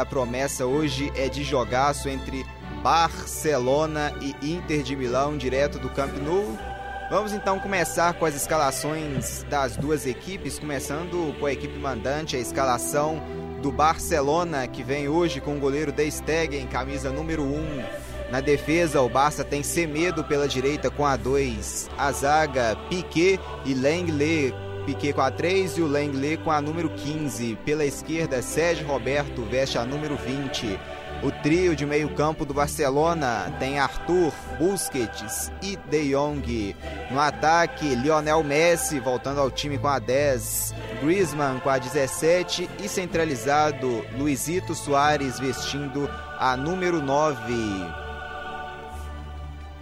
A promessa hoje é de jogaço entre Barcelona e Inter de Milão, direto do Camp Nou. Vamos então começar com as escalações das duas equipes, começando com a equipe mandante, a escalação do Barcelona, que vem hoje com o goleiro De Stegen, camisa número 1. Na defesa, o Barça tem Semedo pela direita com a 2, a zaga Piquet e Lenglet, Piquet com a 3 e o Lenglet com a número 15. Pela esquerda, Sérgio Roberto veste a número 20. O trio de meio-campo do Barcelona tem Arthur, Busquets e De Jong. No ataque, Lionel Messi voltando ao time com a 10, Griezmann com a 17 e centralizado Luizito Soares vestindo a número 9.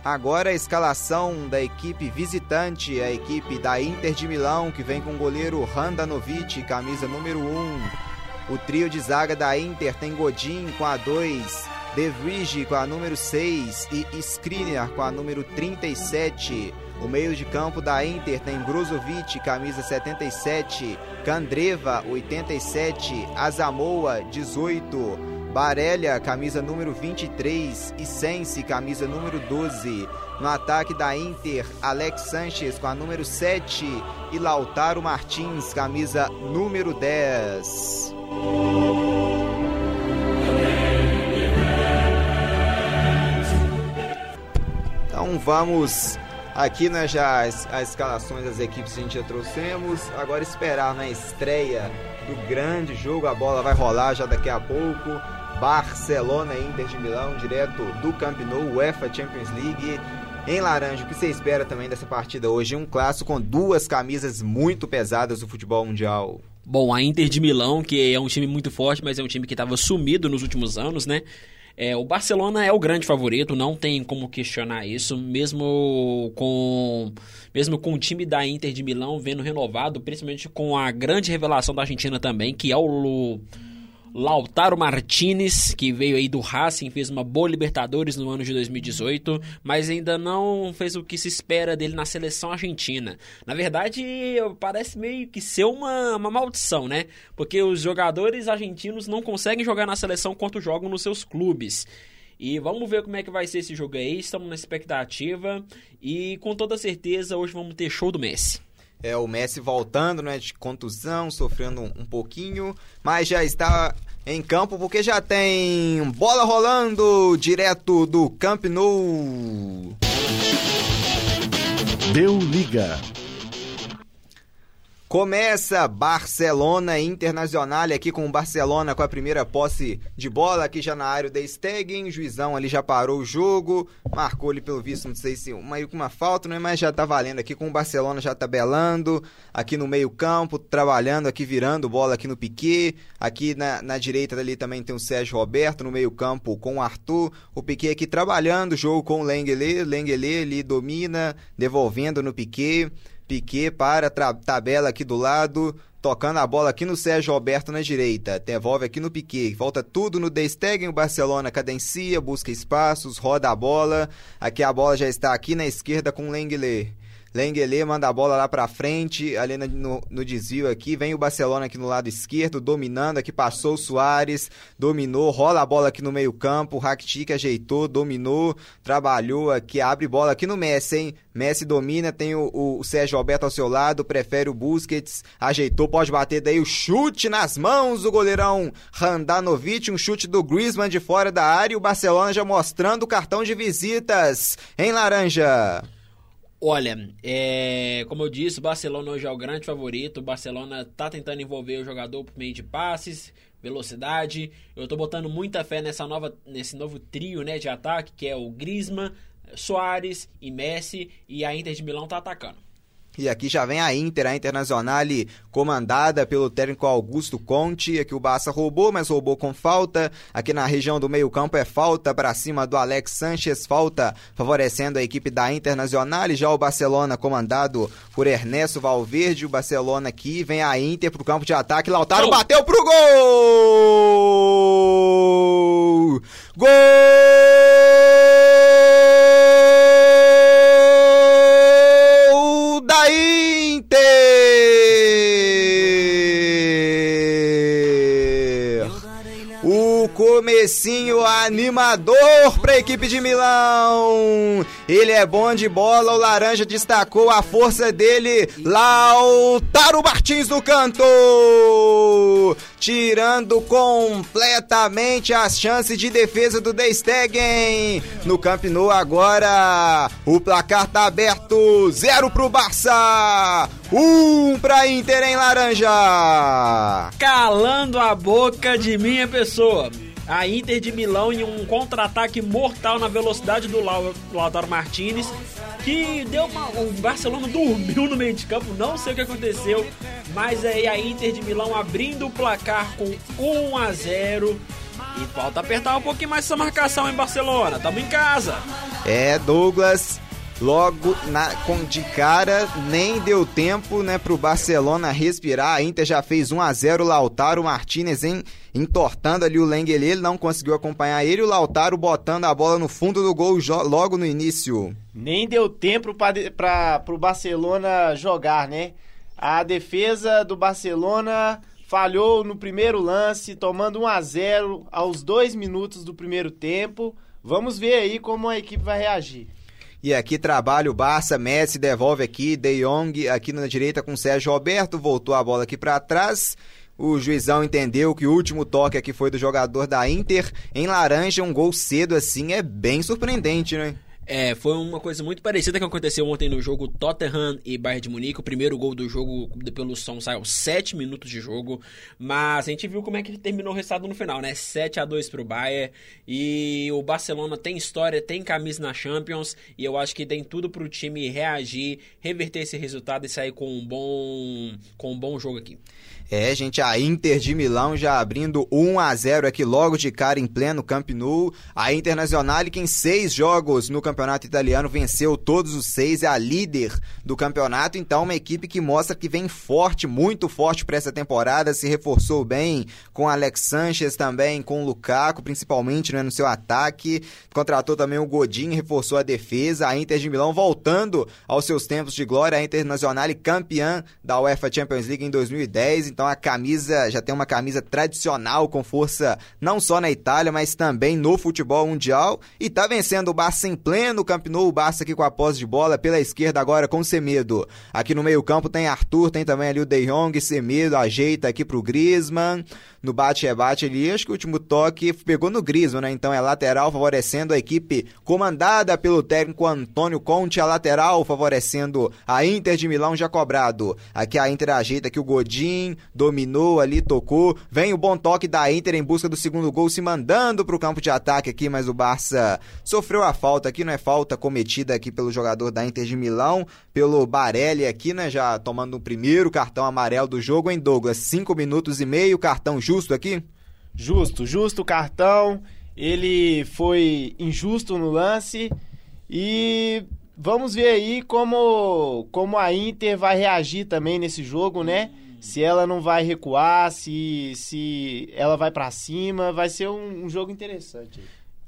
Agora a escalação da equipe visitante, a equipe da Inter de Milão, que vem com o goleiro Handanovic, camisa número 1. O trio de zaga da Inter tem Godin com a 2, De Vrij com a número 6 e Skriniar com a número 37. O meio de campo da Inter tem Brozovic, camisa 77, Candreva, 87, Azamoa, 18, Barelha, camisa número 23 e Sense, camisa número 12. No ataque da Inter, Alex Sanches com a número 7 e Lautaro Martins, camisa número 10. Então vamos aqui né, já as, as escalações das equipes a gente já trouxemos. Agora esperar na estreia do grande jogo, a bola vai rolar já daqui a pouco. Barcelona e Inter de Milão, direto do Camp Nou, UEFA Champions League. Em laranja, o que você espera também dessa partida hoje? Um clássico com duas camisas muito pesadas do futebol mundial. Bom, a Inter de Milão, que é um time muito forte, mas é um time que estava sumido nos últimos anos, né? É, o Barcelona é o grande favorito, não tem como questionar isso, mesmo com mesmo com o time da Inter de Milão vendo renovado, principalmente com a grande revelação da Argentina também, que é o Lautaro Martinez, que veio aí do Racing, fez uma boa Libertadores no ano de 2018, mas ainda não fez o que se espera dele na seleção argentina. Na verdade, parece meio que ser uma, uma maldição, né? Porque os jogadores argentinos não conseguem jogar na seleção quanto jogam nos seus clubes. E vamos ver como é que vai ser esse jogo aí. Estamos na expectativa. E com toda certeza, hoje vamos ter show do Messi. É, o Messi voltando, né, de contusão, sofrendo um, um pouquinho, mas já está em campo porque já tem bola rolando direto do Camp Nou. Deu liga. Começa Barcelona Internacional aqui com o Barcelona com a primeira posse de bola aqui já na área da Stegen, juizão ali já parou o jogo, marcou ali pelo visto, não sei se uma, uma falta, né, mas já tá valendo aqui com o Barcelona já tabelando, aqui no meio campo, trabalhando aqui, virando bola aqui no Piquet, aqui na, na direita dali também tem o Sérgio Roberto no meio campo com o Arthur, o Piquet aqui trabalhando, jogo com o Lengele, Lengele ali domina, devolvendo no Piquet, Piquet para tabela aqui do lado, tocando a bola aqui no Sérgio Roberto na direita, devolve aqui no Piquet, volta tudo no De Stegen, o Barcelona cadencia, busca espaços, roda a bola, aqui a bola já está aqui na esquerda com o Lenglet. Lengele manda a bola lá pra frente, ali no, no, desvio aqui. Vem o Barcelona aqui no lado esquerdo, dominando aqui. Passou o Soares, dominou, rola a bola aqui no meio-campo. O Rakitic ajeitou, dominou, trabalhou aqui. Abre bola aqui no Messi, hein? Messi domina, tem o, o, Sérgio Alberto ao seu lado, prefere o Busquets, ajeitou, pode bater daí o chute nas mãos do goleirão Randanovic, um chute do Griezmann de fora da área e o Barcelona já mostrando o cartão de visitas em laranja. Olha, é, como eu disse, o Barcelona hoje é o grande favorito. O Barcelona tá tentando envolver o jogador por meio de passes, velocidade. Eu tô botando muita fé nessa nova, nesse novo trio né, de ataque, que é o Griezmann, Soares e Messi. E a Inter de Milão tá atacando. E aqui já vem a Inter, a Internacional comandada pelo técnico Augusto Conte. Aqui o Barça roubou, mas roubou com falta. Aqui na região do meio-campo é falta para cima do Alex Sanches, falta favorecendo a equipe da Internacional. Já o Barcelona comandado por Ernesto Valverde. O Barcelona aqui vem a Inter para o campo de ataque. Lautaro gol. bateu pro gol! Gol! Inter! Comecinho animador para a equipe de Milão. Ele é bom de bola, o Laranja destacou a força dele. Lautaro Martins no canto, tirando completamente as chances de defesa do De Stegen. No Camp Nou agora, o placar tá aberto, zero pro Barça. Um pra Inter em laranja. Calando a boca de minha pessoa. A Inter de Milão em um contra-ataque mortal na velocidade do Lautaro Martinez, que deu uma, o Barcelona dormiu no meio de campo, não sei o que aconteceu, mas aí a Inter de Milão abrindo o placar com 1 a 0 e falta apertar um pouquinho mais essa marcação em Barcelona. Tamo em casa. É, Douglas, logo na, com, de cara, nem deu tempo né, pro Barcelona respirar. A Inter já fez 1 a 0 Lautaro Martinez em, entortando ali o Lengele, ele não conseguiu acompanhar ele. O Lautaro botando a bola no fundo do gol logo no início. Nem deu tempo para o Barcelona jogar, né? A defesa do Barcelona falhou no primeiro lance, tomando 1 a 0 aos dois minutos do primeiro tempo. Vamos ver aí como a equipe vai reagir. E aqui trabalha o Barça, Messi devolve aqui, De Jong aqui na direita com Sérgio Roberto, voltou a bola aqui para trás. O juizão entendeu que o último toque aqui foi do jogador da Inter em laranja, um gol cedo assim é bem surpreendente, né? É, foi uma coisa muito parecida que aconteceu ontem no jogo Tottenham e Bayern de Munique. O primeiro gol do jogo pelo som saiu 7 minutos de jogo, mas a gente viu como é que terminou o resultado no final, né? 7 a 2 pro Bayern e o Barcelona tem história, tem camisa na Champions e eu acho que tem tudo pro time reagir, reverter esse resultado e sair com um bom com um bom jogo aqui. É, gente, a Inter de Milão já abrindo 1 a 0 aqui logo de cara em pleno Camp Nou. A Internacional que em seis jogos no campeonato italiano venceu todos os seis, é a líder do campeonato. Então, uma equipe que mostra que vem forte, muito forte para essa temporada, se reforçou bem com Alex Sanches também, com o Lukaku, principalmente né, no seu ataque. Contratou também o Godin, reforçou a defesa. A Inter de Milão voltando aos seus tempos de glória, a Internacional campeã da UEFA Champions League em 2010. Então a camisa já tem uma camisa tradicional com força não só na Itália, mas também no futebol mundial. E tá vencendo o Barça em pleno Camp Nou, o Barça aqui com a posse de bola pela esquerda agora com Semedo. Aqui no meio-campo tem Arthur, tem também ali o De Jong, Semedo ajeita aqui pro Griezmann no bate-rebate ali. Acho que o último toque pegou no Griso, né? Então é lateral favorecendo a equipe comandada pelo técnico Antônio Conte, a lateral favorecendo a Inter de Milão já cobrado. Aqui a Inter ajeita que o Godin dominou ali, tocou. Vem o bom toque da Inter em busca do segundo gol, se mandando para o campo de ataque aqui, mas o Barça sofreu a falta aqui, não é falta cometida aqui pelo jogador da Inter de Milão, pelo Barelli aqui, né? Já tomando o primeiro cartão amarelo do jogo em Douglas. Cinco minutos e meio, cartão justo aqui? Justo, justo o cartão. Ele foi injusto no lance e vamos ver aí como, como a Inter vai reagir também nesse jogo, né? Se ela não vai recuar, se, se ela vai para cima, vai ser um, um jogo interessante.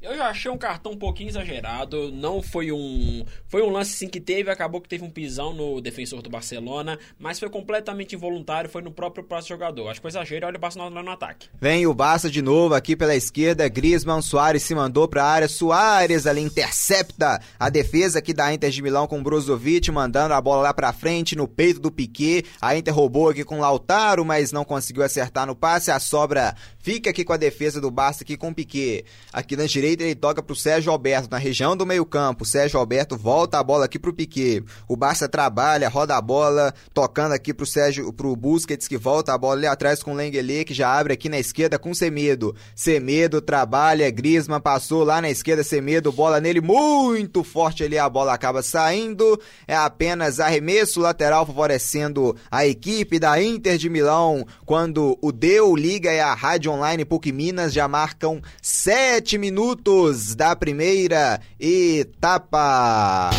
Eu já achei um cartão um pouquinho exagerado. Não foi um. Foi um lance sim que teve, acabou que teve um pisão no defensor do Barcelona, mas foi completamente involuntário, foi no próprio próximo jogador. Acho que foi exagero, olha o Barcelona lá no ataque. Vem o Barça de novo aqui pela esquerda. Griezmann, Soares se mandou pra área. Soares ali intercepta a defesa aqui da Inter de Milão com Brozovic, mandando a bola lá pra frente, no peito do Piquet. A Inter roubou aqui com Lautaro, mas não conseguiu acertar no passe. A sobra fica aqui com a defesa do Barça aqui com o Piquet. Aqui na direita ele toca pro Sérgio Alberto na região do meio-campo. Sérgio Alberto volta a bola aqui pro Piquet. O Barça trabalha, roda a bola, tocando aqui pro Sérgio, pro Busquets que volta a bola ali atrás com o Lengele que já abre aqui na esquerda com Semedo. Semedo trabalha, Griezmann passou lá na esquerda, Semedo, bola nele muito forte ali, a bola acaba saindo. É apenas arremesso lateral favorecendo a equipe da Inter de Milão quando o Deu Liga e a Rádio Online PUC Minas já marcam sete minutos da primeira etapa.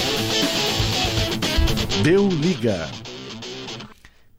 Deu liga.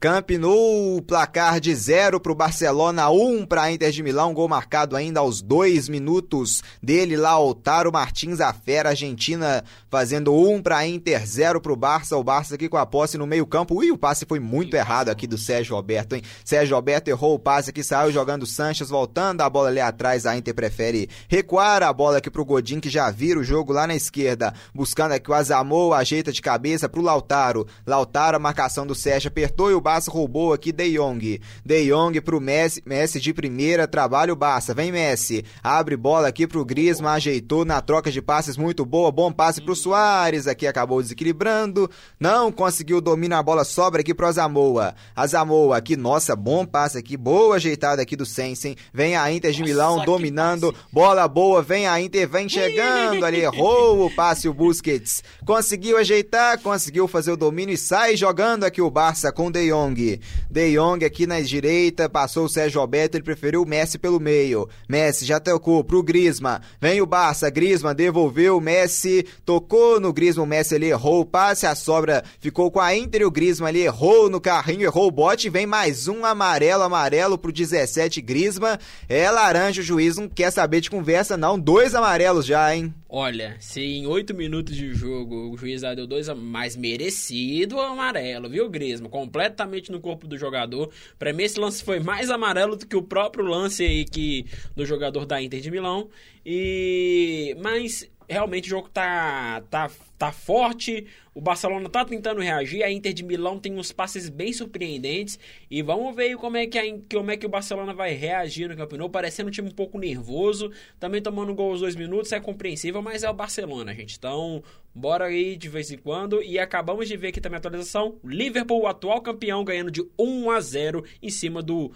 Camp Nou, placar de 0 para o Barcelona, 1 um para a Inter de Milão, gol marcado ainda aos dois minutos dele lá, Otaro Martins, a fera argentina, fazendo 1 um para a Inter, 0 para o Barça, o Barça aqui com a posse no meio campo, ui, o passe foi muito errado aqui do Sérgio Roberto, hein? Sérgio Roberto errou o passe aqui, saiu jogando Sanches, voltando a bola ali atrás, a Inter prefere recuar a bola aqui para o Godin, que já vira o jogo lá na esquerda, buscando aqui o Azamou, ajeita de cabeça para o Lautaro, Lautaro, a marcação do Sérgio, apertou e o Barça roubou aqui De Jong. De Jong pro Messi, Messi de primeira, trabalha o Barça. Vem Messi, abre bola aqui pro Griezmann, ajeitou na troca de passes muito boa, bom passe pro Soares, aqui acabou desequilibrando, não conseguiu dominar a bola, sobra aqui pro Azamoa. Azamoa aqui, nossa, bom passe aqui, boa ajeitada aqui do Sensen. Vem a Inter de Milão nossa, dominando, bola boa, vem a Inter, vem chegando ali, errou o passe o Busquets. Conseguiu ajeitar, conseguiu fazer o domínio e sai jogando aqui o Barça com De Jong. Jong. De Jong aqui na direita, passou o Sérgio Alberto, ele preferiu o Messi pelo meio. Messi já tocou pro Grisma. Vem o Barça, Grisma devolveu, Messi tocou no Grisma, o Messi ali errou o passe, a sobra ficou com a Inter o Grisma ali errou no carrinho, errou o bote, vem mais um amarelo, amarelo pro 17 Grisma. É laranja, o juiz não quer saber de conversa não, dois amarelos já, hein? Olha, se em oito minutos de jogo o juiz deu dois mais merecido amarelo, viu, Grisma? Completamente no corpo do jogador. Para mim, esse lance foi mais amarelo do que o próprio lance aí que, do jogador da Inter de Milão. E mas realmente o jogo tá, tá, tá forte, o Barcelona tá tentando reagir, a Inter de Milão tem uns passes bem surpreendentes e vamos ver como é que, a, como é que o Barcelona vai reagir no campeonato, parecendo um time um pouco nervoso, também tomando gol aos dois minutos, é compreensível, mas é o Barcelona, gente, então bora aí de vez em quando e acabamos de ver aqui também a atualização, Liverpool, o atual campeão, ganhando de 1 a 0 em cima do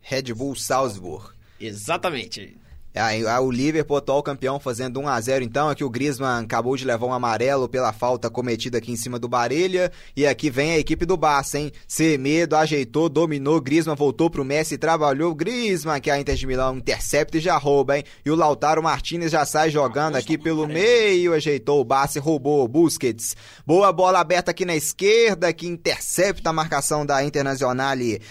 Red Bull Salzburg. Exatamente. É, o Liverpool, atual campeão, fazendo 1 a 0 então. Aqui o Griezmann acabou de levar um amarelo pela falta cometida aqui em cima do Barelha. E aqui vem a equipe do Barça, hein? Semedo ajeitou, dominou. Griezmann voltou pro Messi, trabalhou. Griezmann, que a Inter de Milão intercepta e já rouba, hein? E o Lautaro Martinez já sai jogando aqui pelo meio. Ajeitou o Barça e roubou Busquets. Boa bola aberta aqui na esquerda, que intercepta a marcação da Internacional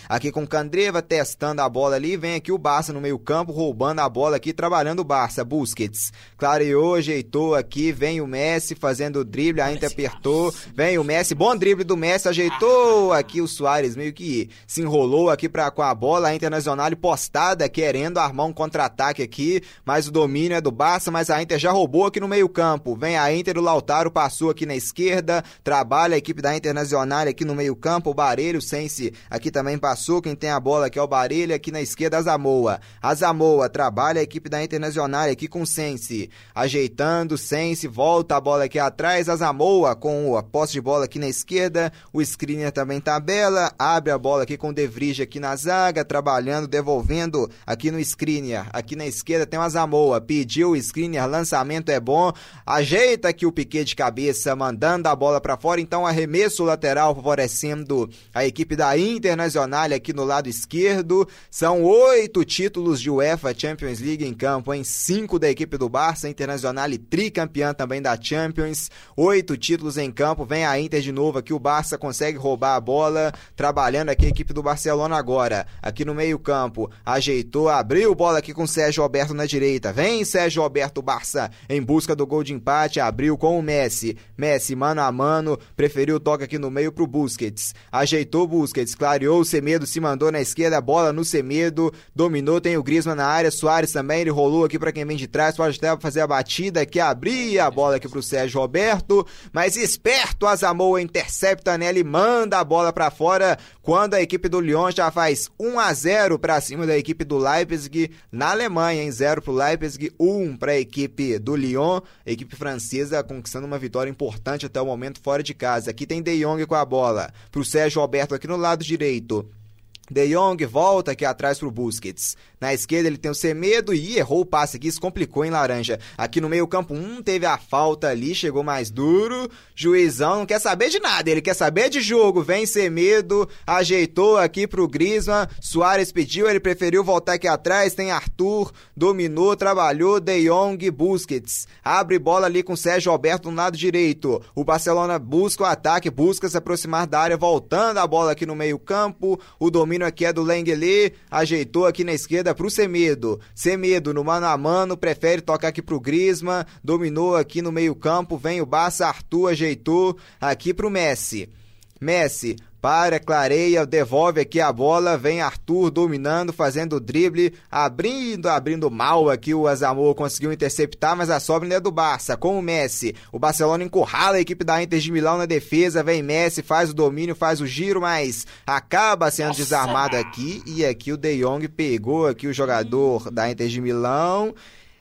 aqui com Candreva testando a bola ali. Vem aqui o Barça no meio-campo, roubando a bola aqui trabalhando o Barça. Busquets. Clareou, ajeitou aqui, vem o Messi fazendo o drible, a Inter apertou, vem o Messi, bom drible do Messi, ajeitou aqui o Soares, meio que se enrolou aqui pra, com a bola, a Internacional postada, querendo armar um contra-ataque aqui, mas o domínio é do Barça, mas a Inter já roubou aqui no meio campo, vem a Inter, o Lautaro passou aqui na esquerda, trabalha a equipe da Internacional aqui no meio campo, o Barelho, o Sense aqui também passou, quem tem a bola aqui é o Barelho, aqui na esquerda a Zamoa, a Zamoa trabalha a equipe equipe da Internacional aqui com Sense. Ajeitando, Sense, volta a bola aqui atrás, Azamoa com a posse de bola aqui na esquerda, o Screener também tabela, abre a bola aqui com o De Vrij aqui na zaga, trabalhando, devolvendo aqui no Screener. Aqui na esquerda tem o Azamoa, pediu o Screener, lançamento é bom, ajeita aqui o Piquet de cabeça, mandando a bola para fora, então arremesso lateral favorecendo a equipe da Internacional aqui no lado esquerdo. São oito títulos de UEFA Champions League em campo, em cinco da equipe do Barça, Internacional e tricampeã também da Champions, oito títulos em campo, vem a Inter de novo aqui, o Barça consegue roubar a bola, trabalhando aqui a equipe do Barcelona agora, aqui no meio campo, ajeitou, abriu bola aqui com o Sérgio Alberto na direita, vem Sérgio Alberto Barça em busca do gol de empate, abriu com o Messi, Messi mano a mano, preferiu o toque aqui no meio pro Busquets, ajeitou Busquets, clareou o Semedo, se mandou na esquerda, bola no Semedo, dominou, tem o Griezmann na área, Soares também, ele rolou aqui para quem vem de trás, pode até fazer a batida aqui, abrir a bola aqui pro Sérgio Roberto, mas esperto Azamoa intercepta nela e manda a bola para fora, quando a equipe do Lyon já faz 1 a 0 para cima da equipe do Leipzig na Alemanha, em 0 pro Leipzig, 1 para a equipe do Lyon, a equipe francesa conquistando uma vitória importante até o momento fora de casa. Aqui tem De Jong com a bola, pro Sérgio Roberto aqui no lado direito. De Jong volta aqui atrás pro Busquets. Na esquerda ele tem o Semedo e errou o passe aqui, isso complicou em laranja. Aqui no meio campo, um teve a falta ali, chegou mais duro. Juizão não quer saber de nada, ele quer saber de jogo. Vem Semedo, ajeitou aqui pro Griezmann. Soares pediu, ele preferiu voltar aqui atrás. Tem Arthur, dominou, trabalhou. De Jong, Busquets. Abre bola ali com Sérgio Alberto no lado direito. O Barcelona busca o ataque, busca se aproximar da área, voltando a bola aqui no meio campo. O domínio aqui é do Lenglet, ajeitou aqui na esquerda pro Semedo. Semedo no mano a mano, prefere tocar aqui pro Griezmann, dominou aqui no meio campo, vem o Barça, Arthur ajeitou aqui pro Messi. Messi para, clareia, devolve aqui a bola, vem Arthur dominando, fazendo o drible, abrindo, abrindo mal aqui o Azamor conseguiu interceptar, mas a sobra é do Barça, com o Messi. O Barcelona encurrala a equipe da Inter de Milão na defesa, vem Messi, faz o domínio, faz o giro, mas acaba sendo Nossa. desarmado aqui e aqui o De Jong pegou aqui o jogador da Inter de Milão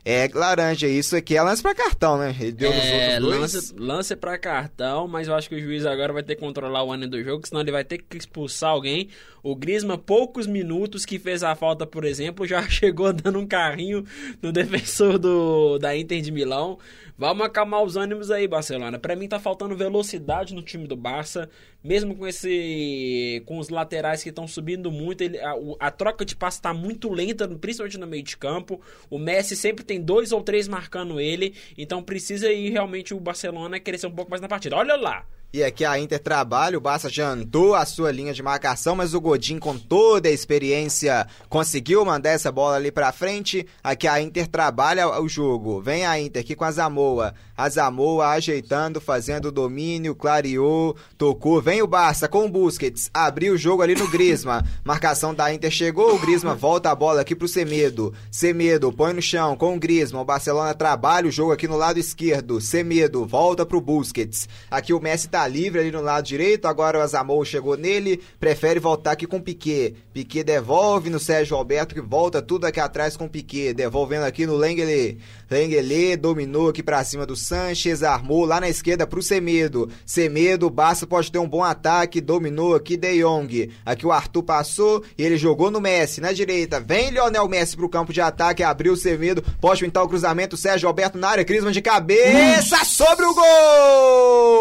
é laranja, isso aqui é lance pra cartão, né? Ele deu é, nos outros dois. Lance, lance pra cartão, mas eu acho que o juiz agora vai ter que controlar o ano do jogo, senão ele vai ter que expulsar alguém. O Grisma, poucos minutos que fez a falta, por exemplo, já chegou dando um carrinho no defensor do, da Inter de Milão. Vamos acalmar os ânimos aí, Barcelona. Para mim tá faltando velocidade no time do Barça, mesmo com esse com os laterais que estão subindo muito, ele, a, a, troca de passe tá muito lenta, principalmente no meio de campo. O Messi sempre tem dois ou três marcando ele, então precisa ir realmente o Barcelona crescer um pouco mais na partida. Olha lá, e aqui a Inter trabalha, o Barça jantou a sua linha de marcação, mas o Godin com toda a experiência conseguiu mandar essa bola ali pra frente. Aqui a Inter trabalha o jogo. Vem a Inter aqui com a Zamoa. A Zamoa ajeitando, fazendo domínio, clareou, tocou. Vem o Barça com o Busquets. Abriu o jogo ali no Grisma. Marcação da Inter chegou, o Grisma volta a bola aqui pro Semedo. Semedo põe no chão com o Grisma. O Barcelona trabalha o jogo aqui no lado esquerdo. Semedo volta pro Busquets. Aqui o Messi tá livre ali no lado direito, agora o Azamou chegou nele, prefere voltar aqui com o Piquet. Piquet devolve no Sérgio Alberto, que volta tudo aqui atrás com o Piquet, devolvendo aqui no Lengele. Lengele dominou aqui pra cima do Sanches, armou lá na esquerda pro Semedo. Semedo, Barça pode ter um bom ataque, dominou aqui De Jong. Aqui o Arthur passou e ele jogou no Messi, na direita. Vem Lionel Messi pro campo de ataque, abriu o Semedo, pode pintar o cruzamento, Sérgio Alberto na área, Crisman de cabeça, sobre o gol!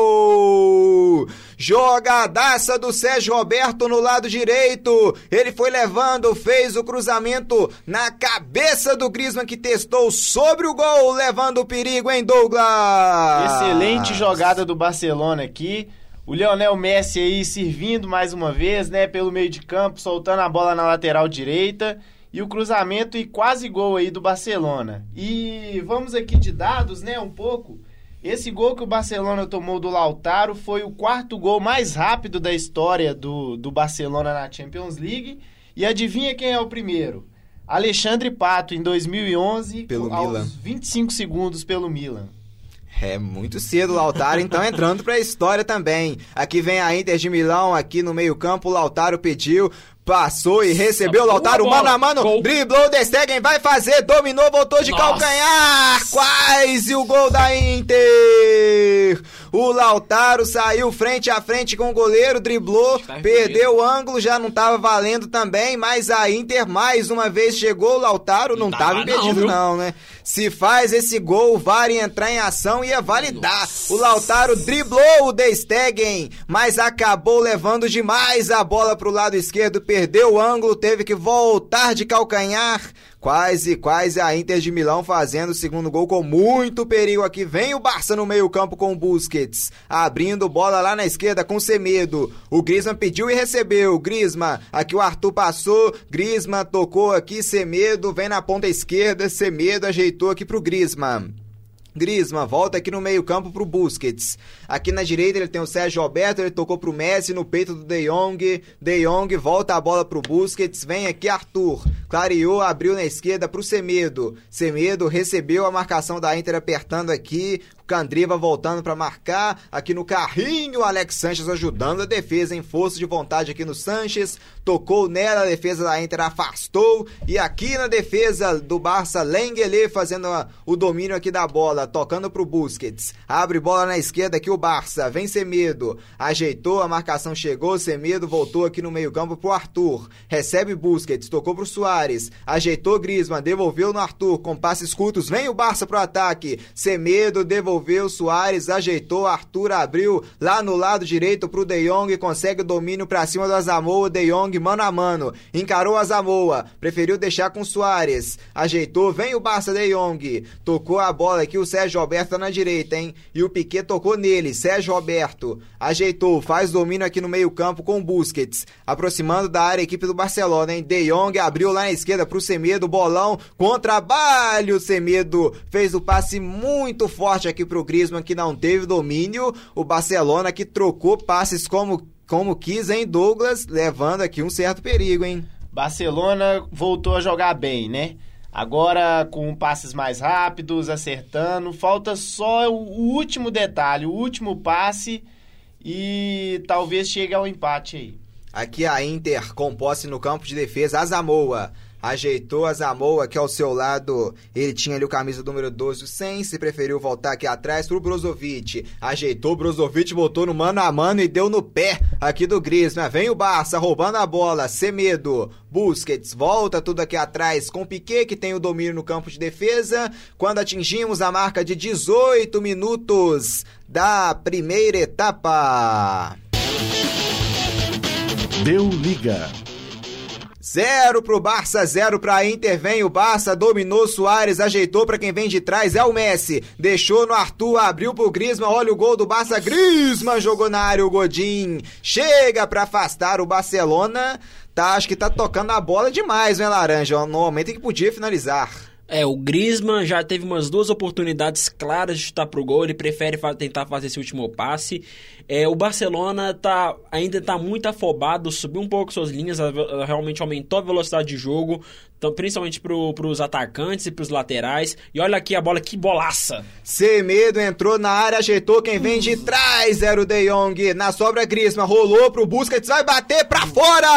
Jogadaça do Sérgio Roberto no lado direito. Ele foi levando, fez o cruzamento na cabeça do Griezmann que testou sobre o gol, levando o perigo em Douglas. Excelente jogada do Barcelona aqui. O Lionel Messi aí servindo mais uma vez, né, pelo meio de campo, soltando a bola na lateral direita e o cruzamento e quase gol aí do Barcelona. E vamos aqui de dados, né, um pouco. Esse gol que o Barcelona tomou do Lautaro foi o quarto gol mais rápido da história do, do Barcelona na Champions League. E adivinha quem é o primeiro? Alexandre Pato, em 2011, pelo aos Milan. 25 segundos pelo Milan. É muito cedo o Lautaro, então entrando para a história também. Aqui vem a Inter de Milão, aqui no meio-campo, o Lautaro pediu, Passou e recebeu o Lautaro, mano a mano, gol. driblou, o Stegen vai fazer, dominou, voltou de Nossa. calcanhar, quase o gol da Inter. O Lautaro saiu frente a frente com o goleiro, driblou, perdeu o ângulo, já não tava valendo também, mas a Inter mais uma vez chegou, o Lautaro não, não tava, impedido não, não, né? Se faz esse gol, o VAR entrar em ação e ia validar. Nossa. O Lautaro driblou o De Stegen, mas acabou levando demais a bola pro lado esquerdo, perdeu o ângulo, teve que voltar de calcanhar. Quase, quase a Inter de Milão fazendo o segundo gol com muito perigo aqui. Vem o Barça no meio-campo com o Busquets, abrindo bola lá na esquerda com o Semedo. O Griezmann pediu e recebeu. Griezmann, aqui o Arthur passou, Griezmann tocou aqui, Semedo vem na ponta esquerda, Semedo ajeitou aqui pro Griezmann. Griezmann volta aqui no meio-campo pro Busquets. Aqui na direita ele tem o Sérgio Alberto, ele tocou pro Messi no peito do De Jong. De Jong volta a bola pro Busquets, vem aqui Arthur. Clareou, abriu na esquerda pro Semedo. Semedo recebeu a marcação da Inter apertando aqui. Candriva voltando para marcar. Aqui no carrinho, Alex Sanches ajudando a defesa em força de vontade aqui no Sanches. Tocou nela, a defesa da Inter afastou. E aqui na defesa do Barça, Lengele fazendo a, o domínio aqui da bola, tocando pro Busquets. Abre bola na esquerda aqui o Barça, vem Semedo. Ajeitou, a marcação chegou, Semedo voltou aqui no meio-campo pro Arthur. Recebe Busquets, tocou pro Soares. Ajeitou Griezmann, devolveu no Arthur com passes curtos. Vem o Barça pro ataque. Semedo devolveu Soares, ajeitou, Arthur abriu lá no lado direito pro De Jong, consegue o domínio pra cima do Azamoa, De Jong mano a mano. Encarou Azamoa, preferiu deixar com Soares. Ajeitou, vem o Barça De Jong. Tocou a bola aqui, o Sérgio Roberto tá na direita, hein? E o Piquet tocou nele, Sérgio Roberto. Ajeitou, faz domínio aqui no meio-campo com Busquets. Aproximando da área a equipe do Barcelona, hein? De Jong abriu lá na esquerda pro Semedo, bolão contra trabalho, Semedo fez o passe muito forte aqui pro Griezmann que não teve domínio. O Barcelona que trocou passes como como quis, hein, Douglas, levando aqui um certo perigo, hein? Barcelona voltou a jogar bem, né? Agora com passes mais rápidos, acertando. Falta só o último detalhe, o último passe e talvez chegue ao empate aí. Aqui a Inter com posse no campo de defesa, Azamoa ajeitou a Zamoa aqui ao seu lado. Ele tinha ali o camisa número 12, o Sense, preferiu voltar aqui atrás pro Brozovic. Ajeitou, Brozovic botou no mano a mano e deu no pé aqui do Griezmann. Vem o Barça roubando a bola, Semedo, Busquets, volta tudo aqui atrás com o Piquet, que tem o domínio no campo de defesa. Quando atingimos a marca de 18 minutos da primeira etapa. Deu liga. Zero pro Barça, zero pra Inter. Vem o Barça, dominou Soares, ajeitou para quem vem de trás. É o Messi. Deixou no Arthur, abriu pro Griezmann. Olha o gol do Barça. Griezmann jogou na área o Godin. Chega para afastar o Barcelona. Tá, acho que tá tocando a bola demais, né, Laranja? No momento em que podia finalizar. É, o Griezmann já teve umas duas oportunidades claras de chutar pro gol, ele prefere fa tentar fazer esse último passe. É, o Barcelona tá, ainda está muito afobado, subiu um pouco suas linhas, realmente aumentou a velocidade de jogo, então, principalmente para os atacantes e para os laterais. E olha aqui a bola, que bolaça! Semedo entrou na área, ajeitou quem vem de trás, era o De Jong. Na sobra, Griezmann rolou pro Busquets, vai bater para fora!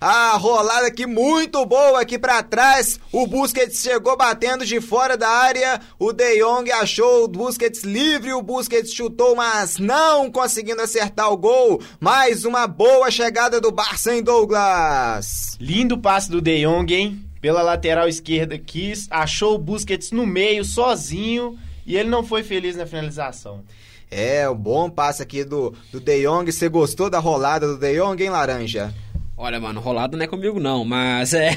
A rolada aqui muito boa aqui para trás. O Busquets chegou batendo de fora da área. O De Jong achou o Busquets livre. O Busquets chutou, mas não conseguindo acertar o gol. Mais uma boa chegada do Barça em Douglas. Lindo passe do De Jong, hein? Pela lateral esquerda quis, achou o Busquets no meio sozinho e ele não foi feliz na finalização. É, um bom passe aqui do, do De Jong. Você gostou da rolada do De Jong, hein, Laranja? Olha, mano, rolado não é comigo não, mas é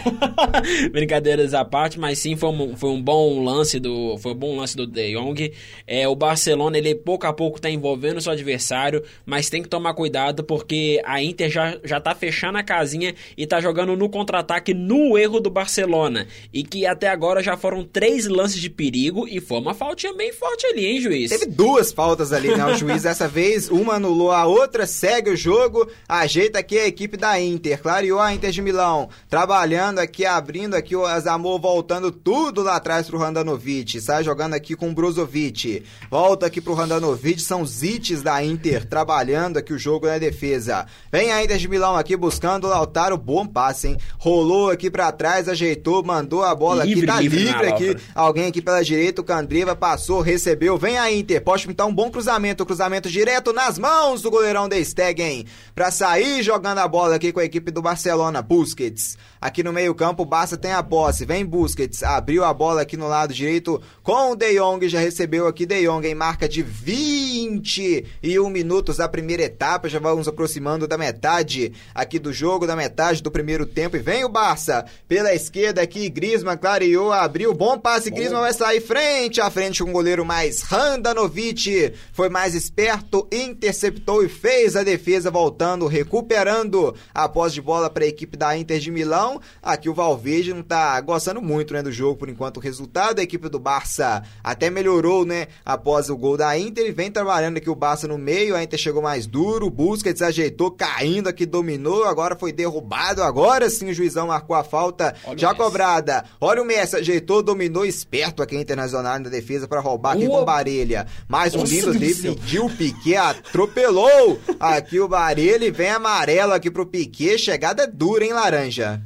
brincadeiras à parte, mas sim foi um, foi um bom lance do foi um bom lance do De Jong. É, o Barcelona ele pouco a pouco está envolvendo seu adversário, mas tem que tomar cuidado porque a Inter já já tá fechando a casinha e tá jogando no contra-ataque no erro do Barcelona e que até agora já foram três lances de perigo e foi uma faltinha bem forte ali, hein, juiz? Teve duas faltas ali, né? O juiz dessa vez uma anulou a outra, segue o jogo, ajeita aqui a equipe da Inter. Inter, clareou a Inter de Milão, trabalhando aqui, abrindo aqui o Azamor, voltando tudo lá atrás pro Randanovic, sai jogando aqui com o Brozovic, volta aqui pro Randanovic, são os hits da Inter, trabalhando aqui o jogo na defesa. Vem a Inter de Milão aqui buscando o Lautaro, bom passe, hein? Rolou aqui para trás, ajeitou, mandou a bola livre, aqui, tá livre, livre aqui, alguém aqui pela direita, o Candreva passou, recebeu, vem a Inter, pode pintar um bom cruzamento, cruzamento direto nas mãos do goleirão de Stegen, pra sair jogando a bola aqui com a equipe equipe do Barcelona, Busquets. Aqui no meio-campo, o Barça tem a posse. Vem Busquets, abriu a bola aqui no lado direito com o De Jong. Já recebeu aqui De Jong em marca de 21 minutos da primeira etapa. Já vamos aproximando da metade aqui do jogo, da metade do primeiro tempo. E vem o Barça pela esquerda aqui. Griezmann clareou, abriu. Bom passe. Griezmann vai sair frente a frente com o goleiro mais Randanovic. Foi mais esperto, interceptou e fez a defesa voltando, recuperando a posse de bola para a equipe da Inter de Milão Milão. Aqui o Valverde não tá gostando muito, né, do jogo por enquanto. O resultado, a equipe do Barça até melhorou, né, após o gol da Inter e vem trabalhando aqui o Barça no meio. A Inter chegou mais duro, busca, desajeitou, caindo aqui, dominou, agora foi derrubado. Agora sim o juizão marcou a falta Olha já cobrada. Olha o Messi, ajeitou, dominou, esperto aqui Internacional na defesa para roubar aqui Uou. com o Barelha. Mais um lindo drible, pediu o Piquet, atropelou aqui o Barelha e vem amarelo aqui pro Piquet. Chegada dura, hein, Laranja?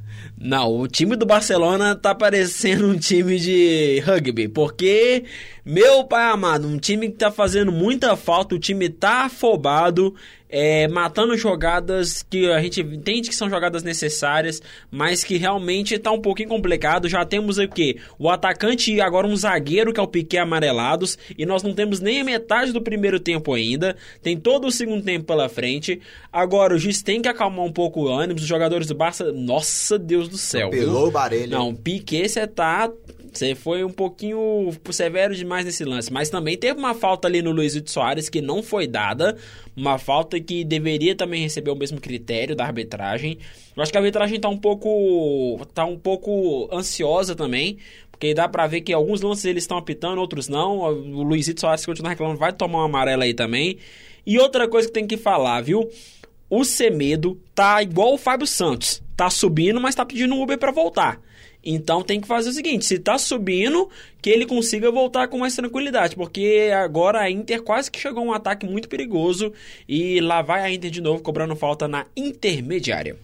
Não, o time do Barcelona tá parecendo um time de rugby, porque, meu pai amado, um time que tá fazendo muita falta, o time tá afobado, é, matando jogadas que a gente entende que são jogadas necessárias, mas que realmente está um pouquinho complicado. Já temos o que? O atacante e agora um zagueiro que é o Piquet amarelados, e nós não temos nem a metade do primeiro tempo ainda. Tem todo o segundo tempo pela frente. Agora o juiz tem que acalmar um pouco o ânimo. Os jogadores do Barça, nossa Deus do céu. Pelou o Barelho. Não, Piquet você tá você foi um pouquinho severo demais nesse lance. Mas também teve uma falta ali no Luiz Soares que não foi dada. Uma falta que deveria também receber o mesmo critério da arbitragem. Eu acho que a arbitragem tá um pouco. tá um pouco ansiosa também. Porque dá pra ver que alguns lances eles estão apitando, outros não. O Luiz Soares continua reclamando, vai tomar uma amarela aí também. E outra coisa que tem que falar, viu? O Semedo tá igual o Fábio Santos. Tá subindo, mas tá pedindo um Uber para voltar. Então tem que fazer o seguinte: se tá subindo, que ele consiga voltar com mais tranquilidade, porque agora a Inter quase que chegou a um ataque muito perigoso e lá vai a Inter de novo cobrando falta na intermediária.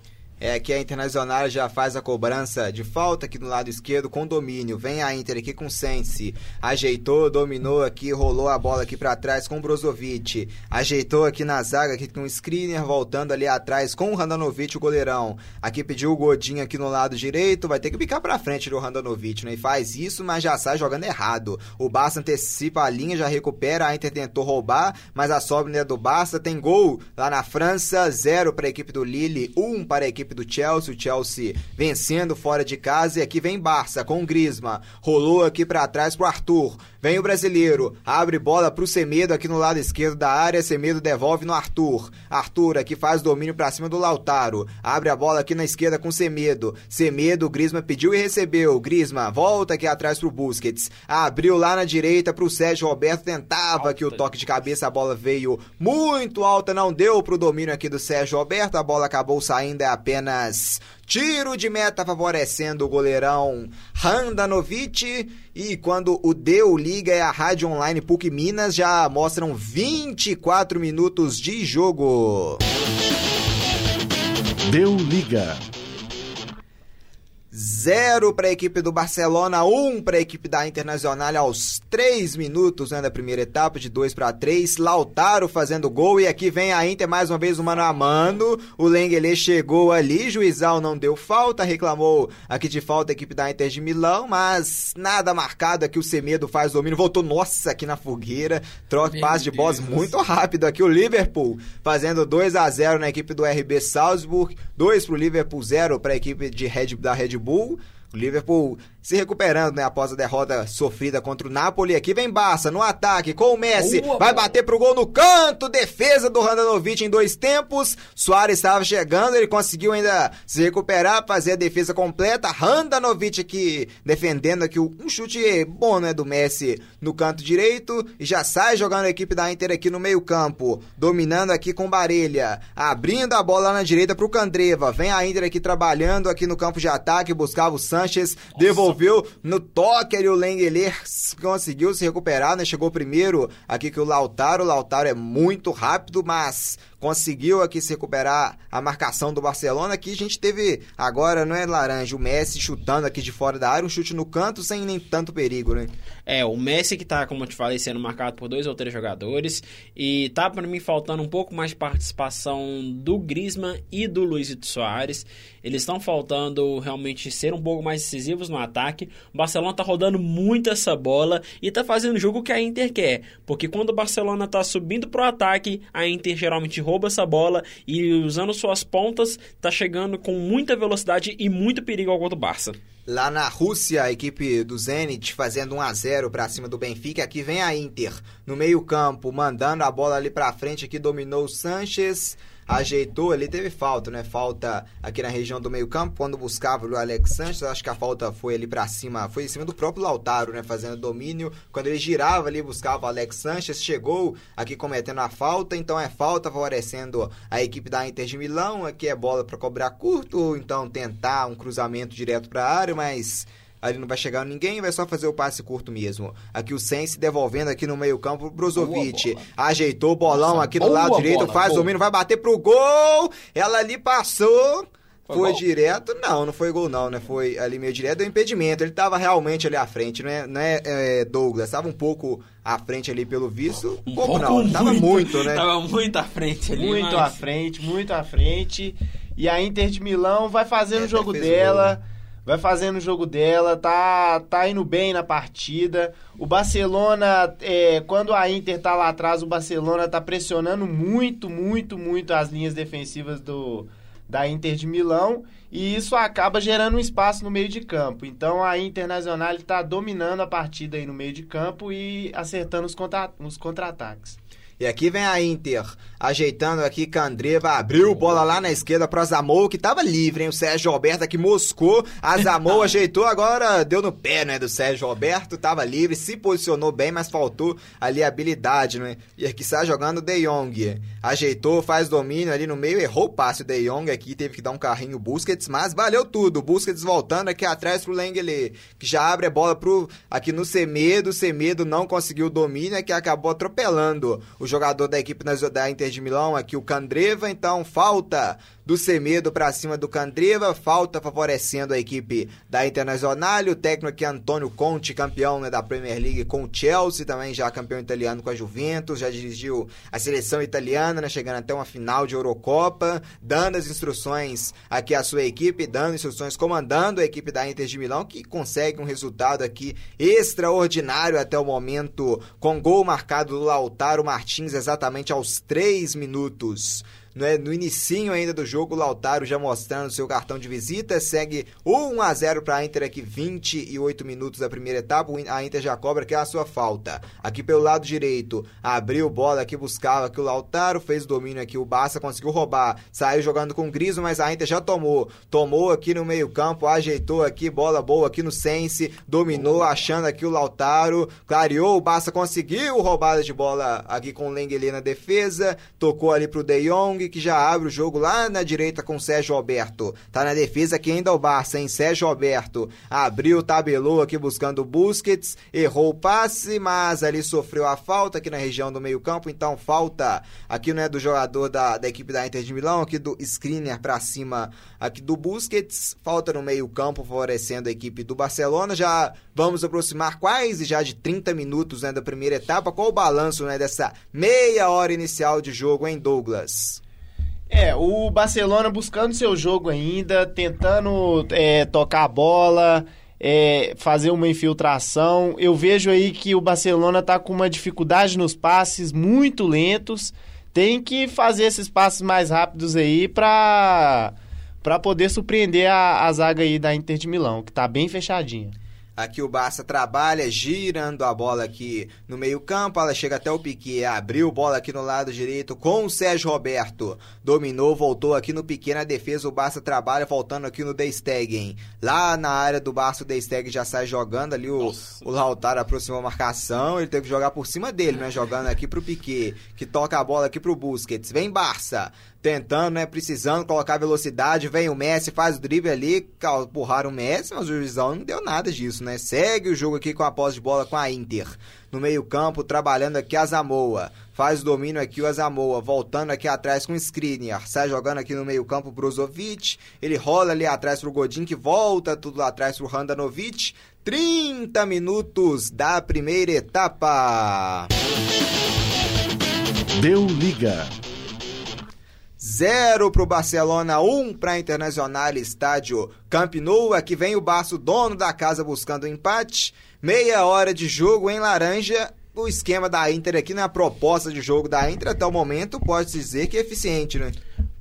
É que a Internacional já faz a cobrança de falta aqui no lado esquerdo com domínio. Vem a Inter aqui com Sense. Ajeitou, dominou aqui, rolou a bola aqui para trás com Brozovic. Ajeitou aqui na zaga aqui com o Skriniar voltando ali atrás com o Randanovic, o goleirão. Aqui pediu o Godinho aqui no lado direito, vai ter que picar para frente do Randanovic, né? E faz isso, mas já sai jogando errado. O Barça antecipa a linha, já recupera, a Inter tentou roubar, mas a sobra do Barça tem gol lá na França, zero para a equipe do Lille, um para a equipe equipe do Chelsea, o Chelsea vencendo fora de casa e aqui vem Barça com o Grisma, rolou aqui para trás pro Arthur, vem o brasileiro, abre bola pro Semedo aqui no lado esquerdo da área, Semedo devolve no Arthur, Arthur aqui faz domínio para cima do Lautaro, abre a bola aqui na esquerda com Semedo, Semedo, Grisma pediu e recebeu, Grisma volta aqui atrás pro Busquets, abriu lá na direita pro Sérgio Roberto, tentava que o toque de cabeça, a bola veio muito alta, não deu pro domínio aqui do Sérgio Roberto, a bola acabou saindo, é apenas apenas tiro de meta favorecendo o goleirão Handanovic. E quando o Deu liga é a Rádio Online PUC Minas, já mostram 24 minutos de jogo. Deu liga. 0 para a equipe do Barcelona, 1 um para a equipe da Internacional aos 3 minutos né, da primeira etapa, de 2 para 3. Lautaro fazendo gol e aqui vem a Inter mais uma vez o mano a mano. O Lengele chegou ali, Juizal não deu falta, reclamou aqui de falta a equipe da Inter de Milão, mas nada marcado aqui. O Semedo faz domínio, voltou, nossa, aqui na fogueira. Troca passe de bola muito rápido aqui. O Liverpool fazendo 2 a 0 na equipe do RB Salzburg, 2 para o Liverpool, 0 para a equipe de Red, da Red Bull. O Liverpool se recuperando, né, após a derrota sofrida contra o Napoli. Aqui vem Barça no ataque com o Messi. Boa, vai bater pro gol no canto. Defesa do Randanovic em dois tempos. Soares estava chegando, ele conseguiu ainda se recuperar, fazer a defesa completa. Randanovic aqui defendendo aqui um chute bom, né, do Messi no canto direito. E já sai jogando a equipe da Inter aqui no meio-campo, dominando aqui com Barelha, abrindo a bola na direita pro Candreva. Vem a Inter aqui trabalhando aqui no campo de ataque, buscava o Sanches, devolveu devolveu no toque ali o Lengler conseguiu se recuperar, né? Chegou primeiro aqui que o Lautaro, o Lautaro é muito rápido, mas conseguiu aqui se recuperar a marcação do Barcelona, que a gente teve agora, não é laranja, o Messi chutando aqui de fora da área, um chute no canto sem nem tanto perigo, né? É, o Messi que tá, como eu te falei, sendo marcado por dois ou três jogadores e tá para mim faltando um pouco mais de participação do Griezmann e do Luiz Soares. Eles estão faltando realmente ser um pouco mais decisivos no ataque. O Barcelona tá rodando muito essa bola e tá fazendo o jogo que a Inter quer, porque quando o Barcelona tá subindo pro ataque, a Inter geralmente rouba essa bola e usando suas pontas tá chegando com muita velocidade e muito perigo ao gol do Barça. Lá na Rússia, a equipe do Zenit fazendo 1 a 0 para cima do Benfica. Aqui vem a Inter no meio-campo, mandando a bola ali para frente. Aqui dominou o Sanches. Ajeitou ali, teve falta, né? Falta aqui na região do meio-campo, quando buscava o Alex Sanches, acho que a falta foi ali para cima, foi em cima do próprio Lautaro, né? Fazendo domínio. Quando ele girava ali, buscava o Alex Sanches, chegou aqui cometendo a falta, então é falta favorecendo a equipe da Inter de Milão. Aqui é bola para cobrar curto, então tentar um cruzamento direto para a área, mas ali não vai chegar ninguém, vai só fazer o passe curto mesmo. Aqui o Sense devolvendo aqui no meio-campo pro Brozovic. Ajeitou o bolão Nossa, aqui do lado direito, bola, faz o domínio, vai bater pro gol. Ela ali passou. Foi, foi direto? Não, não foi gol não, né? Foi ali meio direto, deu impedimento. Ele tava realmente ali à frente, né? né é, Douglas? Tava um pouco à frente ali pelo visto. Um, pouco, pouco, não, muito, tava muito, né? Tava muito à frente ali. Muito mas... à frente, muito à frente. E a Inter de Milão vai fazendo é, o jogo dela. Gol? Vai fazendo o jogo dela, tá, tá indo bem na partida. O Barcelona, é, quando a Inter tá lá atrás, o Barcelona tá pressionando muito, muito, muito as linhas defensivas do, da Inter de Milão e isso acaba gerando um espaço no meio de campo. Então a Internacional está dominando a partida aí no meio de campo e acertando os contra-ataques. Os contra e aqui vem a Inter, ajeitando aqui Candreva, abriu bola lá na esquerda para Zamou, que tava livre, hein? O Sérgio Roberto aqui moscou, a Zamou ajeitou, agora deu no pé, né, do Sérgio Roberto, tava livre, se posicionou bem, mas faltou ali habilidade, né? E aqui está jogando De Jong, ajeitou, faz domínio ali no meio, errou o passe. O De Jong aqui, teve que dar um carrinho Busquets, mas valeu tudo, Busquets voltando aqui atrás pro Lengele, que já abre a bola pro, aqui no Semedo, Semedo não conseguiu o domínio, é que acabou atropelando o jogador da equipe da Inter de Milão, aqui o Candreva, então falta do Semedo para cima do Candreva, falta favorecendo a equipe da Internazionale, o técnico aqui Antônio Conte, campeão né, da Premier League com o Chelsea, também já campeão italiano com a Juventus, já dirigiu a seleção italiana, né, chegando até uma final de Eurocopa, dando as instruções aqui à sua equipe, dando instruções, comandando a equipe da Inter de Milão, que consegue um resultado aqui extraordinário até o momento, com gol marcado do Lautaro Martins exatamente aos 3 minutos né, no inicinho ainda do jogo, o Lautaro já mostrando seu cartão de visita, segue 1 a 0 para a Inter aqui 28 minutos da primeira etapa, a Inter já cobra que é a sua falta. Aqui pelo lado direito, abriu bola aqui, buscava aqui o Lautaro, fez o domínio aqui, o Barça conseguiu roubar, saiu jogando com o Griso, mas a Inter já tomou, tomou aqui no meio campo, ajeitou aqui, bola boa aqui no Sense, dominou, achando aqui o Lautaro, clareou, o Barça conseguiu roubada de bola aqui com o Lengeli na defesa, tocou ali pro De Jong, que já abre o jogo lá na direita com Sérgio Alberto. Tá na defesa aqui ainda o Barça, hein? Sérgio Alberto abriu, tabelou aqui buscando o Busquets, errou o passe, mas ali sofreu a falta aqui na região do meio-campo, então falta aqui não é do jogador da, da equipe da Inter de Milão, aqui do Skriniar para cima aqui do Busquets, falta no meio-campo favorecendo a equipe do Barcelona. Já vamos aproximar quase já de 30 minutos né, da primeira etapa. Qual o balanço né, dessa meia hora inicial de jogo, em Douglas? É, o Barcelona buscando seu jogo ainda, tentando é, tocar a bola, é, fazer uma infiltração. Eu vejo aí que o Barcelona está com uma dificuldade nos passes muito lentos. Tem que fazer esses passes mais rápidos aí para para poder surpreender a, a zaga aí da Inter de Milão, que está bem fechadinha. Aqui o Barça trabalha, girando a bola aqui no meio-campo. Ela chega até o Piquet, abriu bola aqui no lado direito com o Sérgio Roberto. Dominou, voltou aqui no Piquet na defesa. O Barça trabalha, voltando aqui no De Stegen. Lá na área do Barça, o De Stegen já sai jogando ali. O, o Lautaro aproximou a marcação. Ele teve que jogar por cima dele, né? Jogando aqui pro Piquet, que toca a bola aqui pro Busquets. Vem Barça tentando, né, precisando colocar velocidade, vem o Messi, faz o drible ali, empurraram o Messi, mas o juizão não deu nada disso, né? Segue o jogo aqui com a posse de bola com a Inter. No meio-campo, trabalhando aqui a Zamoa. Faz o domínio aqui o Azamoa, voltando aqui atrás com o Skriniar. Sai jogando aqui no meio-campo o Brozovic. Ele rola ali atrás pro Godin, que volta tudo lá atrás pro Handanovic. 30 minutos da primeira etapa. Deu liga. 0 para o Barcelona, 1 um para a Internacional Estádio Camp Nou. Aqui vem o Barça, dono da casa, buscando o empate. Meia hora de jogo em laranja. O esquema da Inter aqui na proposta de jogo da Inter até o momento pode dizer que é eficiente, né?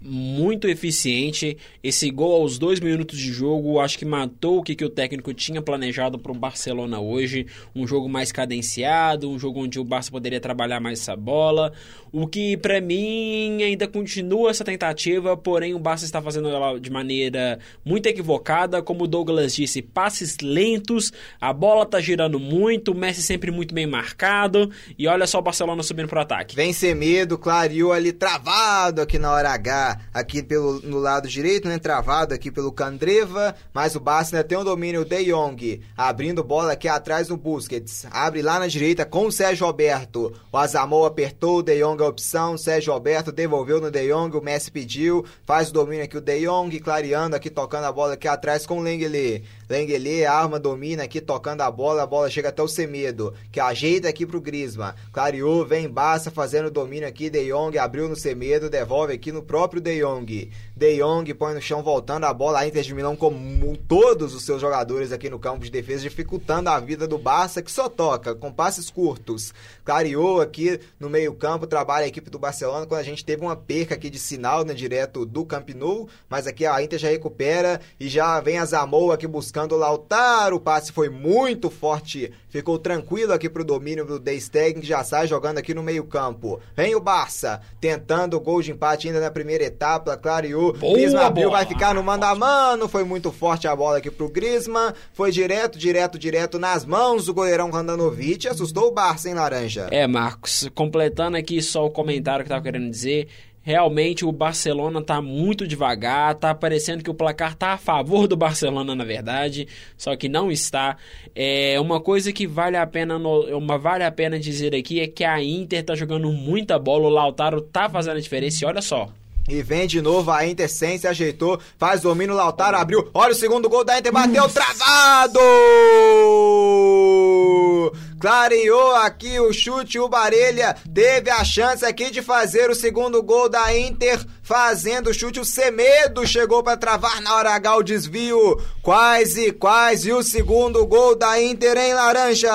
muito eficiente. Esse gol aos dois minutos de jogo, acho que matou o que, que o técnico tinha planejado para o Barcelona hoje. Um jogo mais cadenciado, um jogo onde o Barça poderia trabalhar mais essa bola. O que para mim ainda continua essa tentativa, porém o Barça está fazendo ela de maneira muito equivocada. Como o Douglas disse, passes lentos, a bola tá girando muito, o Messi sempre muito bem marcado. E olha só o Barcelona subindo pro ataque. Vem sem medo, clareou ali travado aqui na hora H aqui pelo, no lado direito, né? Travado aqui pelo Candreva, mas o Barça ainda tem o domínio De Jong, abrindo bola aqui atrás no Busquets. Abre lá na direita com o Sérgio Alberto. O Azamou apertou o De Jong a opção, Sérgio Alberto devolveu no De Jong, o Messi pediu, faz o domínio aqui o De Jong, clareando aqui, tocando a bola aqui atrás com o Lengele. Lengele, arma, domina aqui, tocando a bola, a bola chega até o Semedo, que ajeita aqui pro Grisma. Clareou, vem Barça fazendo o domínio aqui, De Jong abriu no Semedo, devolve aqui no próprio De Jong. De Jong põe no chão, voltando a bola. A Inter de Milão, como todos os seus jogadores aqui no campo de defesa, dificultando a vida do Barça, que só toca com passes curtos. Clareou aqui no meio-campo, trabalha a equipe do Barcelona. Quando a gente teve uma perca aqui de sinal, né, direto do Camp Nou, mas aqui a Inter já recupera e já vem a Zamoa aqui buscando o Lautaro. O passe foi muito forte, ficou tranquilo aqui pro domínio do De Stegen, que já sai jogando aqui no meio-campo. Vem o Barça, tentando o gol de empate ainda na primeira etapa, clareou. Abriu, vai ficar no mano a mano. Foi muito forte a bola aqui pro Griezmann. Foi direto, direto, direto nas mãos do goleirão Randanovic. Assustou o Barça, hein, Laranja? É, Marcos, completando aqui só o comentário que eu tava querendo dizer. Realmente o Barcelona tá muito devagar, tá parecendo que o placar tá a favor do Barcelona na verdade, só que não está. É uma coisa que vale a pena uma vale a pena dizer aqui é que a Inter tá jogando muita bola, o Lautaro tá fazendo a diferença e olha só. E vem de novo a Inter sem se ajeitou, faz domínio, Lautaro abriu, olha o segundo gol da Inter, bateu travado! Clareou aqui o chute, o Barelha teve a chance aqui de fazer o segundo gol da Inter, fazendo o chute, o Semedo chegou para travar na hora H o desvio, quase, quase o segundo gol da Inter em laranja.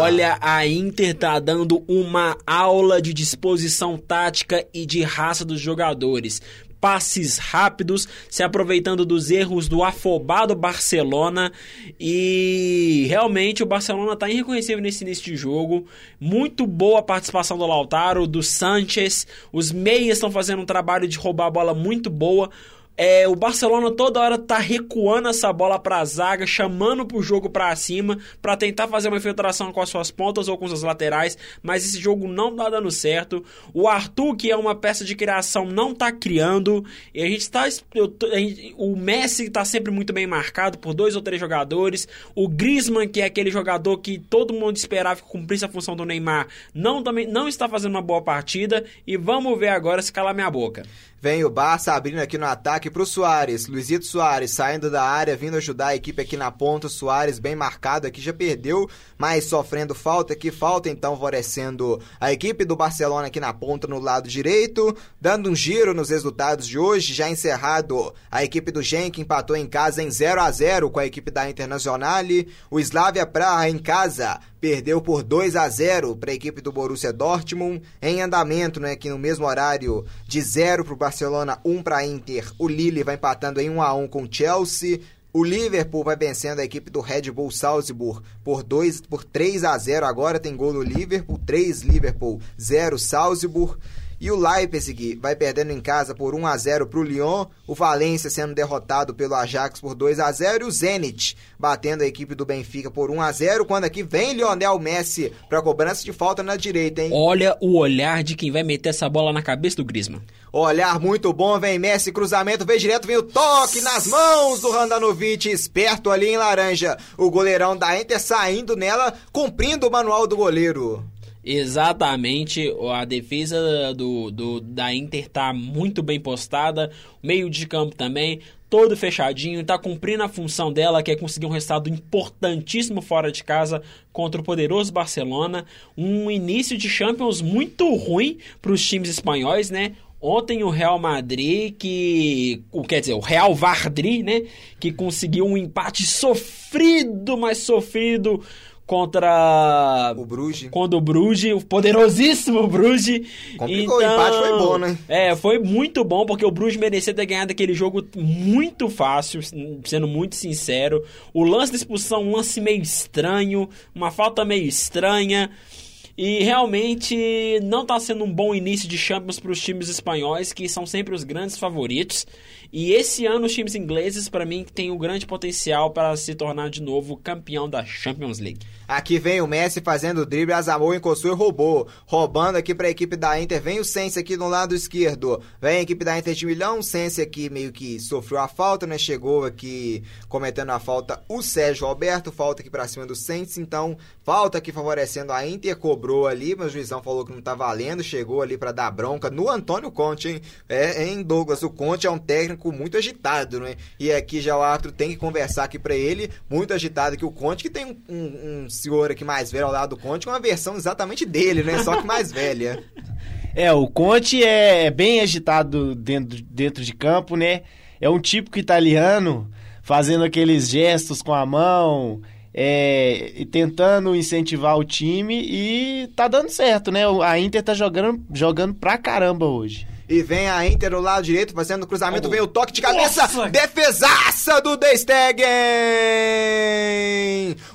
Olha, a Inter tá dando uma aula de disposição tática e de raça dos jogadores passes rápidos, se aproveitando dos erros do afobado Barcelona e realmente o Barcelona está irreconhecível nesse início de jogo. Muito boa participação do Lautaro, do Sanchez, os meias estão fazendo um trabalho de roubar a bola muito boa. É, o Barcelona toda hora tá recuando essa bola pra zaga, chamando pro jogo pra cima, para tentar fazer uma infiltração com as suas pontas ou com as laterais, mas esse jogo não tá dando certo. O Arthur, que é uma peça de criação, não tá criando, e a gente tá. Eu, a gente, o Messi tá sempre muito bem marcado por dois ou três jogadores. O Griezmann, que é aquele jogador que todo mundo esperava que cumprisse a função do Neymar, não, também, não está fazendo uma boa partida, e vamos ver agora se calar minha boca. Vem o Barça abrindo aqui no ataque pro Soares. Luizito Soares saindo da área, vindo ajudar a equipe aqui na ponta. Soares bem marcado aqui, já perdeu, mas sofrendo falta aqui. Falta então favorecendo a equipe do Barcelona aqui na ponta no lado direito. Dando um giro nos resultados de hoje, já encerrado. A equipe do Genk empatou em casa em 0 a 0 com a equipe da Internazionale. O Slavia Praha em casa perdeu por 2 a 0 para a equipe do Borussia Dortmund. Em andamento, né, aqui no mesmo horário, de 0 para o Barcelona, 1 para a Inter. O Lille vai empatando em 1 a 1 com o Chelsea. O Liverpool vai vencendo a equipe do Red Bull Salzburg por 2 por 3 a 0. Agora tem gol no Liverpool, 3 Liverpool, 0 Salzburg. E o Leipzig vai perdendo em casa por 1 a 0 para o Lyon, o Valência sendo derrotado pelo Ajax por 2 a 0 e o Zenit batendo a equipe do Benfica por 1 a 0 quando aqui vem Lionel Messi para cobrança de falta na direita, hein? Olha o olhar de quem vai meter essa bola na cabeça do Griezmann. Olhar muito bom, vem Messi, cruzamento, vem direto, vem o toque nas mãos do Randanovic, esperto ali em laranja. O goleirão da Inter saindo nela, cumprindo o manual do goleiro. Exatamente, a defesa do, do, da Inter tá muito bem postada, meio de campo também, todo fechadinho, tá cumprindo a função dela, que é conseguir um resultado importantíssimo fora de casa contra o poderoso Barcelona. Um início de Champions muito ruim para os times espanhóis, né? Ontem o Real Madrid, que. Quer dizer, o Real Vardri, né? Que conseguiu um empate sofrido, mas sofrido contra O Bruges. contra o Bruges, o poderosíssimo Bruges. Complicou, o empate foi bom, né? É, foi muito bom, porque o Bruges merecia ter ganhado aquele jogo muito fácil, sendo muito sincero. O lance de expulsão, um lance meio estranho, uma falta meio estranha. E realmente não está sendo um bom início de Champions para os times espanhóis, que são sempre os grandes favoritos. E esse ano os times ingleses, para mim, têm um grande potencial para se tornar de novo campeão da Champions League. Aqui vem o Messi fazendo o drible, Azamou encostou e roubou. Roubando aqui para a equipe da Inter. Vem o Sense aqui no lado esquerdo. Vem a equipe da Inter de Milão. O Sense aqui meio que sofreu a falta, né? Chegou aqui cometendo a falta o Sérgio Alberto. Falta aqui para cima do Sense. Então, falta aqui favorecendo a Inter. Cobrou ali, mas o juizão falou que não tá valendo. Chegou ali para dar bronca no Antônio Conte, hein? É, em Douglas. O Conte é um técnico muito agitado, né? E aqui já o árbitro tem que conversar aqui para ele. Muito agitado que o Conte, que tem um, um senhor aqui mais velho ao lado do Conte, com uma versão exatamente dele, né? Só que mais velha. É, o Conte é bem agitado dentro, dentro de campo, né? É um típico italiano fazendo aqueles gestos com a mão, é, tentando incentivar o time e tá dando certo, né? A Inter tá jogando, jogando pra caramba hoje. E vem a Inter do lado direito fazendo o cruzamento, oh. vem o toque de cabeça, Nossa. defesaça do De Stegen!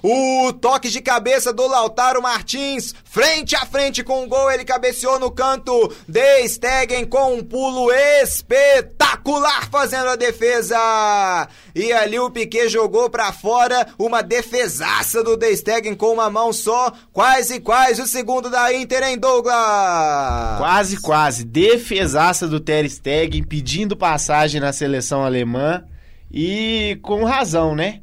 O toque de cabeça do Lautaro Martins, frente a frente com o gol, ele cabeceou no canto, De Stegen com um pulo espetacular fazendo a defesa! E ali o Piquet jogou para fora, uma defesaça do De Stegen com uma mão só, quase quase o segundo da Inter em Douglas! Quase quase, defesaça do Ter Stegen pedindo passagem na seleção alemã e com razão, né?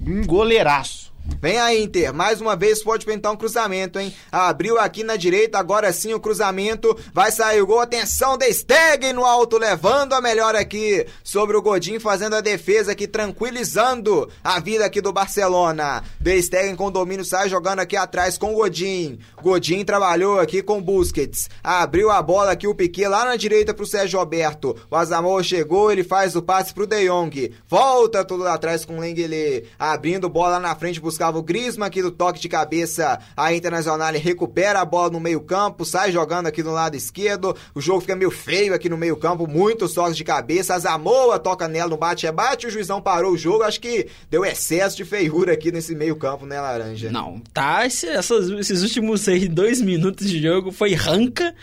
Um goleiraço. Vem a Inter, mais uma vez pode pintar um cruzamento, hein? Abriu aqui na direita, agora sim o cruzamento. Vai sair o gol. Atenção, De Stegen no alto, levando a melhor aqui sobre o Godin, fazendo a defesa aqui, tranquilizando a vida aqui do Barcelona. De Stegen com domínio, sai jogando aqui atrás com o Godin. Godin trabalhou aqui com Busquets. Abriu a bola aqui o Piquet lá na direita pro Sérgio Alberto. O Azamor chegou, ele faz o passe pro De Jong. Volta tudo lá atrás com o Lengele. Abrindo bola na frente, buscava o Grisma aqui do toque de cabeça. A Internacional recupera a bola no meio-campo, sai jogando aqui no lado esquerdo. O jogo fica meio feio aqui no meio-campo, muitos toques de cabeça. A Zamoa toca nela no bate-rebate. O juizão parou o jogo. Acho que deu excesso de feiura aqui nesse meio-campo, né, Laranja? Não, tá. Esses últimos seis, dois minutos de jogo foi ranca.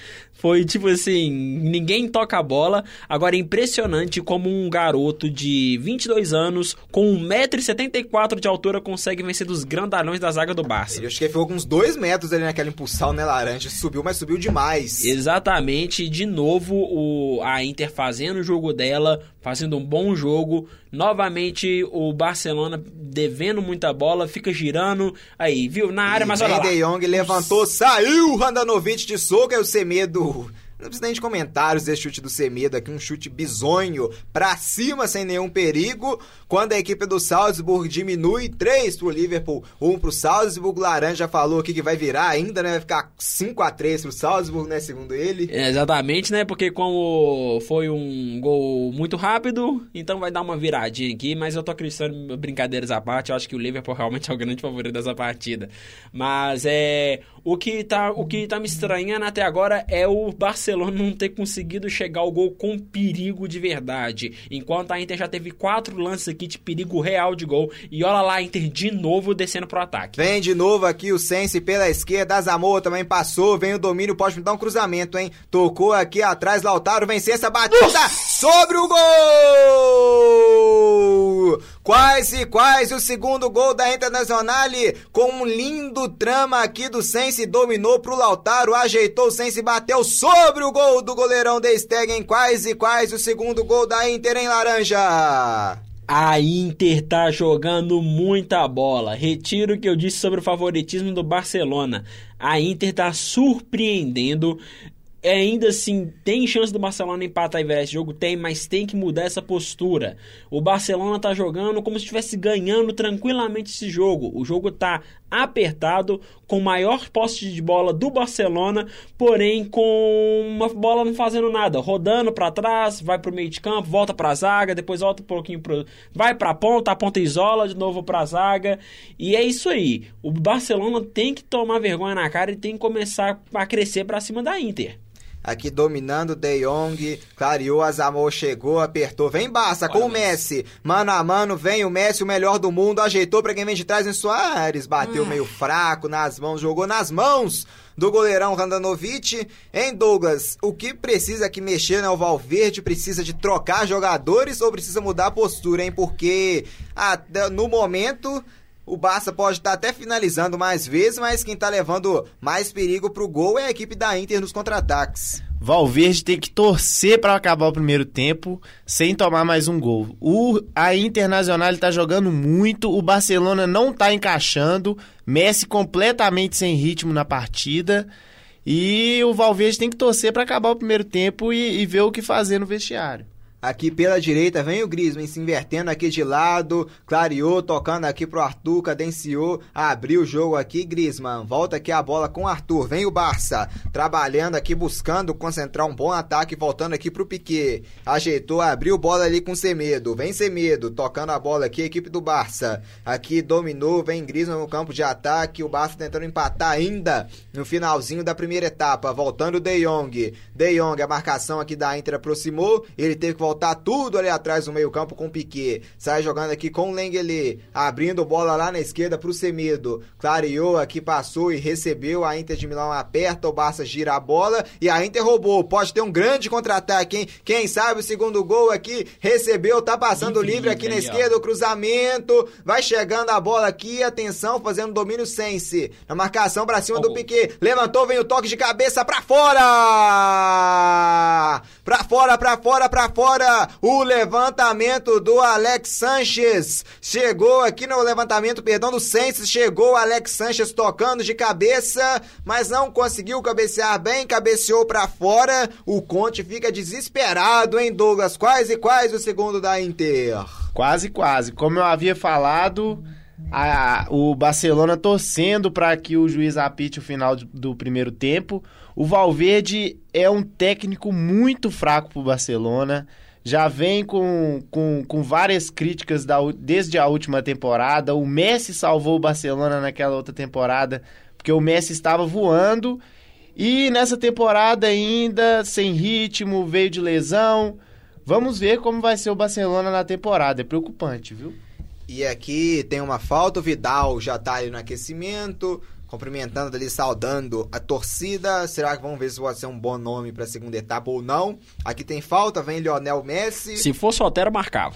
Foi tipo assim, ninguém toca a bola. Agora é impressionante como um garoto de 22 anos, com 1,74m de altura, consegue vencer dos grandalhões da zaga do Barça. Eu acho que ele ficou com uns 2 metros ali naquela impulsão, né, Laranja? Subiu, mas subiu demais. Exatamente. De novo, o, a Inter fazendo o jogo dela, fazendo um bom jogo. Novamente, o Barcelona devendo muita bola, fica girando. Aí, viu? Na área, e mas olha lá. De Jong levantou, saiu, Randanovic de soco, é o Semedo não precisa nem de comentários desse chute do Semedo aqui, um chute bizonho pra cima sem nenhum perigo. Quando a equipe do Salzburg diminui 3 pro Liverpool, 1 pro Salzburg. Laranja falou aqui que vai virar ainda, né? Vai ficar 5 a 3 pro Salzburg, né? Segundo ele. É, exatamente, né? Porque como foi um gol muito rápido, então vai dar uma viradinha aqui. Mas eu tô acreditando, brincadeiras à parte, eu acho que o Liverpool realmente é o grande favorito dessa partida. Mas é. O que tá, o que tá me estranhando até agora é o Barcelona não ter conseguido chegar ao gol com perigo de verdade. Enquanto a Inter já teve quatro lances aqui de perigo real de gol. E olha lá a Inter de novo descendo pro ataque. Vem de novo aqui o Sense pela esquerda. Zamora também passou. Vem o domínio, pode me dar um cruzamento, hein? Tocou aqui atrás, Lautaro vence essa batida Nossa! sobre o gol! Quase, quase o segundo gol da Internacional com um lindo trama aqui do Sense, dominou pro Lautaro, ajeitou o Sense, bateu sobre o gol do goleirão de Stegen, quase, quase o segundo gol da Inter em laranja. A Inter tá jogando muita bola. Retiro o que eu disse sobre o favoritismo do Barcelona. A Inter tá surpreendendo ainda assim tem chance do Barcelona empatar e virar esse jogo? Tem, mas tem que mudar essa postura. O Barcelona tá jogando como se estivesse ganhando tranquilamente esse jogo. O jogo tá apertado, com maior poste de bola do Barcelona, porém com uma bola não fazendo nada, rodando para trás, vai pro meio de campo, volta para a zaga, depois volta um pouquinho pro vai para a ponta, a ponta isola de novo para a zaga. E é isso aí. O Barcelona tem que tomar vergonha na cara e tem que começar a crescer para cima da Inter aqui dominando De Jong, clareou, Azamor chegou, apertou, vem Barça com o Messi, mano a mano, vem o Messi, o melhor do mundo, ajeitou para quem vem de trás em Soares, bateu hum. meio fraco nas mãos, jogou nas mãos do goleirão Randanovic. Em Douglas, o que precisa aqui mexer no Valverde? Precisa de trocar jogadores ou precisa mudar a postura, hein? Porque até no momento o Barça pode estar até finalizando mais vezes, mas quem está levando mais perigo para o gol é a equipe da Inter nos contra-ataques. Valverde tem que torcer para acabar o primeiro tempo sem tomar mais um gol. O, a Internacional está jogando muito, o Barcelona não está encaixando, Messi completamente sem ritmo na partida. E o Valverde tem que torcer para acabar o primeiro tempo e, e ver o que fazer no vestiário. Aqui pela direita vem o Griezmann se invertendo aqui de lado, clareou, tocando aqui pro Arthur, cadenciou, abriu o jogo aqui, Griezmann. Volta aqui a bola com o Arthur, vem o Barça, trabalhando aqui, buscando concentrar um bom ataque, voltando aqui pro Piquet. Ajeitou, abriu bola ali com Semedo, vem Semedo, tocando a bola aqui, equipe do Barça. Aqui dominou, vem Griezmann no campo de ataque, o Barça tentando empatar ainda no finalzinho da primeira etapa, voltando o De Jong. De Jong, a marcação aqui da Inter aproximou, ele teve que voltar voltar tudo ali atrás no meio-campo com o Piquet. Sai jogando aqui com o Lengele, abrindo bola lá na esquerda pro Semedo. Clareou aqui, passou e recebeu. A Inter de Milão aperta, o Barça gira a bola e a Inter roubou. Pode ter um grande contra-ataque, hein? Quem sabe o segundo gol aqui recebeu, tá passando livre, livre aqui na esquerda, o cruzamento. Vai chegando a bola aqui, atenção, fazendo domínio sense. Na marcação pra cima oh. do Piquet. Levantou, vem o toque de cabeça pra fora! Pra fora, pra fora, pra fora o levantamento do Alex Sanches. Chegou aqui no levantamento, perdão, do Senses. Chegou o Alex Sanches tocando de cabeça, mas não conseguiu cabecear bem, cabeceou para fora. O Conte fica desesperado, hein, Douglas? Quais e quais o segundo da Inter? Quase, quase. Como eu havia falado, a, o Barcelona torcendo para que o juiz apite o final do primeiro tempo. O Valverde é um técnico muito fraco para o Barcelona já vem com, com, com várias críticas da, desde a última temporada. O Messi salvou o Barcelona naquela outra temporada, porque o Messi estava voando. E nessa temporada ainda, sem ritmo, veio de lesão. Vamos ver como vai ser o Barcelona na temporada. É preocupante, viu? E aqui tem uma falta, o Vidal já tá ali no aquecimento cumprimentando ali, saudando a torcida. Será que vamos ver se pode ser um bom nome para a segunda etapa ou não? Aqui tem falta, vem Lionel Messi. Se fosse Otero, marcava.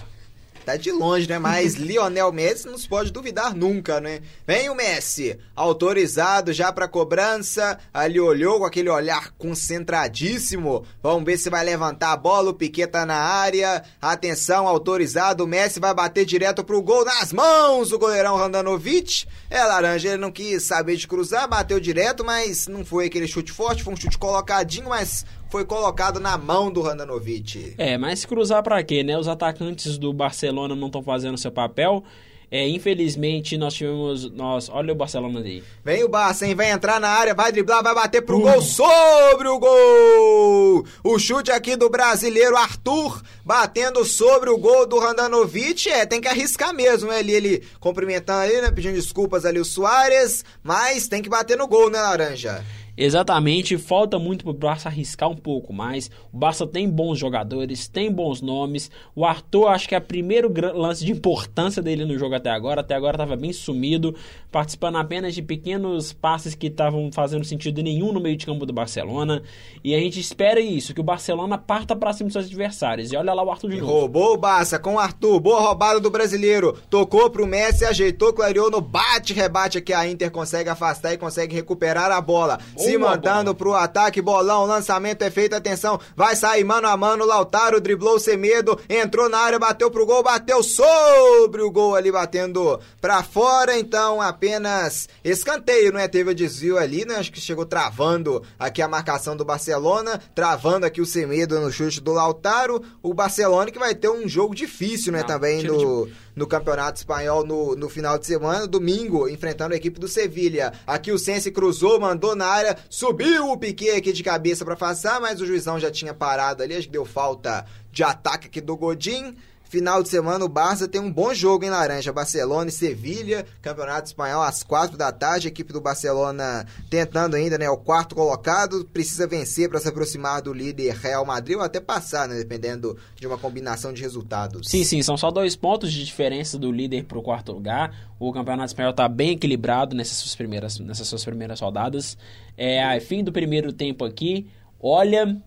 Tá de longe, né? Mas Lionel Messi não se pode duvidar nunca, né? Vem o Messi, autorizado já para cobrança. Ali olhou com aquele olhar concentradíssimo. Vamos ver se vai levantar a bola. O Piquet tá na área. Atenção, autorizado. O Messi vai bater direto pro gol nas mãos do goleirão Randanovic. É, Laranja, ele não quis saber de cruzar, bateu direto, mas não foi aquele chute forte, foi um chute colocadinho, mas foi colocado na mão do Randanovic. É, mas cruzar para quê, né? Os atacantes do Barcelona não estão fazendo seu papel. É, infelizmente, nós tivemos. Nós, olha o Barcelona aí. Vem o Barça, hein? Vai entrar na área, vai driblar, vai bater pro uh. gol sobre o gol! O chute aqui do brasileiro Arthur, batendo sobre o gol do Randanovic. É, tem que arriscar mesmo, né? Ele, ele cumprimentando ali, né? Pedindo desculpas ali o Soares, mas tem que bater no gol, né, Laranja? Exatamente, falta muito para o Barça arriscar um pouco mais. O Barça tem bons jogadores, tem bons nomes. O Arthur, acho que é o primeiro lance de importância dele no jogo até agora. Até agora estava bem sumido, participando apenas de pequenos passes que estavam fazendo sentido nenhum no meio de campo do Barcelona. E a gente espera isso, que o Barcelona parta para cima dos seus adversários. E olha lá o Arthur de novo. Roubou o Barça com o Arthur, boa roubada do brasileiro. Tocou pro Messi, ajeitou, clareou no bate-rebate que a Inter consegue afastar e consegue recuperar a bola. Se se mandando pro ataque, bolão, lançamento é feito, atenção, vai sair mano a mano, Lautaro driblou sem medo, entrou na área, bateu pro gol, bateu sobre o gol ali, batendo pra fora, então apenas escanteio, não é? Teve o desvio ali, né? Acho que chegou travando aqui a marcação do Barcelona, travando aqui o Semedo no chute do Lautaro, o Barcelona que vai ter um jogo difícil, né, Não, também tiro no, no Campeonato Espanhol no, no final de semana, domingo, enfrentando a equipe do Sevilha. Aqui o Sense cruzou, mandou na área, subiu o Piquet aqui de cabeça para passar, mas o juizão já tinha parado ali, acho que deu falta de ataque aqui do Godin. Final de semana, o Barça tem um bom jogo em Laranja. Barcelona e Sevilha, Campeonato Espanhol às quatro da tarde. A equipe do Barcelona tentando ainda, né? O quarto colocado. Precisa vencer para se aproximar do líder Real Madrid ou até passar, né? Dependendo de uma combinação de resultados. Sim, sim, são só dois pontos de diferença do líder pro quarto lugar. O campeonato espanhol tá bem equilibrado nessas suas primeiras, nessas suas primeiras rodadas. É, fim do primeiro tempo aqui, olha,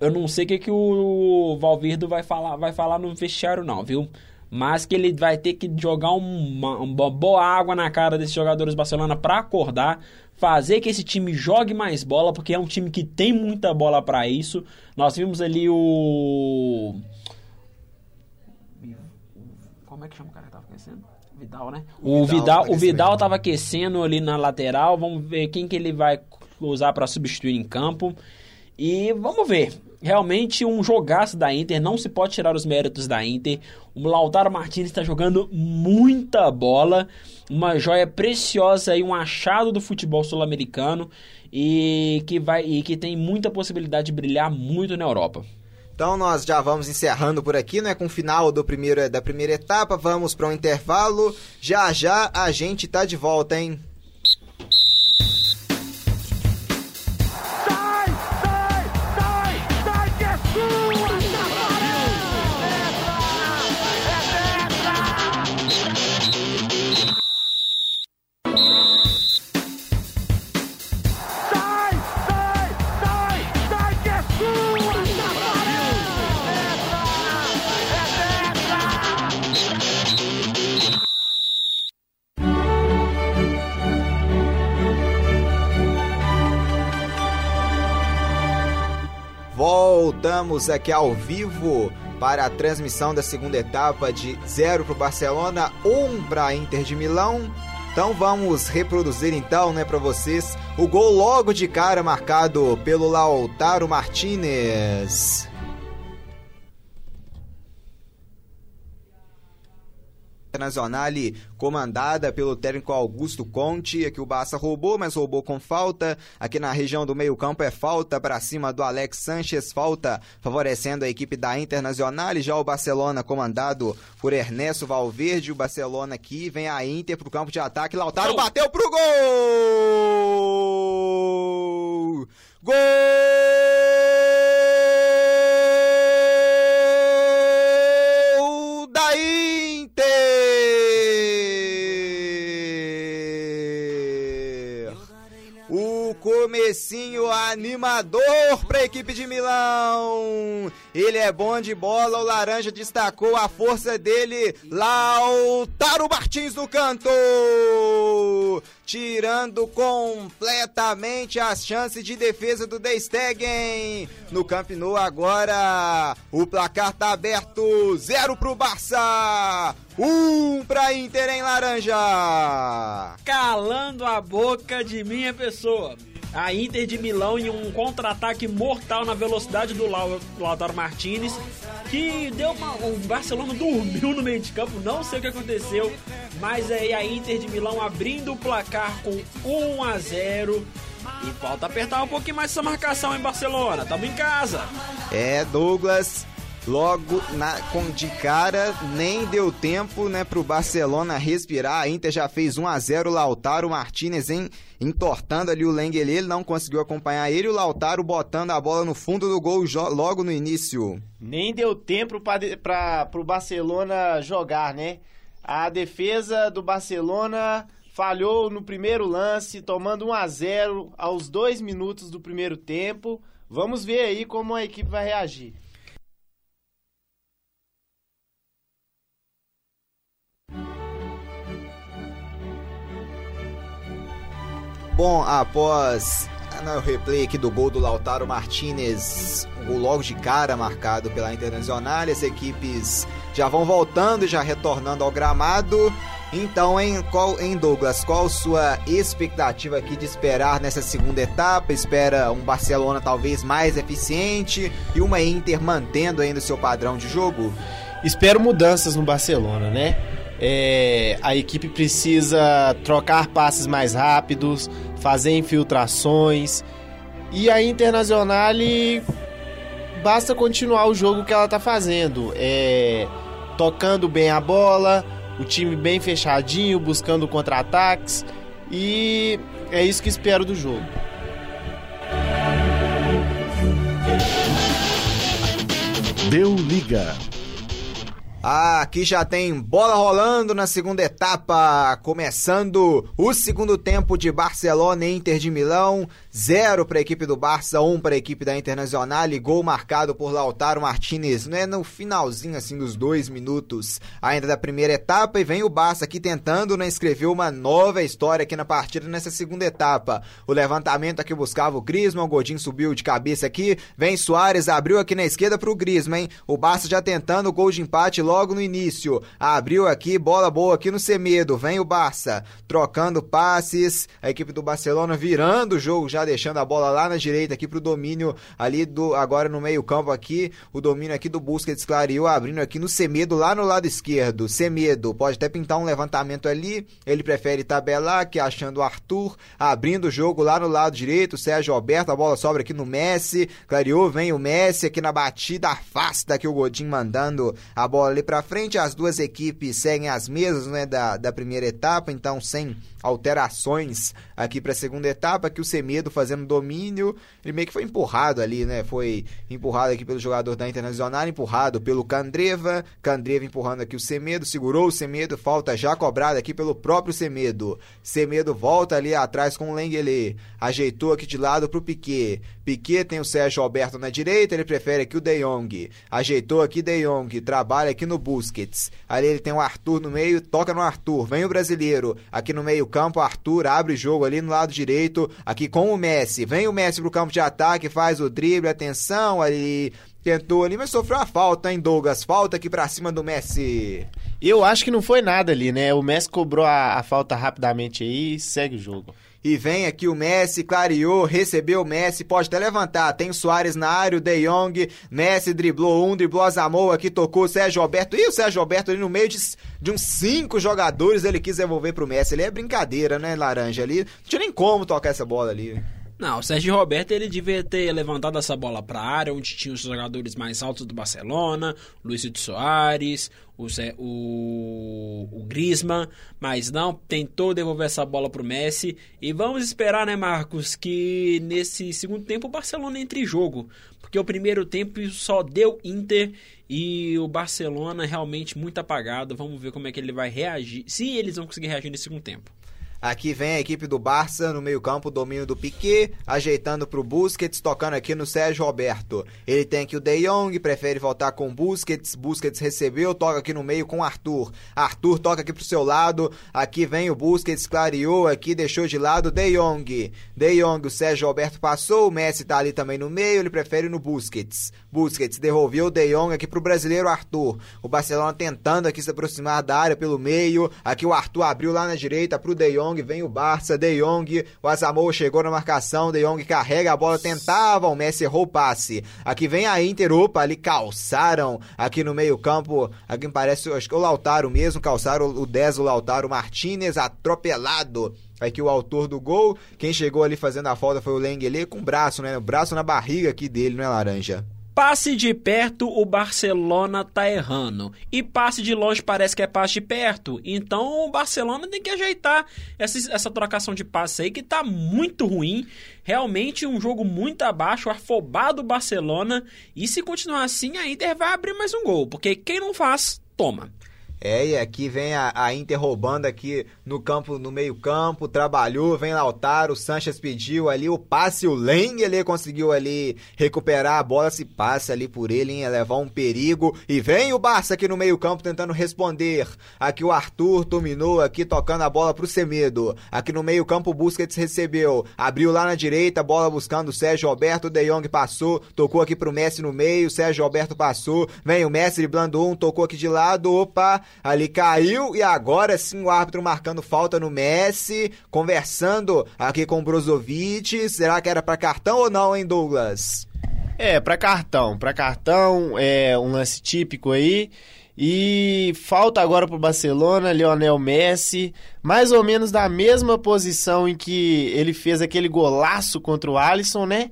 eu não sei o que, que o Valverde vai falar, vai falar no vestiário, não, viu? Mas que ele vai ter que jogar uma, uma boa água na cara desses jogadores do Barcelona para acordar, fazer que esse time jogue mais bola, porque é um time que tem muita bola para isso. Nós vimos ali o. Como é que chama o cara que tava aquecendo? Vidal, né? O, O Vidal Vidal, tava o Vidal aquecendo. tava aquecendo ali na lateral. Vamos ver quem que ele vai usar para substituir em campo. E vamos ver. Realmente um jogaço da Inter, não se pode tirar os méritos da Inter. O Lautaro Martinez está jogando muita bola, uma joia preciosa e um achado do futebol sul-americano e que vai e que tem muita possibilidade de brilhar muito na Europa. Então nós já vamos encerrando por aqui, né? Com o final do primeiro, da primeira etapa. Vamos para um intervalo. Já já a gente tá de volta, hein? Voltamos aqui ao vivo para a transmissão da segunda etapa de 0 para o Barcelona, 1 um para a Inter de Milão. Então vamos reproduzir então, né, para vocês o gol logo de cara marcado pelo Lautaro Martinez. Internazionale comandada pelo técnico Augusto Conte, aqui o Barça roubou, mas roubou com falta. Aqui na região do meio-campo é falta para cima do Alex Sanches, falta favorecendo a equipe da Internazionale. Já o Barcelona comandado por Ernesto Valverde, o Barcelona aqui vem a Inter pro campo de ataque. Lautaro bateu pro gol! Gol comecinho animador para a equipe de Milão. Ele é bom de bola, o Laranja destacou a força dele. Lautaro Martins no canto. Tirando completamente as chances de defesa do De Stegen. No Camp Nou agora o placar tá aberto. Zero pro Barça. Um pra Inter em Laranja. calando a boca de minha pessoa. A Inter de Milão em um contra-ataque mortal na velocidade do Lau- Lautaro Martinez, que deu uma. O Barcelona dormiu no meio de campo, não sei o que aconteceu, mas aí a Inter de Milão abrindo o placar com 1 a 0 e falta apertar um pouquinho mais essa marcação em Barcelona. Tamo em casa. É, Douglas, logo na, com, de cara, nem deu tempo né, pro Barcelona respirar. A Inter já fez 1 a 0 Lautaro Martinez em, entortando ali o Lenglet, ele não conseguiu acompanhar ele. O Lautaro botando a bola no fundo do gol logo no início. Nem deu tempo para o Barcelona jogar, né? A defesa do Barcelona falhou no primeiro lance, tomando 1 a 0 aos dois minutos do primeiro tempo. Vamos ver aí como a equipe vai reagir. Bom, após no replay aqui do gol do Lautaro Martinez, gol logo de cara marcado pela Internacional. As equipes já vão voltando e já retornando ao gramado. Então, em, qual, em Douglas, qual sua expectativa aqui de esperar nessa segunda etapa? Espera um Barcelona talvez mais eficiente e uma Inter mantendo ainda o seu padrão de jogo? Espero mudanças no Barcelona, né? É, a equipe precisa trocar passes mais rápidos, fazer infiltrações. E a Internacional basta continuar o jogo que ela está fazendo, é, tocando bem a bola, o time bem fechadinho, buscando contra-ataques. E é isso que espero do jogo. Deu liga. Aqui já tem bola rolando na segunda etapa, começando o segundo tempo de Barcelona e Inter de Milão. Zero para a equipe do Barça, um para a equipe da Internacional e gol marcado por Lautaro Martinez. Não é no finalzinho assim dos dois minutos ainda da primeira etapa e vem o Barça aqui tentando né, escrever uma nova história aqui na partida nessa segunda etapa. O levantamento aqui buscava o Griezmann, o Godinho subiu de cabeça aqui, vem Soares, abriu aqui na esquerda para o Griezmann, hein? O Barça já tentando o gol de empate logo no início. Abriu aqui, bola boa aqui no Semedo, vem o Barça trocando passes, a equipe do Barcelona virando o jogo já deixando a bola lá na direita aqui pro domínio ali do agora no meio-campo aqui, o domínio aqui do Busquets clareou abrindo aqui no Semedo lá no lado esquerdo. Semedo pode até pintar um levantamento ali, ele prefere tabelar que achando o Arthur, abrindo o jogo lá no lado direito, o Sérgio Alberto, a bola sobra aqui no Messi, clareou, vem o Messi aqui na batida, afasta aqui o Godinho mandando a bola ali para frente. As duas equipes seguem as mesmas, né, da, da primeira etapa, então sem alterações aqui para a segunda etapa, que o Semedo fazendo domínio, ele meio que foi empurrado ali, né? Foi empurrado aqui pelo jogador da Internacional, empurrado pelo Candreva, Candreva empurrando aqui o Semedo, segurou o Semedo, falta já cobrada aqui pelo próprio Semedo. Semedo volta ali atrás com o Lengele, ajeitou aqui de lado pro Piquet. Piquet tem o Sérgio Alberto na direita, ele prefere aqui o De Jong. Ajeitou aqui De Jong, trabalha aqui no Busquets. Ali ele tem o Arthur no meio, toca no Arthur, vem o brasileiro. Aqui no meio campo, Arthur abre jogo ali no lado direito, aqui com o Messi. Vem o Messi pro campo de ataque, faz o drible, atenção ali. Tentou ali, mas sofreu a falta, hein, Douglas? Falta aqui pra cima do Messi. Eu acho que não foi nada ali, né? O Messi cobrou a, a falta rapidamente aí e segue o jogo. E vem aqui o Messi, clareou, recebeu o Messi, pode até levantar. Tem o Soares na área, o De Jong, Messi driblou um, driblou a Zamoa aqui, tocou o Sérgio Alberto. E o Sérgio Alberto ali no meio de, de uns cinco jogadores, ele quis devolver pro Messi. Ele é brincadeira, né, Laranja? Ali, não tinha nem como tocar essa bola ali. Não, o Sérgio Roberto ele devia ter levantado essa bola para a área, onde tinha os jogadores mais altos do Barcelona, Luiz de Soares, o, o, o Griezmann, mas não, tentou devolver essa bola para o Messi. E vamos esperar, né, Marcos, que nesse segundo tempo o Barcelona entre em jogo, porque o primeiro tempo só deu Inter e o Barcelona realmente muito apagado. Vamos ver como é que ele vai reagir, se eles vão conseguir reagir nesse segundo tempo. Aqui vem a equipe do Barça no meio-campo, domínio do Piquet, ajeitando pro Busquets, tocando aqui no Sérgio Roberto. Ele tem aqui o De Jong, prefere voltar com Busquets. Busquets recebeu, toca aqui no meio com Arthur. Arthur toca aqui pro seu lado. Aqui vem o Busquets, clareou aqui, deixou de lado De Jong. De Jong, o Sérgio Roberto passou, o Messi tá ali também no meio, ele prefere no Busquets. Busquets devolveu o De Jong aqui pro brasileiro Arthur. O Barcelona tentando aqui se aproximar da área pelo meio. Aqui o Arthur abriu lá na direita pro De Jong. Vem o Barça, De Jong, o Asamoah chegou na marcação, De Jong carrega a bola, tentava, o Messi errou o passe. Aqui vem a Inter, opa, ali calçaram aqui no meio campo, aqui me parece, acho que o Lautaro mesmo, calçaram o 10, o Lautaro Martinez, atropelado. Aqui o autor do gol, quem chegou ali fazendo a falta foi o Lengele com o braço, né? O braço na barriga aqui dele, não é laranja? Passe de perto, o Barcelona tá errando. E passe de longe parece que é passe de perto. Então o Barcelona tem que ajeitar essa, essa trocação de passe aí que tá muito ruim. Realmente um jogo muito abaixo, afobado o Barcelona. E se continuar assim, a Inter vai abrir mais um gol. Porque quem não faz, toma. É, e aqui vem a, a Inter roubando aqui no campo, no meio campo, trabalhou, vem Lautaro, o Sanches pediu ali o passe, o Leng, ele conseguiu ali recuperar a bola, se passa ali por ele, hein, ia levar um perigo, e vem o Barça aqui no meio campo tentando responder, aqui o Arthur dominou aqui tocando a bola pro Semedo, aqui no meio campo o Busquets recebeu, abriu lá na direita, bola buscando o Sérgio Roberto, o De Jong passou, tocou aqui pro Messi no meio, Sérgio Roberto passou, vem o Messi driblando um, tocou aqui de lado, opa, ali caiu e agora sim o árbitro marcando falta no Messi, conversando aqui com o Brozovic. Será que era para cartão ou não, hein, Douglas? É, para cartão, para cartão, é um lance típico aí. E falta agora pro Barcelona, Lionel Messi, mais ou menos da mesma posição em que ele fez aquele golaço contra o Alisson, né?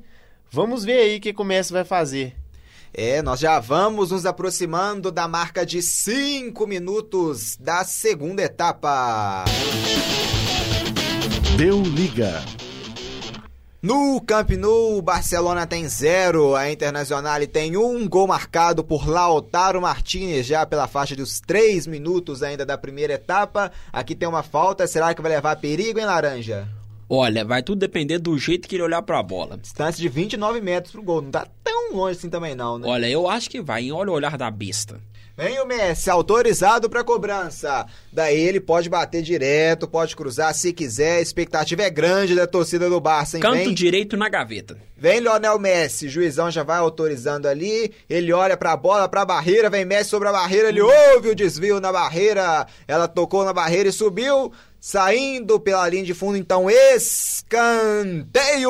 Vamos ver aí o que o Messi vai fazer. É, nós já vamos nos aproximando da marca de 5 minutos da segunda etapa. Deu liga. No Camp Nou, o Barcelona tem zero, a Internacional tem um gol marcado por Lautaro Martinez já pela faixa dos 3 minutos ainda da primeira etapa. Aqui tem uma falta, será que vai levar perigo em laranja? Olha, vai tudo depender do jeito que ele olhar pra bola. Distância de 29 metros pro gol, não tá tão longe assim também não, né? Olha, eu acho que vai, hein? Olha o olhar da besta. Vem o Messi, autorizado para cobrança. Daí ele pode bater direto, pode cruzar se quiser. A expectativa é grande da torcida do Barça, hein? Canto Vem, direito na gaveta. vem Lionel Messi, juizão já vai autorizando ali. Ele olha pra bola, pra barreira, vem Messi sobre a barreira, ele ouve o desvio na barreira. Ela tocou na barreira e subiu. Saindo pela linha de fundo, então escanteio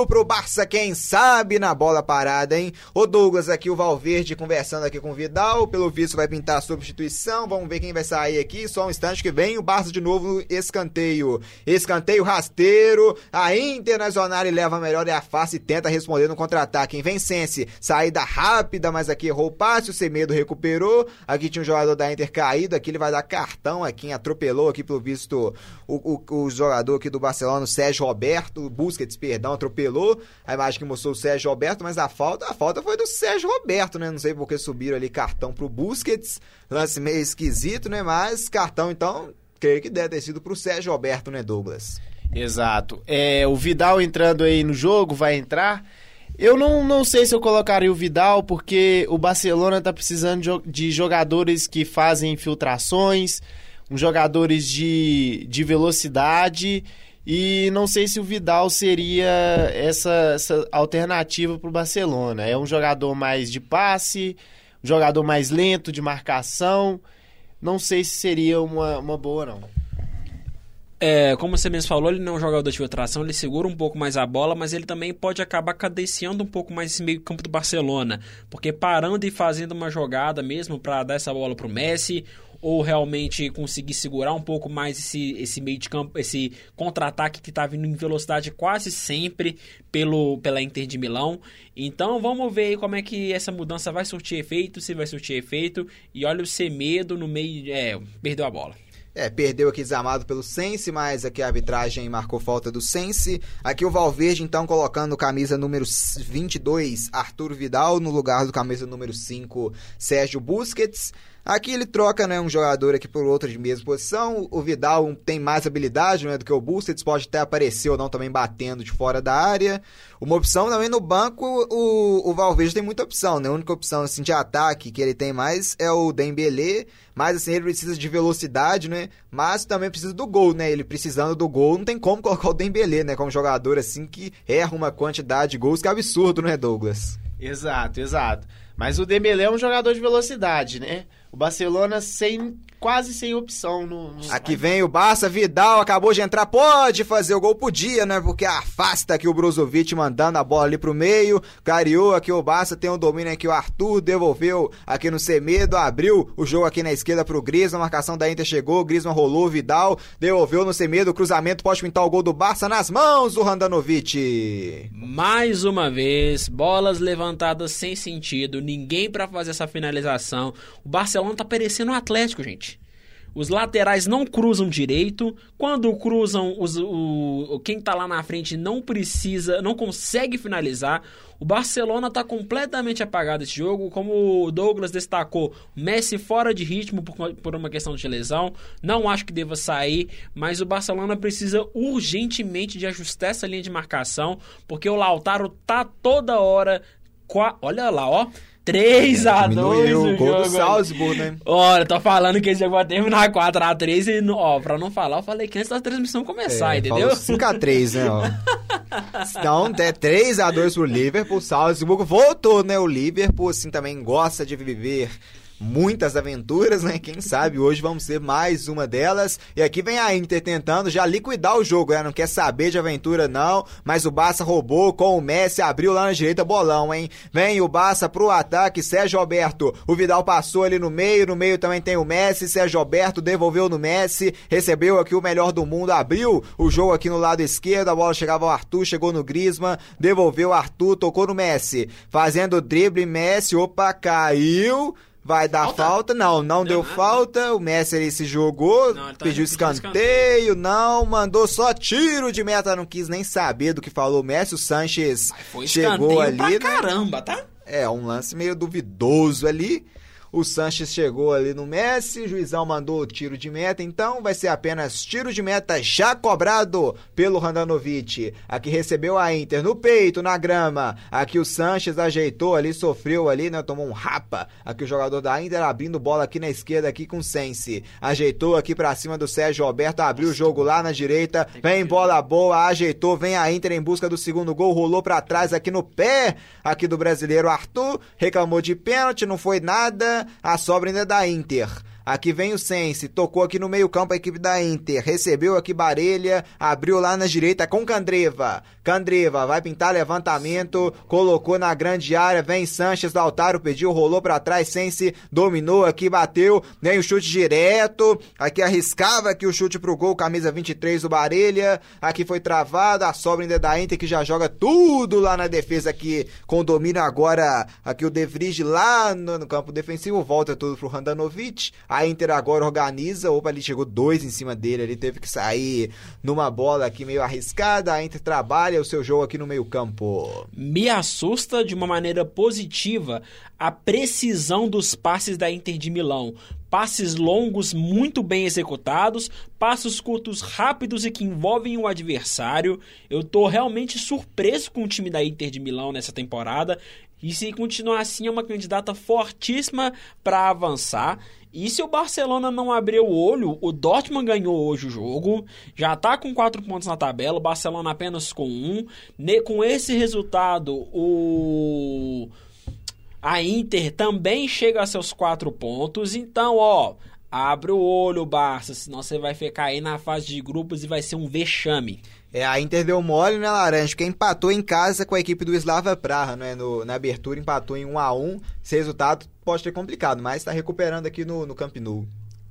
pro Barça, quem sabe na bola parada, hein? O Douglas aqui, o Valverde conversando aqui com o Vidal, pelo visto vai pintar a substituição, vamos ver quem vai sair aqui, só um instante que vem o Barça de novo no escanteio. Escanteio rasteiro, a Internacional leva a melhor e a face e tenta responder no contra-ataque. Em Vencense, saída rápida, mas aqui errou o passe, o Semedo recuperou, aqui tinha um jogador da Inter caído, aqui ele vai dar cartão, aqui atropelou aqui pelo visto o, o, o jogador aqui do Barcelona, o Sérgio Roberto, o Busquets, perdão, atropelou. A imagem que mostrou o Sérgio Roberto, mas a falta, a falta foi do Sérgio Roberto, né? Não sei porque subiram ali cartão pro Busquets. Lance meio esquisito, né? Mas cartão, então, creio que deve ter sido pro Sérgio Roberto, né, Douglas? Exato. É, o Vidal entrando aí no jogo, vai entrar. Eu não, não sei se eu colocaria o Vidal, porque o Barcelona tá precisando de jo- de jogadores que fazem infiltrações, uns jogadores de, de velocidade, e não sei se o Vidal seria essa, essa alternativa para o Barcelona. É um jogador mais de passe, um jogador mais lento de marcação. Não sei se seria uma, uma boa, não. É, como você mesmo falou, ele não é um jogador de filtração, ele segura um pouco mais a bola, mas ele também pode acabar cadenciando um pouco mais esse meio campo do Barcelona, porque parando e fazendo uma jogada mesmo para dar essa bola pro Messi, ou realmente conseguir segurar um pouco mais esse, esse meio de campo, esse contra-ataque que tá vindo em velocidade quase sempre pelo, pela Inter de Milão. Então vamos ver como é que essa mudança vai surtir efeito, se vai surtir efeito, e olha o Semedo no meio, é, perdeu a bola. É, perdeu aqui desamado pelo Sense, mas aqui a arbitragem marcou falta do Sense. Aqui o Valverde, então, colocando camisa número 22, Arthur Vidal, no lugar do camisa número 5, Sérgio Busquets. Aqui ele troca né, um jogador aqui por outro de mesma posição. O Vidal tem mais habilidade né, do que o Busquets, pode até aparecer ou não também batendo de fora da área. Uma opção também no banco, o, o Valverde tem muita opção, né? A única opção assim, de ataque que ele tem mais é o Dembélé, mas assim, ele precisa de velocidade, né? Mas também precisa do gol, né? Ele precisando do gol, não tem como colocar o Dembélé, né? Como jogador assim que erra uma quantidade de gols que é absurdo, né, Douglas? Exato, exato. Mas o Dembélé é um jogador de velocidade, né? O Barcelona sem quase sem opção no, no... Aqui vem o Barça, Vidal acabou de entrar, pode fazer o gol, podia, né? Porque afasta aqui o Brozovic mandando a bola ali pro meio, cariou aqui o Barça, tem o domínio aqui o Arthur, devolveu aqui no Semedo, abriu o jogo aqui na esquerda pro Griezmann, a marcação da Inter chegou, Griezmann rolou, Vidal devolveu no Semedo, cruzamento pode pintar o gol do Barça nas mãos do Randanovic. Mais uma vez, bolas levantadas sem sentido, ninguém pra fazer essa finalização. O Barcelona tá parecendo um Atlético, gente. Os laterais não cruzam direito. Quando cruzam, os, o, quem tá lá na frente não precisa, não consegue finalizar. O Barcelona tá completamente apagado esse jogo. Como o Douglas destacou, Messi fora de ritmo por, por uma questão de lesão. Não acho que deva sair, mas o Barcelona precisa urgentemente de ajustar essa linha de marcação, porque o Lautaro tá toda hora. Olha lá, ó. 3x2 Diminuiu o o gol jogo. do Salzburg, né? Olha, tô falando que esse jogo vai terminar 4x3 e, ó, pra não falar, eu falei que antes da transmissão começar, É, entendeu? falou 5x3, né, ó. Então, é 3x2 pro Liverpool. Salzburg voltou, né? O Liverpool, assim, também gosta de viver muitas aventuras, né? Quem sabe hoje vamos ter mais uma delas. E aqui vem a Inter tentando já liquidar o jogo, né? Não quer saber de aventura, não. Mas o Barça roubou com o Messi, abriu lá na direita, bolão, hein? Vem o Barça pro ataque, Sérgio Alberto. O Vidal passou ali no meio, no meio também tem o Messi, Sérgio Alberto devolveu no Messi, recebeu aqui o melhor do mundo, abriu o jogo aqui no lado esquerdo, a bola chegava ao Arthur, chegou no Griezmann, devolveu o Arthur, tocou no Messi, fazendo o drible, Messi, opa, caiu. Vai dar Falta? falta? Não, não deu nada. falta. O Messi ele se jogou, Não, ele tá pediu pedindo escanteio, não, mandou só tiro de meta, não quis nem saber do que falou o Messi. O Sanches chegou escanteio ali, pra né? caramba, tá? É, um lance meio duvidoso ali. O Sanches chegou ali no Messi, o juizão mandou o tiro de meta, então vai ser apenas tiro de meta já cobrado pelo Randanovic. Aqui recebeu a Inter no peito, na grama. Aqui o Sanches ajeitou ali, sofreu ali, né? Tomou um rapa. Aqui o jogador da Inter abrindo bola aqui na esquerda, aqui com o Sense. Ajeitou aqui pra cima do Sérgio Alberto, abriu o jogo lá na direita. Vem bola boa, ajeitou, vem a Inter em busca do segundo gol, rolou pra trás aqui no pé, aqui do brasileiro Arthur. Reclamou de pênalti, não foi nada. A sobra ainda é da Inter. Aqui vem o Sense, tocou aqui no meio-campo a equipe da Inter, recebeu aqui Barelha, abriu lá na direita com Candreva. Candreva vai pintar levantamento, colocou na grande área, vem Sanches, Lautaro pediu, rolou pra trás, Sense dominou aqui, bateu, vem o chute direto, aqui arriscava aqui o chute pro gol, camisa 23 do Barelha, aqui foi travado, a sobra ainda é da Inter que já joga tudo lá na defesa aqui, com domínio agora, aqui o De Vrij lá no, no campo defensivo, volta tudo pro Handanovic, a Inter agora organiza, opa, ali chegou dois em cima dele, ele teve que sair numa bola aqui meio arriscada, a Inter trabalha o seu jogo aqui no meio campo. Me assusta de uma maneira positiva a precisão dos passes da Inter de Milão. Passes longos muito bem executados, passos curtos rápidos e que envolvem o adversário. Eu tô realmente surpreso com o time da Inter de Milão nessa temporada. E se continuar assim, é uma candidata fortíssima para avançar. E se o Barcelona não abrir o olho, o Dortmund ganhou hoje o jogo, já tá com 4 pontos na tabela, o Barcelona apenas com 1. Um. Com esse resultado, o a Inter também chega a seus 4 pontos. Então, ó, abre o olho, Barça, senão você vai ficar aí na fase de grupos e vai ser um vexame. É, a Inter deu mole na laranja, porque empatou em casa com a equipe do Slava Praha, né? No, na abertura empatou em 1 a 1 Esse resultado pode ter complicado, mas tá recuperando aqui no, no Camp Nou.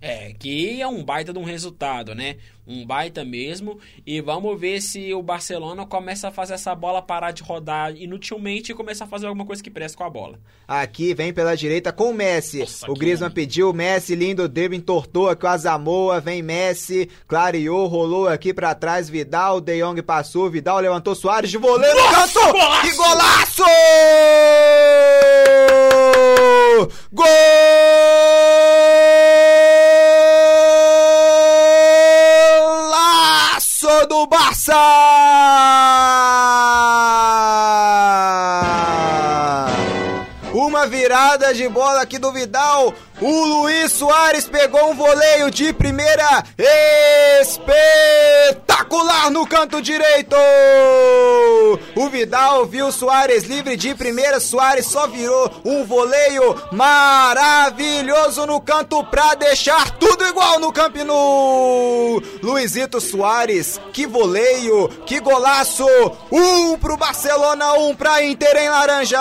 É, que é um baita de um resultado, né? Um baita mesmo. E vamos ver se o Barcelona começa a fazer essa bola parar de rodar inutilmente e começar a fazer alguma coisa que presta com a bola. Aqui vem pela direita com o Messi. Nossa, o Griezmann homem. pediu, Messi lindo, drible, entortou aqui o Azamoa, vem Messi, clareou, rolou aqui pra trás, Vidal, De Jong passou, Vidal levantou Soares de voleiro, Nossa, canto! golaço! Que golaço! Golaço Barça! Uma virada de bola aqui do Vidal. O Luiz Soares pegou um voleio de primeira espetacular no canto direito. O Vidal viu Soares livre de primeira. Soares só virou um voleio maravilhoso no canto pra deixar tudo igual no Camp. Luizito Soares, que voleio, que golaço. Um pro Barcelona, um pra Inter em laranja.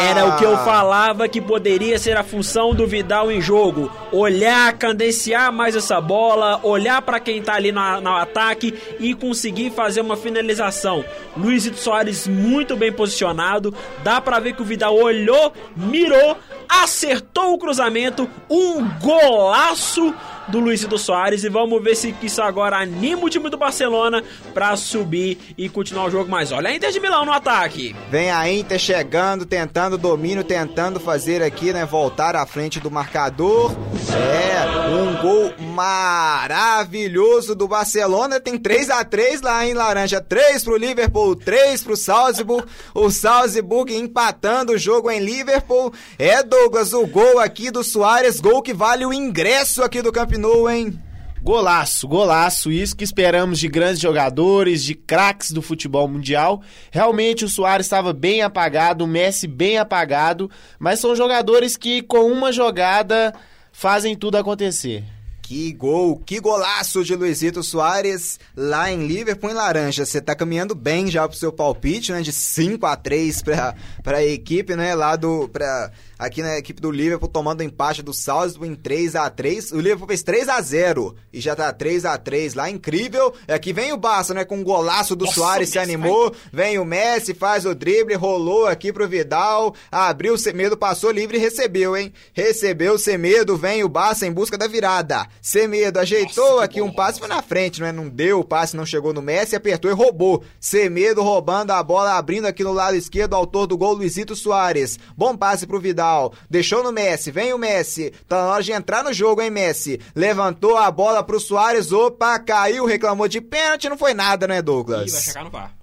Era o que eu falava que poderia ser a função do Vidal em jogo. Olhar, cadenciar mais essa bola, olhar pra quem tá ali no, no ataque e conseguir fazer uma finalização. Luizito Soares muito bem posicionado. Dá pra ver que o Vidal olhou, mirou, acertou o cruzamento. Um golaço do Luiz e do Soares e vamos ver se isso agora anima o time do Barcelona pra subir e continuar o jogo. Mas olha a Inter de Milão no ataque. Vem a Inter chegando, tentando domínio, tentando fazer aqui, né, voltar à frente do marcador. É, um gol maravilhoso do Barcelona. Tem 3 a 3 lá em Laranja. 3 pro Liverpool, 3 pro Salzburg. O Salzburg empatando o jogo em Liverpool. É, Douglas, o gol aqui do Soares, gol que vale o ingresso aqui do Camp Nou, hein? Golaço, golaço, isso que esperamos de grandes jogadores, de craques do futebol mundial. Realmente o Soares estava bem apagado, o Messi bem apagado, mas são jogadores que com uma jogada fazem tudo acontecer. Que gol, que golaço de Luizito Soares lá em Liverpool em Laranja. Você tá caminhando bem já pro seu palpite, né? De 5 a 3 pra, pra equipe, né? Lá do. Pra, aqui na equipe do Liverpool tomando empate do Salzburg em 3 a 3 O Liverpool fez 3 a 0 e já tá 3 a 3 lá, incrível. Aqui vem o Barça, né, com o golaço do Nossa, Soares, se animou. Vem o Messi, faz o drible, rolou aqui pro Vidal, abriu o Semedo, passou livre e recebeu, hein? Recebeu o Semedo, vem o Barça em busca da virada. Semedo ajeitou Nossa, aqui um passe, foi na frente, né? Não deu o passe, não chegou no Messi, apertou e roubou. Semedo roubando a bola, abrindo aqui no lado esquerdo, autor do gol, Luizito Soares. Bom passe pro Vidal, deixou no Messi, vem o Messi. Tá na hora de entrar no jogo, hein, Messi? Levantou a bola pro Soares, opa, caiu, reclamou de pênalti, não foi nada, né, Ih, Douglas? vai chegar no VAR.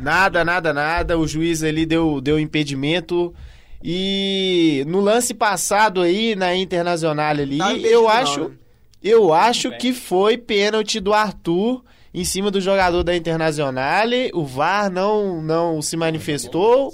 Nada, nada, nada. O juiz ali deu, deu impedimento. E no lance passado aí, na Internacional ali, Não, impedimento eu não, acho, né? eu acho que foi pênalti do Arthur em cima do jogador da Internacional. O VAR não, não se manifestou.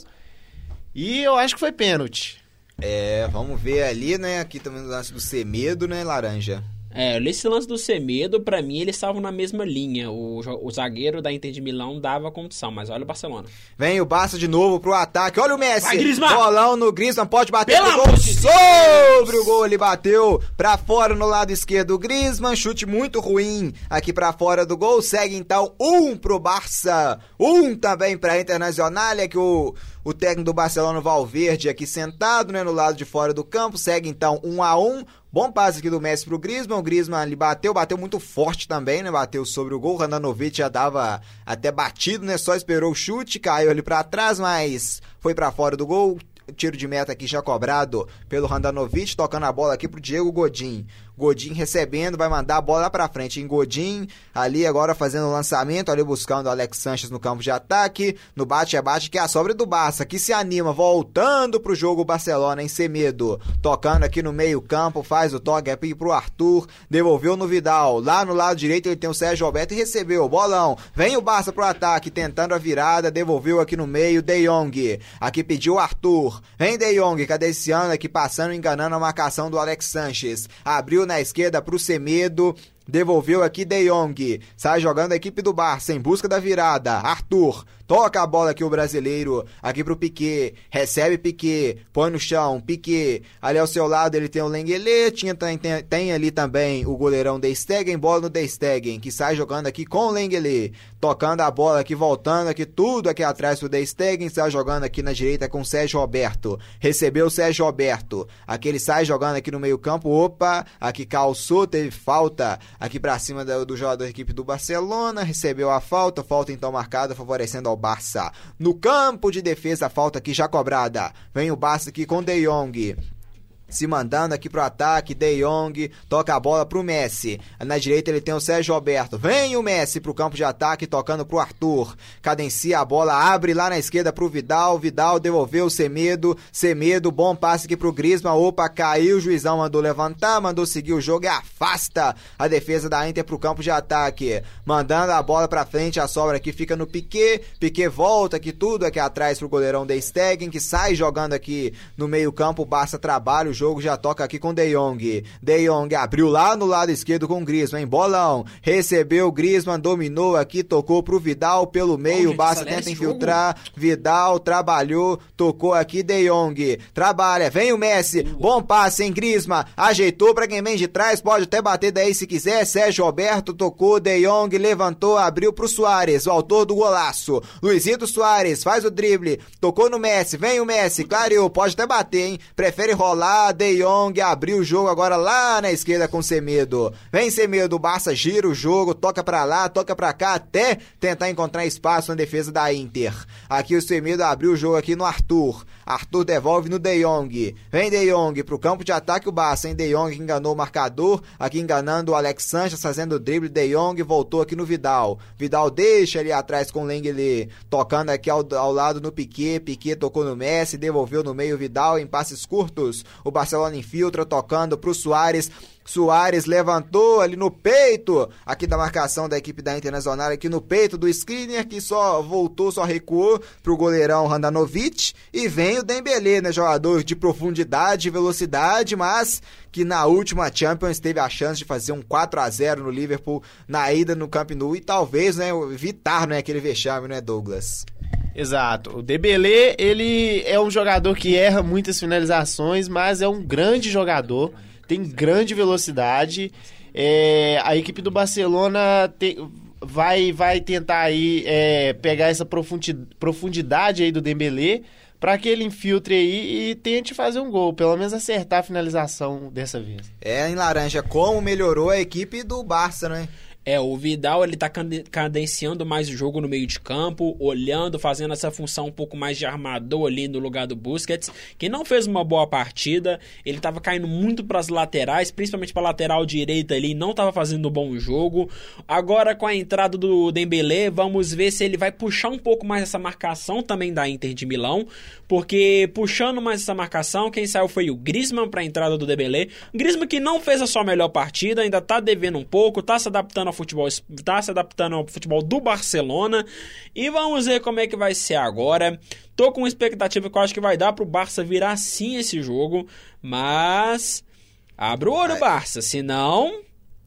E eu acho que foi pênalti. É, vamos ver ali, né? Aqui também no lance do Semedo, né, Laranja? É, nesse lance do Semedo, pra mim, eles estavam na mesma linha. O, o zagueiro da Inter de Milão dava condição, mas olha o Barcelona. Vem o Barça de novo pro ataque. Olha o Messi. Vai, Griezmann! Bolão no Griezmann, pode bater Pelo pro gol. de! Sobre o gol, ele bateu pra fora no lado esquerdo. O Griezmann, chute muito ruim aqui pra fora do gol. Segue então um pro Barça, um também pra Internacional. É que o, o técnico do Barcelona, Valverde, aqui sentado, né, no lado de fora do campo. Segue então um a um. Bom passe aqui do Messi pro Griezmann. O Griezmann ali bateu, bateu muito forte também, né? Bateu sobre o gol. Randanovic já dava até batido, né? Só esperou o chute, caiu ali pra trás, mas foi pra fora do gol. Tiro de meta aqui já cobrado pelo Randanovic, tocando a bola aqui pro Diego Godin. Godin recebendo, vai mandar a bola lá pra frente. Em Godin, ali agora fazendo o lançamento, ali buscando o Alex Sanches no campo de ataque. No bate-bate, que é a sobra do Barça, que se anima, voltando pro jogo Barcelona em Semedo. Tocando aqui no meio-campo, faz o toque aqui pro Arthur, devolveu no Vidal. Lá no lado direito ele tem o Sérgio Alberto e recebeu. Bolão. Vem o Barça pro ataque, tentando a virada, devolveu aqui no meio, De Jong. Aqui pediu o Arthur. Vem De Jong, cadenciando aqui, passando, enganando a marcação do Alex Sanches. Abriu na esquerda pro Semedo. Devolveu aqui De Jong. Sai jogando a equipe do Barça em busca da virada. Arthur. Toca a bola aqui o brasileiro. Aqui pro Piquet. Recebe Piquet. Põe no chão. Piquet. Ali ao seu lado ele tem o Lenglet. Tinha, tem, tem, ali também o goleirão De Stegen. Bola no De Stegen. Que sai jogando aqui com o Lenglet. Tocando a bola aqui, voltando aqui. Tudo aqui atrás pro De Stegen. Sai jogando aqui na direita com o Sérgio Roberto. Recebeu o Sérgio Roberto. Aqui ele sai jogando aqui no meio campo. Opa. Aqui calçou. Teve falta aqui pra cima do, do jogador da equipe do Barcelona. Recebeu a falta. Falta então marcada, favorecendo ao Barça. No campo de defesa, falta aqui já cobrada. Vem o Barça aqui com De Jong. Se mandando aqui pro ataque, De Jong toca a bola pro Messi. Na direita ele tem o Sérgio Roberto. Vem o Messi pro campo de ataque, tocando pro Arthur. Cadencia a bola, abre lá na esquerda pro Vidal. Vidal devolveu o Semedo. Semedo, bom passe aqui pro Griezmann. Opa, caiu. O juizão mandou levantar, mandou seguir o jogo e afasta a defesa da Inter pro campo de ataque. Mandando a bola pra frente, a sobra aqui fica no Piquet. Piquet volta aqui tudo aqui atrás pro goleirão De Stegen, que sai jogando aqui no meio campo. O Barça trabalha, jogo já toca aqui com De Jong. De Jong abriu lá no lado esquerdo com o Griezmann, bolão. Recebeu o Griezmann, dominou aqui, tocou pro Vidal pelo meio. O Barça tenta esse jogo. infiltrar. Vidal trabalhou, tocou aqui De Jong. Trabalha, vem o Messi. Bom passe, hein, Griezmann. Ajeitou pra quem vem de trás, pode até bater daí se quiser. Sérgio Roberto tocou, De Jong levantou, abriu pro Soares, o autor do golaço. Luizito Soares faz o drible, tocou no Messi, vem o Messi, clareou, pode até bater, hein. Prefere rolar, De Jong abriu o jogo agora lá na esquerda com Semedo. Vem Semedo, o Barça gira o jogo, toca pra lá, toca pra cá, até tentar encontrar espaço na defesa da Inter. Aqui o Semedo abriu o jogo aqui no Arthur. Arthur devolve no De Jong. Vem De Jong pro campo de ataque o Barça, hein? De Jong enganou o marcador, aqui enganando o Alex Sanches, fazendo o drible. De Jong voltou aqui no Vidal. Vidal deixa ali atrás com o Lenglet, tocando aqui ao, ao lado no Piquet. Piquet tocou no Messi, devolveu no meio Vidal em passes curtos. O Barcelona infiltra, tocando pro Soares. Soares levantou ali no peito, aqui da marcação da equipe da Internacional, aqui no peito do Skriniar, que só voltou, só recuou pro goleirão Randanovic. E vem o Dembélé, né, jogador de profundidade velocidade, mas que na última Champions teve a chance de fazer um 4 a 0 no Liverpool na ida no Camp Nou e talvez, né, evitar, né, aquele vexame, né, Douglas? Exato. O Dembélé, ele é um jogador que erra muitas finalizações, mas é um grande jogador tem grande velocidade. É, a equipe do Barcelona vai, vai tentar aí é, pegar essa profundidade aí do Dembélé para que ele infiltre aí e tente fazer um gol, pelo menos acertar a finalização dessa vez. É, em laranja, como melhorou a equipe do Barça, né? É, o Vidal ele tá cadenciando mais o jogo no meio de campo, olhando, fazendo essa função um pouco mais de armador ali no lugar do Busquets, que não fez uma boa partida. Ele tava caindo muito para as laterais, principalmente para lateral direita ali, não tava fazendo um bom jogo. Agora com a entrada do Dembélé, vamos ver se ele vai puxar um pouco mais essa marcação também da Inter de Milão, porque puxando mais essa marcação, quem saiu foi o Griezmann para a entrada do Dembélé. Griezmann que não fez a sua melhor partida, ainda tá devendo um pouco, tá se adaptando futebol, está se adaptando ao futebol do Barcelona. E vamos ver como é que vai ser agora. Tô com expectativa que eu acho que vai dar pro Barça virar sim esse jogo, mas abre o olho, Barça, senão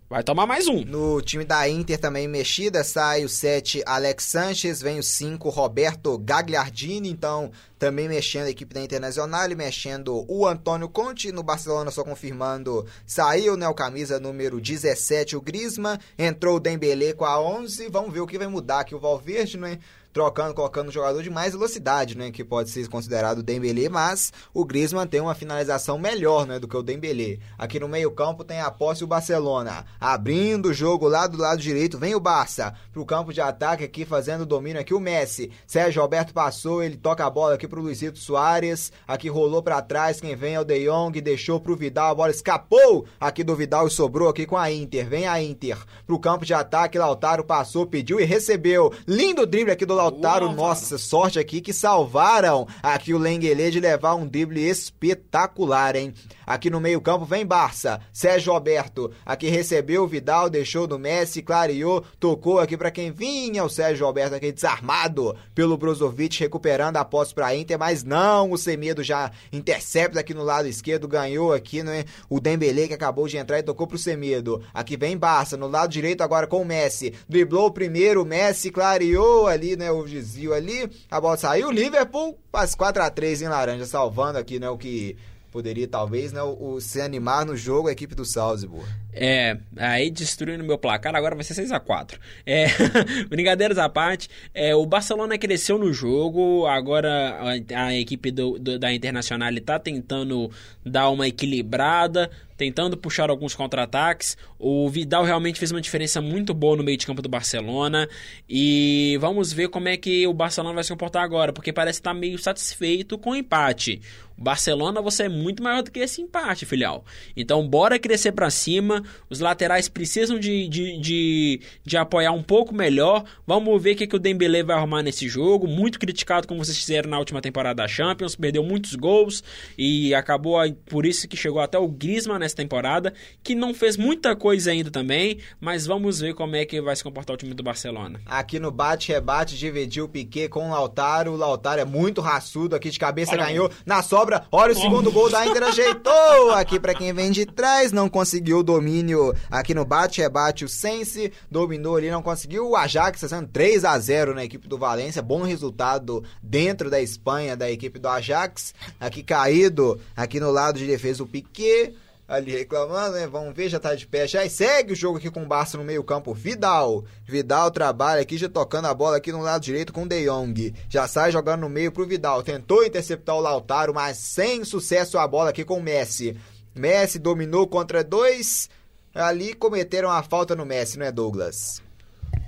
Vai tomar mais um. No time da Inter também mexida, sai o 7 Alex Sanches, vem o 5 Roberto Gagliardini, então também mexendo a equipe da Internacional, mexendo o Antônio Conte, no Barcelona só confirmando, saiu né, o camisa número 17 o Griezmann, entrou o Dembélé com a 11, vamos ver o que vai mudar aqui o Valverde, né? Trocando, colocando um jogador de mais velocidade, né, que pode ser considerado o Dembélé, mas o Griezmann tem uma finalização melhor, né, do que o Dembélé. Aqui no meio-campo tem a posse o Barcelona, abrindo o jogo lá do lado direito, vem o Barça pro campo de ataque aqui fazendo o domínio aqui o Messi. Sérgio Alberto passou, ele toca a bola aqui pro Luizito Soares, aqui rolou para trás, quem vem é o De Jong, deixou pro Vidal, a bola escapou aqui do Vidal e sobrou aqui com a Inter. Vem a Inter pro campo de ataque, Lautaro passou, pediu e recebeu. Lindo drible aqui do Lautaro, nossa, sorte aqui que salvaram aqui o Lenguele de levar um drible espetacular, hein? Aqui no meio-campo vem Barça, Sérgio Alberto, aqui recebeu o Vidal, deixou do Messi, clareou, tocou aqui para quem vinha, o Sérgio Alberto aqui desarmado pelo Brozovic, recuperando a posse para Inter, mas não, o Semedo já intercepta aqui no lado esquerdo, ganhou aqui, né? O Dembélé que acabou de entrar e tocou pro Semedo. Aqui vem Barça, no lado direito agora com o Messi, driblou o primeiro, o Messi clareou ali, né? O desvio ali, a bola saiu, Liverpool faz 4 a 3 em laranja, salvando aqui, né? O que poderia talvez né, o, o, se animar no jogo a equipe do Salzburg. É, aí destruindo meu placar, agora vai ser 6 a 4 É, brincadeiras à parte, é, o Barcelona cresceu no jogo, agora a, a equipe do, do, da Internacional está tentando dar uma equilibrada, tentando puxar alguns contra-ataques. O Vidal realmente fez uma diferença muito boa no meio de campo do Barcelona. E vamos ver como é que o Barcelona vai se comportar agora, porque parece estar meio satisfeito com o empate. O Barcelona, você é muito maior do que esse empate, filial. Então, bora crescer para cima. Os laterais precisam de, de, de, de, apoiar um pouco melhor. Vamos ver o que, que o Dembélé vai arrumar nesse jogo. Muito criticado, como vocês fizeram na última temporada da Champions. Perdeu muitos gols e acabou por isso que chegou até o Griezmann nessa temporada, que não fez muita coisa ainda também, mas vamos ver como é que vai se comportar o time do Barcelona. Aqui no bate-rebate dividiu o Piquet com o Lautaro, o Lautaro é muito raçudo aqui de cabeça, olha ganhou. aí. na sobra, olha o oh. segundo gol da Inter, ajeitou. Aqui para quem vem de trás, não conseguiu o domínio. Aqui no bate-rebate, o Sense dominou ali, não conseguiu, o Ajax fazendo 3 a 0 na equipe do Valência, bom resultado dentro da Espanha da equipe do Ajax, aqui caído, aqui no lado de defesa o Piquet, ali reclamando, né? Vamos ver, já tá de pé já. Segue o jogo aqui com o Barça no meio campo. Vidal. Vidal trabalha aqui, já tocando a bola aqui no lado direito com o De Jong. Já sai jogando no meio pro Vidal. Tentou interceptar o Lautaro, mas sem sucesso a bola aqui com o Messi. Messi dominou contra dois. Ali cometeram a falta no Messi, não é, Douglas?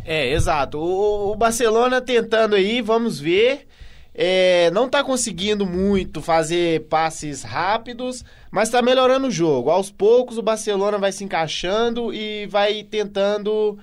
É, exato. O Barcelona tentando aí, vamos ver. É, não tá conseguindo muito fazer passes rápidos, mas tá melhorando o jogo. Aos poucos o Barcelona vai se encaixando e vai tentando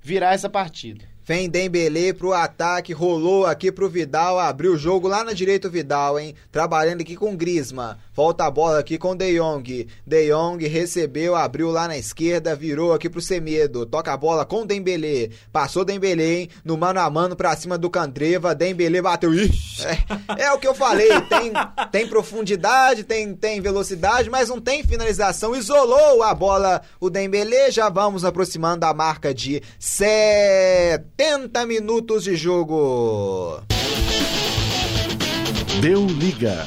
virar essa partida. Vem Dembele pro ataque, rolou aqui pro Vidal, abriu o jogo lá na direita o Vidal, hein? Trabalhando aqui com Grisma. Volta a bola aqui com De Jong. De Jong recebeu, abriu lá na esquerda, virou aqui pro Semedo. Toca a bola com Dembele. Passou Dembele, hein? No mano a mano pra cima do Candreva. Dembele bateu. Ixi, é, é o que eu falei. Tem, tem profundidade, tem, tem velocidade, mas não tem finalização. Isolou a bola o Dembele. Já vamos aproximando da marca de 70 minutos de jogo. Deu liga.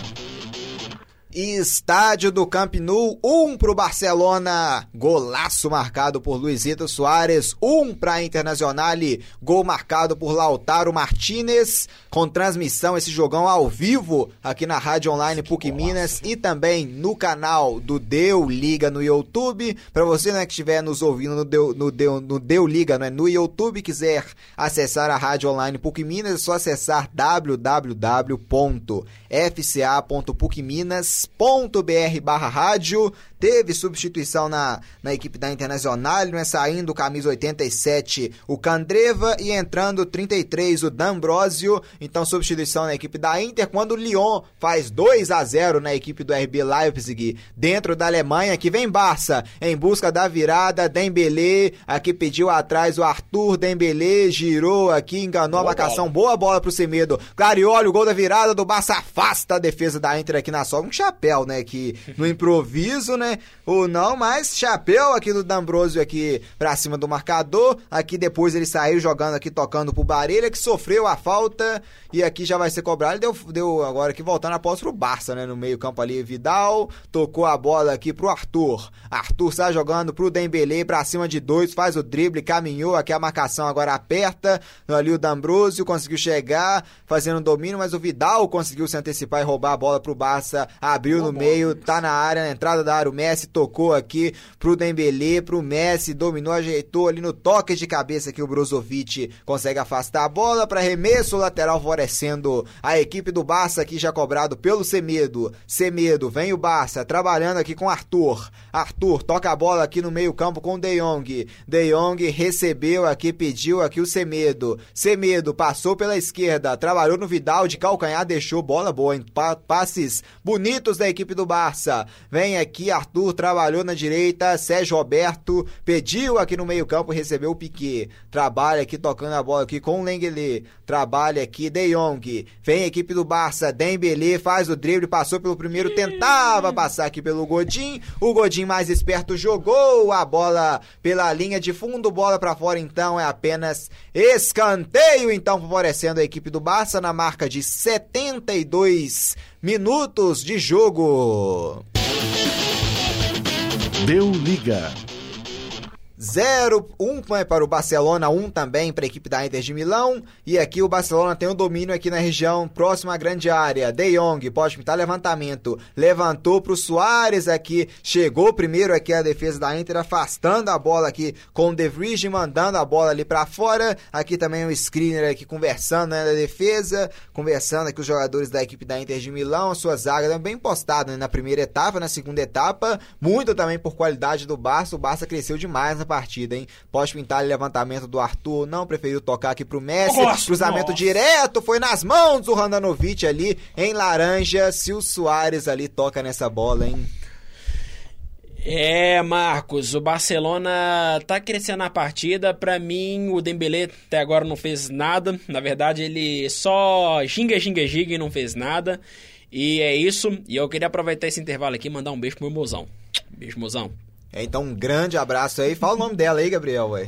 Estádio do Camp Nou, 1 um pro Barcelona, golaço marcado por Luizito Soares, 1 um para Internacional, gol marcado por Lautaro Martinez, com transmissão esse jogão ao vivo aqui na Rádio Online PUC Minas e também no canal do Deu Liga no YouTube. Para você né, que estiver nos ouvindo no Deu, no Deu, no Deu Liga né, no YouTube, quiser acessar a Rádio Online PUC Minas, é só acessar www.fca.pucminas br barra rádio. Teve substituição na, na equipe da Internacional, né? saindo o camisa 87 o Candreva e entrando 33 o D'Ambrosio. Então substituição na equipe da Inter quando o Lyon faz 2 a 0 na equipe do RB Leipzig dentro da Alemanha que vem Barça em busca da virada, Dembélé aqui pediu atrás o Arthur Dembélé, girou aqui, enganou boa a marcação, bola. boa bola pro Semedo. Clarioli, o gol da virada do Barça afasta a defesa da Inter aqui na sola, um chapéu, né, que no improviso, né, ou não, mas chapéu aqui do D'Ambrosio aqui pra cima do marcador. Aqui depois ele saiu jogando aqui, tocando pro Barelha, que sofreu a falta e aqui já vai ser cobrado. Ele deu, deu agora aqui voltando após pro Barça, né? No meio campo ali, Vidal tocou a bola aqui pro Arthur. Arthur sai jogando pro Dembele pra cima de dois, faz o drible, caminhou aqui a marcação agora aperta. Ali o D'Ambrosio conseguiu chegar, fazendo domínio, mas o Vidal conseguiu se antecipar e roubar a bola pro Barça. Abriu no meio, tá na área, na entrada da área. Messi tocou aqui pro Dembele, pro Messi, dominou, ajeitou ali no toque de cabeça que o Brozovic consegue afastar a bola para arremesso lateral favorecendo a equipe do Barça aqui já cobrado pelo Semedo. Semedo, vem o Barça trabalhando aqui com Arthur. Arthur toca a bola aqui no meio-campo com De Jong. De Jong recebeu aqui, pediu aqui o Semedo. Semedo passou pela esquerda, trabalhou no Vidal de calcanhar, deixou bola boa, em passes bonitos da equipe do Barça. Vem aqui Arthur trabalhou na direita, Sérgio Roberto pediu aqui no meio-campo, recebeu o Piquet. Trabalha aqui tocando a bola aqui com o Lenglet. Trabalha aqui De Jong. Vem a equipe do Barça, Dembele faz o drible, passou pelo primeiro, tentava passar aqui pelo Godin. O Godin mais esperto jogou a bola pela linha de fundo, bola para fora então é apenas escanteio, então favorecendo a equipe do Barça na marca de 72 minutos de jogo. Deu liga. 0, 1 um para o Barcelona, 1 um também para a equipe da Inter de Milão. E aqui o Barcelona tem o um domínio aqui na região próxima à grande área. De Jong pode pintar levantamento. Levantou para o Soares aqui. Chegou primeiro aqui a defesa da Inter, afastando a bola aqui com o De Vrij, mandando a bola ali para fora. Aqui também o screener aqui conversando né, na defesa, conversando aqui os jogadores da equipe da Inter de Milão. A sua zaga bem postada né, na primeira etapa, na segunda etapa. Muito também por qualidade do Barça. O Barça cresceu demais na partida, hein? Pode pintar levantamento do Arthur, não preferiu tocar aqui pro Messi. Nossa, Cruzamento nossa. direto, foi nas mãos do Randanovic ali em laranja. Se o Soares ali toca nessa bola, hein? É, Marcos, o Barcelona tá crescendo a partida. Pra mim, o Dembélé até agora não fez nada. Na verdade, ele só ginga, ginga, ginga e não fez nada. E é isso. E eu queria aproveitar esse intervalo aqui e mandar um beijo pro meu mozão. Beijo, mozão. É, então um grande abraço aí. Fala o nome dela aí, Gabriel, ué.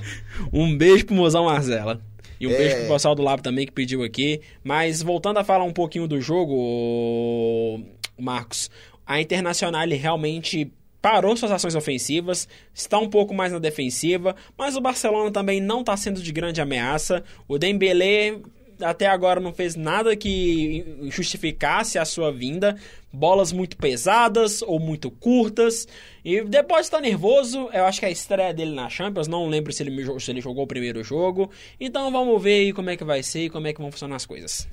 Um beijo pro mozão Marcela. E um É. beijo pro pessoal do Lab também que pediu aqui. Mas voltando a falar um pouquinho do jogo, Marcos, a Internacional realmente parou suas ações ofensivas, está um pouco mais na defensiva, mas o Barcelona também não está sendo de grande ameaça. O Dembélé até agora não fez nada que justificasse a sua vinda. Bolas muito pesadas ou muito curtas. E depois está nervoso. Eu acho que é a estreia dele na Champions. Não lembro se ele, se ele jogou o primeiro jogo. Então vamos ver aí como é que vai ser e como é que vão funcionar as coisas.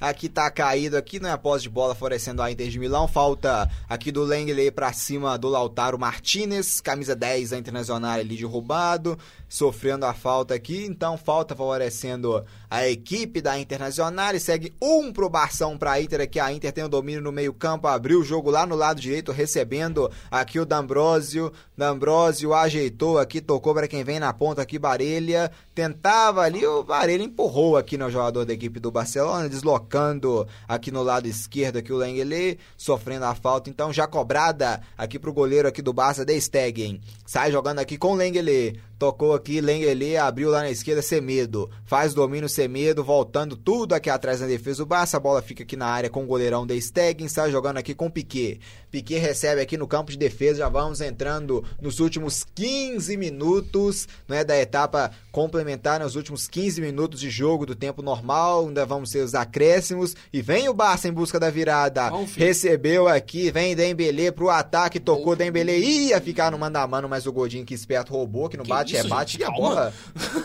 Aqui tá caído aqui, né? Após de bola favorecendo a Inter de Milão. Falta aqui do Lenglet pra cima do Lautaro Martinez. Camisa 10 da Internacional ali de roubado. Sofrendo a falta aqui. Então, falta favorecendo a equipe da Internacional. E segue um pro Barção pra Inter aqui. A Inter tem o domínio no meio campo. Abriu o jogo lá no lado direito, recebendo aqui o D'Ambrosio. D'Ambrosio ajeitou aqui, tocou para quem vem na ponta aqui, Barelha. Tentava ali, o Barelha empurrou aqui no jogador da equipe do Barcelona, deslocando aqui no lado esquerdo aqui o Lenglet, sofrendo a falta. Então já cobrada aqui pro goleiro aqui do Barça, De Stegen. Sai jogando aqui com o Lenglet. Tocou aqui, Lenglet abriu lá na esquerda, Semedo. Faz domínio, Semedo, voltando tudo aqui atrás na defesa do Barça. A bola fica aqui na área com o goleirão De Stegen. Sai jogando aqui com o Piquet. Piquet recebe aqui no campo de defesa. Já vamos entrando nos últimos 15 minutos né, da etapa complementar, nos últimos 15 minutos de jogo do tempo normal. Ainda vamos ser os acréscimos. E vem o Barça em busca da virada. Bom. Recebeu aqui, vem Dembélé pro ataque, tocou Dembélé. Ia ficar no mano a mano, mas o Godinho que esperto roubou, que no Que bate é isso, bate gente? e a bola.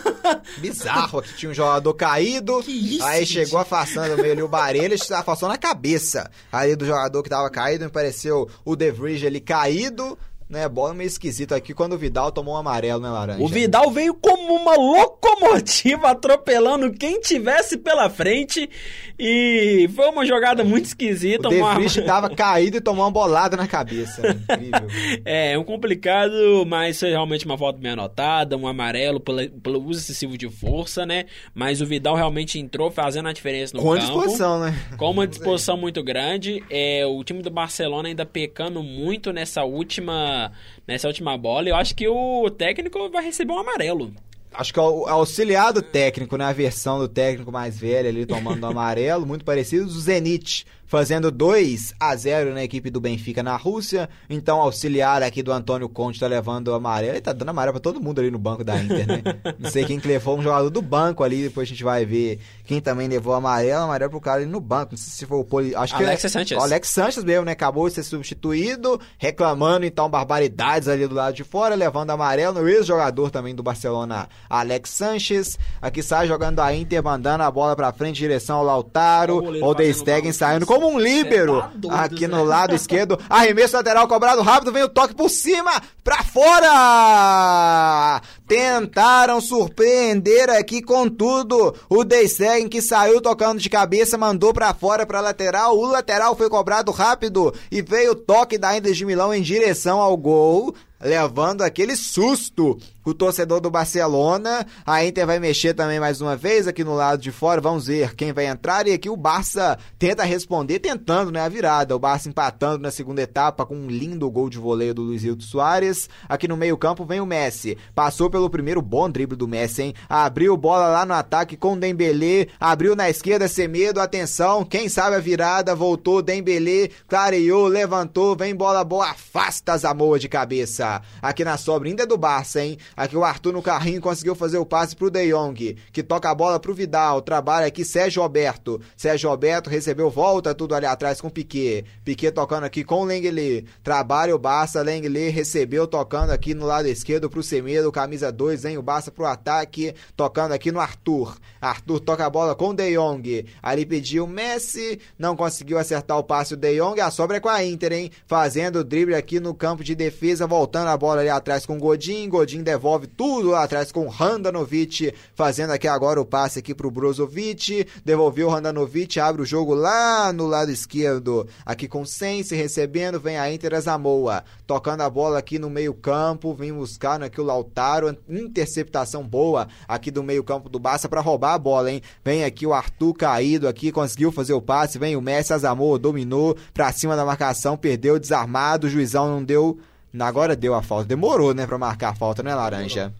Bizarro, aqui tinha um jogador caído. Que isso, aí gente? chegou afastando meio ali o Barelha, afastou na cabeça ali do jogador que tava caído. Me pareceu o De Vrij ali caído. Né, bola meio esquisito aqui quando o Vidal tomou um amarelo, né, Laranja? O Vidal veio como uma locomotiva atropelando quem tivesse pela frente e foi uma jogada muito esquisita. O De uma- tava caído e tomou uma bolada na cabeça. Incrível. É, um complicado, mas foi realmente uma falta bem anotada, um amarelo pela- pelo uso excessivo de força, né? Mas o Vidal realmente entrou fazendo a diferença no Com campo. disposição, né? Com uma disposição muito grande. É, o time do Barcelona ainda pecando muito nessa última, nessa última bola. Eu acho que o técnico vai receber um amarelo. Acho que é o auxiliar do técnico, né? A versão do técnico mais velho ali tomando amarelo, muito parecido. O Zenit fazendo 2 a 0 na equipe do Benfica na Rússia. Então, auxiliar aqui do Antônio Conte tá levando amarelo. Ele tá dando amarelo pra todo mundo ali no banco da Inter, né? Não sei quem que levou um jogador do banco ali, depois a gente vai ver quem também levou amarelo. Amarelo pro cara ali no banco. Não sei se foi o Poli... Acho que Alexis é... Sanchez. O Alex Sanches mesmo, né? Acabou de ser substituído, reclamando então barbaridades ali do lado de fora, levando amarelo. O ex-jogador também do Barcelona, Alex Sanches. Aqui sai jogando a Inter, mandando a bola pra frente, direção ao Lautaro. O O De Stegen saindo como um líbero. Tá doido, aqui no lado esquerdo. Arremesso lateral cobrado rápido, vem o toque por cima, pra fora! Tentaram surpreender aqui com tudo. O De Stegen que saiu tocando de cabeça, mandou pra fora pra lateral. O lateral foi cobrado rápido e veio o toque da Inter de Milão em direção ao gol. Levando aquele susto o torcedor do Barcelona. A Inter vai mexer também mais uma vez aqui no lado de fora. Vamos ver quem vai entrar. E aqui o Barça tenta responder, tentando né, a virada. O Barça empatando na segunda etapa com um lindo gol de voleio do Luizildo Soares. Aqui no meio-campo vem o Messi. Passou pelo primeiro bom drible do Messi, hein? Abriu bola lá no ataque com o Dembélé. Abriu na esquerda, Semedo. Atenção, quem sabe a virada. Voltou Dembélé, clareou, levantou. Vem bola boa, afasta Zamoa de cabeça. Aqui na sobra ainda é do Barça, hein? Aqui o Arthur no carrinho conseguiu fazer o passe pro De Jong, que toca a bola pro Vidal. Trabalha aqui Sérgio Roberto. Sérgio Roberto recebeu volta tudo ali atrás com Piquet. Piquet tocando aqui com o Lenglet. Trabalha o Barça. Lenglet recebeu tocando aqui no lado esquerdo pro Semedo, camisa 2, hein? O Barça pro ataque, tocando aqui no Arthur. Arthur toca a bola com o De Jong. Ali pediu Messi, não conseguiu acertar o passe o De Jong. A sobra é com a Inter, hein? Fazendo o drible aqui no campo de defesa, voltando a bola ali atrás com Godin. Godin devolve tudo lá atrás com o Handanovic, fazendo aqui agora o passe aqui pro Brozovic. Devolveu o Handanovic, abre o jogo lá no lado esquerdo. Aqui com Sense recebendo, vem a Inter a Zamoa. Tocando a bola aqui no meio-campo, vem buscando aqui o Lautaro. Interceptação boa aqui do meio-campo do Barça para roubar a bola, hein? Vem aqui o Arthur caído aqui, conseguiu fazer o passe. Vem o Messi, a Zamoa dominou pra cima da marcação, perdeu desarmado. O juizão não deu. Agora deu a falta. Demorou, né, pra marcar a falta, né, Laranja?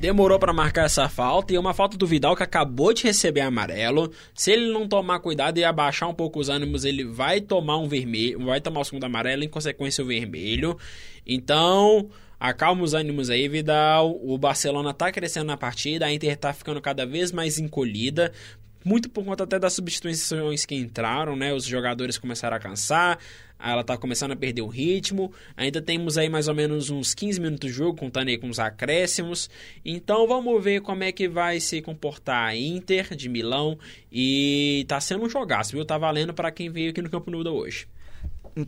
Demorou pra marcar essa falta e é uma falta do Vidal que acabou de receber amarelo. Se ele não tomar cuidado e abaixar um pouco os ânimos, ele vai tomar um vermelho, vai tomar o segundo amarelo, em consequência o vermelho. Então, acalma os ânimos aí, Vidal. O Barcelona tá crescendo na partida, a Inter tá ficando cada vez mais encolhida muito por conta até das substituições que entraram, né? Os jogadores começaram a cansar, ela tá começando a perder o ritmo. Ainda temos aí mais ou menos uns 15 minutos de jogo, contando aí com os acréscimos. Então vamos ver como é que vai se comportar a Inter de Milão. E tá sendo um jogaço, viu? Tá valendo para quem veio aqui no Campo Nuda hoje.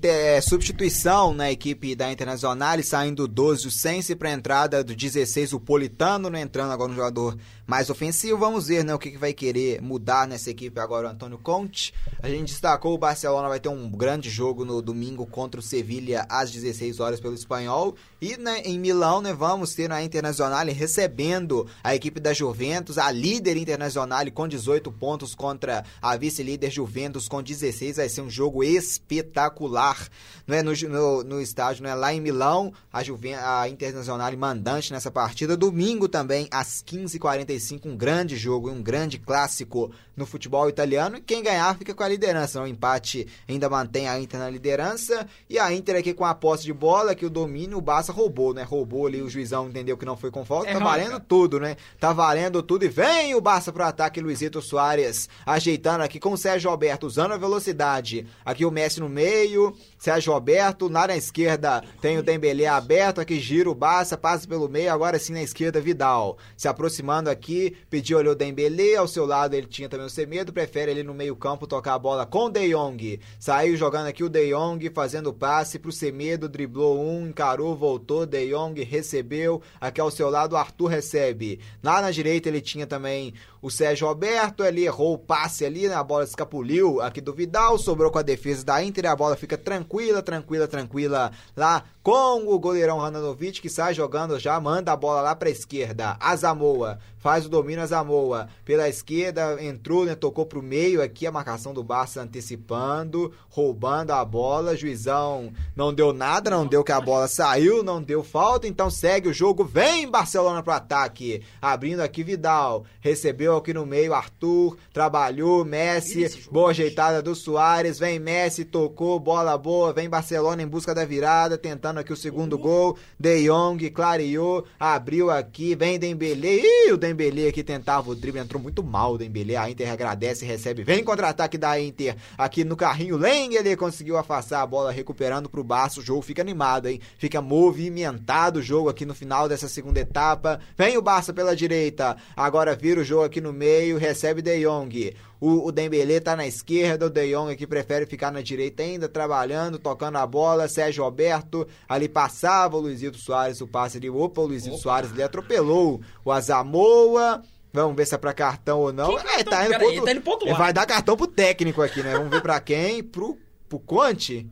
É, substituição na equipe da Internacional, saindo 12 o Sense para a entrada do 16 o Politano, né, entrando agora um jogador mais ofensivo. Vamos ver né, o que, que vai querer mudar nessa equipe agora o Antônio Conte. A gente destacou o Barcelona vai ter um grande jogo no domingo contra o Sevilha às 16 horas pelo Espanhol. E né, em Milão né, vamos ter a Internacional recebendo a equipe da Juventus, a líder Internacional com 18 pontos contra a vice-líder Juventus com 16. Vai ser um jogo espetacular não é, no, no, no estádio, né, lá em Milão. A, Juven a Internacional mandante nessa partida. Domingo também às 15h45 um grande jogo um grande clássico no futebol italiano. E quem ganhar fica com a liderança. O empate ainda mantém a Inter na liderança. E a Inter aqui com a posse de bola, que o domínio, o Barça roubou, né? Roubou ali, o juizão entendeu que não foi com falta. É, tá valendo tudo, né? Tá valendo tudo. E vem o Barça pro ataque, Luizito Soares ajeitando aqui com o Sérgio Alberto, usando a velocidade. Aqui o Messi no meio, Sérgio Alberto, lá na esquerda tem o Dembélé aberto, aqui gira o Barça, passa pelo meio, agora sim na esquerda Vidal. Se aproximando aqui pediu olhou o Dembele, ao seu lado ele tinha também o Semedo, prefere ele no meio campo tocar a bola com o De Jong. Saiu jogando aqui o De Jong, fazendo passe pro Semedo, driblou um, encarou, voltou, De Jong recebeu, aqui ao seu lado o Arthur recebe. Lá na direita ele tinha também o Sérgio Alberto, ele errou o passe ali, né? a bola escapuliu aqui do Vidal, sobrou com a defesa da Inter, a bola fica tranquila, tranquila, tranquila lá com o goleirão Rananovic, que sai jogando já, manda a bola lá pra esquerda. Azamoa faz o domínio Azamoa pela esquerda, entrou, né, tocou pro meio aqui, a marcação do Barça antecipando, roubando a bola, juizão não deu nada, não deu que a bola saiu, não deu falta, então segue o jogo, vem Barcelona pro ataque, abrindo aqui Vidal, recebeu aqui no meio Arthur, trabalhou, Messi, boa ajeitada do Soares, vem Messi, tocou, bola boa, vem Barcelona em busca da virada, tentando aqui o segundo gol, De Jong clareou, abriu aqui, vem Dembele, ih, o Dembele aqui tentava o drible, entrou muito mal o Dembele, a Inter agradece, recebe, vem contra-ataque da Inter, aqui no carrinho, Leng, ele conseguiu afastar a bola, recuperando pro Barça, o jogo fica animado, hein, fica movimentado o jogo aqui no final dessa segunda etapa, vem o Barça pela direita, agora vira o jogo aqui no meio, recebe De Jong, o, o Dembele tá na esquerda, o De Jong aqui prefere ficar na direita ainda, trabalhando, tocando a bola. Sérgio Alberto ali passava o Luizito Soares, o passe ali. Opa, o Luizito Opa. Soares ele atropelou o Azamoa. Vamos ver se é pra cartão ou não. é, tá indo, ponto, tá indo ponto lá. Vai dar cartão pro técnico aqui, né? Vamos ver pra quem? Pro, pro Conte?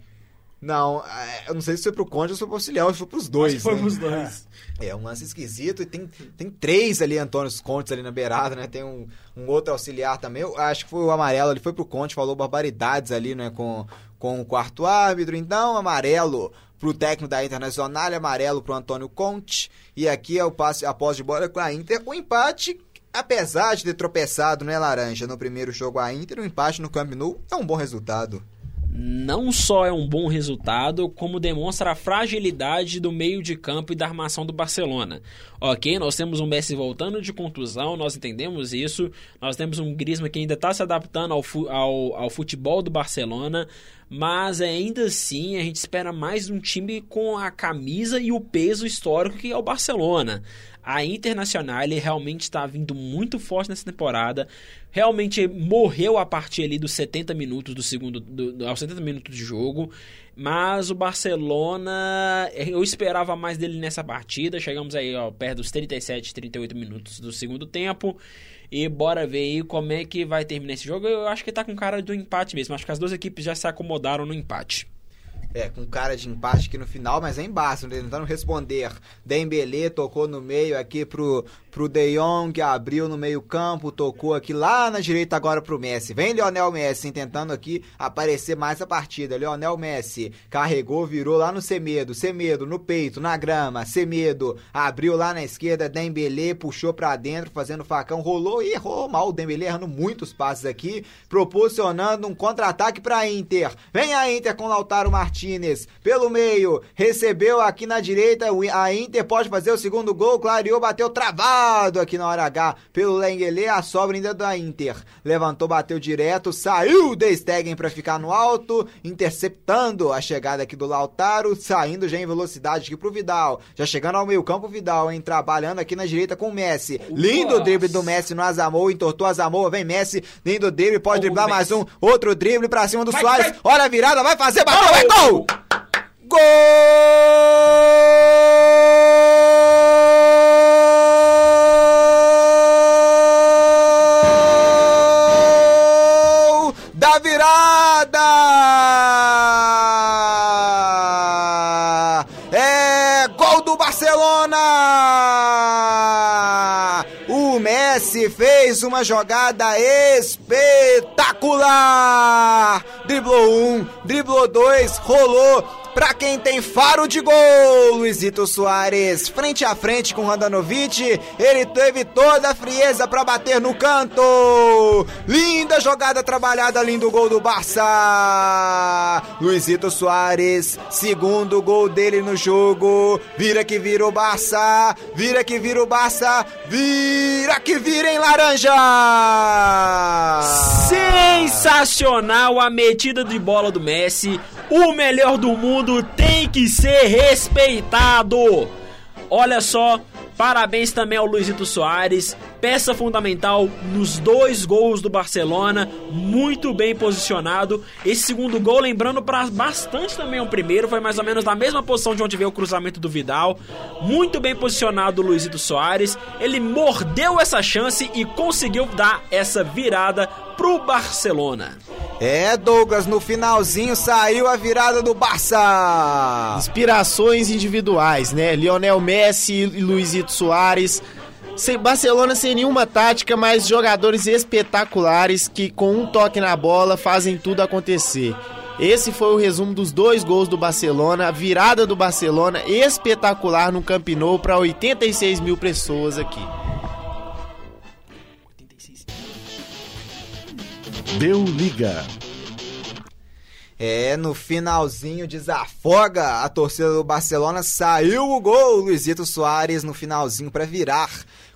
Não, é, eu não sei se foi pro Conde ou se foi pro auxiliar, ou se foi pros dois. Acho foi né? pros dois. É, um lance esquisito e tem, tem três ali, Antônio Contes ali na beirada, né? Tem um, um outro auxiliar também. Eu acho que foi o amarelo, ele foi pro Conte, falou barbaridades ali, né? Com, com o quarto árbitro. Então, amarelo pro técnico da Internacional, amarelo pro Antônio Conte. E aqui é o passe após de bola com a Inter. O empate apesar de ter tropeçado, né, Laranja, no primeiro jogo a Inter, o empate no Camp Nou é um bom resultado não só é um bom resultado, como demonstra a fragilidade do meio de campo e da armação do Barcelona. Ok, nós temos um Messi voltando de contusão, nós entendemos isso. Nós temos um Griezmann que ainda está se adaptando ao, ao, ao futebol do Barcelona, mas ainda assim a gente espera mais um time com a camisa e o peso histórico que é o Barcelona. A Internacional ele realmente está vindo muito forte nessa temporada. Realmente morreu a partir ali dos 70 minutos do segundo, do, do, aos 70 minutos de jogo. Mas o Barcelona, eu esperava mais dele nessa partida. Chegamos aí ó, perto dos 37, 38 minutos do segundo tempo. E bora ver aí como é que vai terminar esse jogo. Eu acho que tá com cara do empate mesmo. Acho que as duas equipes já se acomodaram no empate. É, com cara de empate aqui no final, mas é embaixo, tentando responder. Dembele tocou no meio aqui pro, pro De Jong, abriu no meio campo, tocou aqui lá na direita agora pro Messi. Vem Lionel Messi tentando aqui aparecer mais a partida. Lionel Messi carregou, virou lá no Semedo, Semedo no peito, na grama, Semedo abriu lá na esquerda, Dembele puxou pra dentro, fazendo facão, rolou e errou mal o Dembele errando muitos passes aqui, proporcionando um contra-ataque pra Inter. Vem a Inter com Lautaro Martins Martinez pelo meio, recebeu aqui na direita, a Inter pode fazer o segundo gol, clareou, bateu travado aqui na hora H pelo Lengele, a sobra ainda da Inter. Levantou, bateu direto, saiu de Stegen para ficar no alto, interceptando a chegada aqui do Lautaro, saindo já em velocidade aqui pro Vidal. Já chegando ao meio campo, Vidal, hein, trabalhando aqui na direita com o Messi. Lindo drible do Messi no Azamou, entortou Azamou, vem Messi, lindo drible, pode driblar mais um, outro drible pra cima do vai, Soares. Vai. Olha a virada, vai fazer, bateu, é gol! Gol! Gol! Da virada! É gol do Barcelona! O Messi fez uma jogada espetacular! Driblou um, driblou dois, rolou pra quem tem faro de gol. Luizito Soares, frente a frente com Randanovic, ele teve toda a frieza para bater no canto. Linda jogada trabalhada, lindo gol do Barça. Luizito Soares, segundo gol dele no jogo. Vira que vira o Barça, vira que vira o Barça, vira que vira em laranja. Sensacional a metida de bola do Messi. O melhor do mundo tem que ser respeitado. Olha só, parabéns também ao Luizito Soares, peça fundamental nos dois gols do Barcelona, muito bem posicionado. Esse segundo gol, lembrando para bastante também o primeiro, foi mais ou menos na mesma posição de onde veio o cruzamento do Vidal. Muito bem posicionado o Luizito Soares, ele mordeu essa chance e conseguiu dar essa virada pro Barcelona. É, Douglas, no finalzinho saiu a virada do Barça. Inspirações individuais, né? Lionel Messi e Luizito Soares. Sem Barcelona sem nenhuma tática, mas jogadores espetaculares que com um toque na bola fazem tudo acontecer. Esse foi o resumo dos dois gols do Barcelona, a virada do Barcelona espetacular no Camp Nou para 86 mil pessoas aqui. Deu liga. É, no finalzinho desafoga a torcida do Barcelona, saiu o gol, Luizito Soares no finalzinho para virar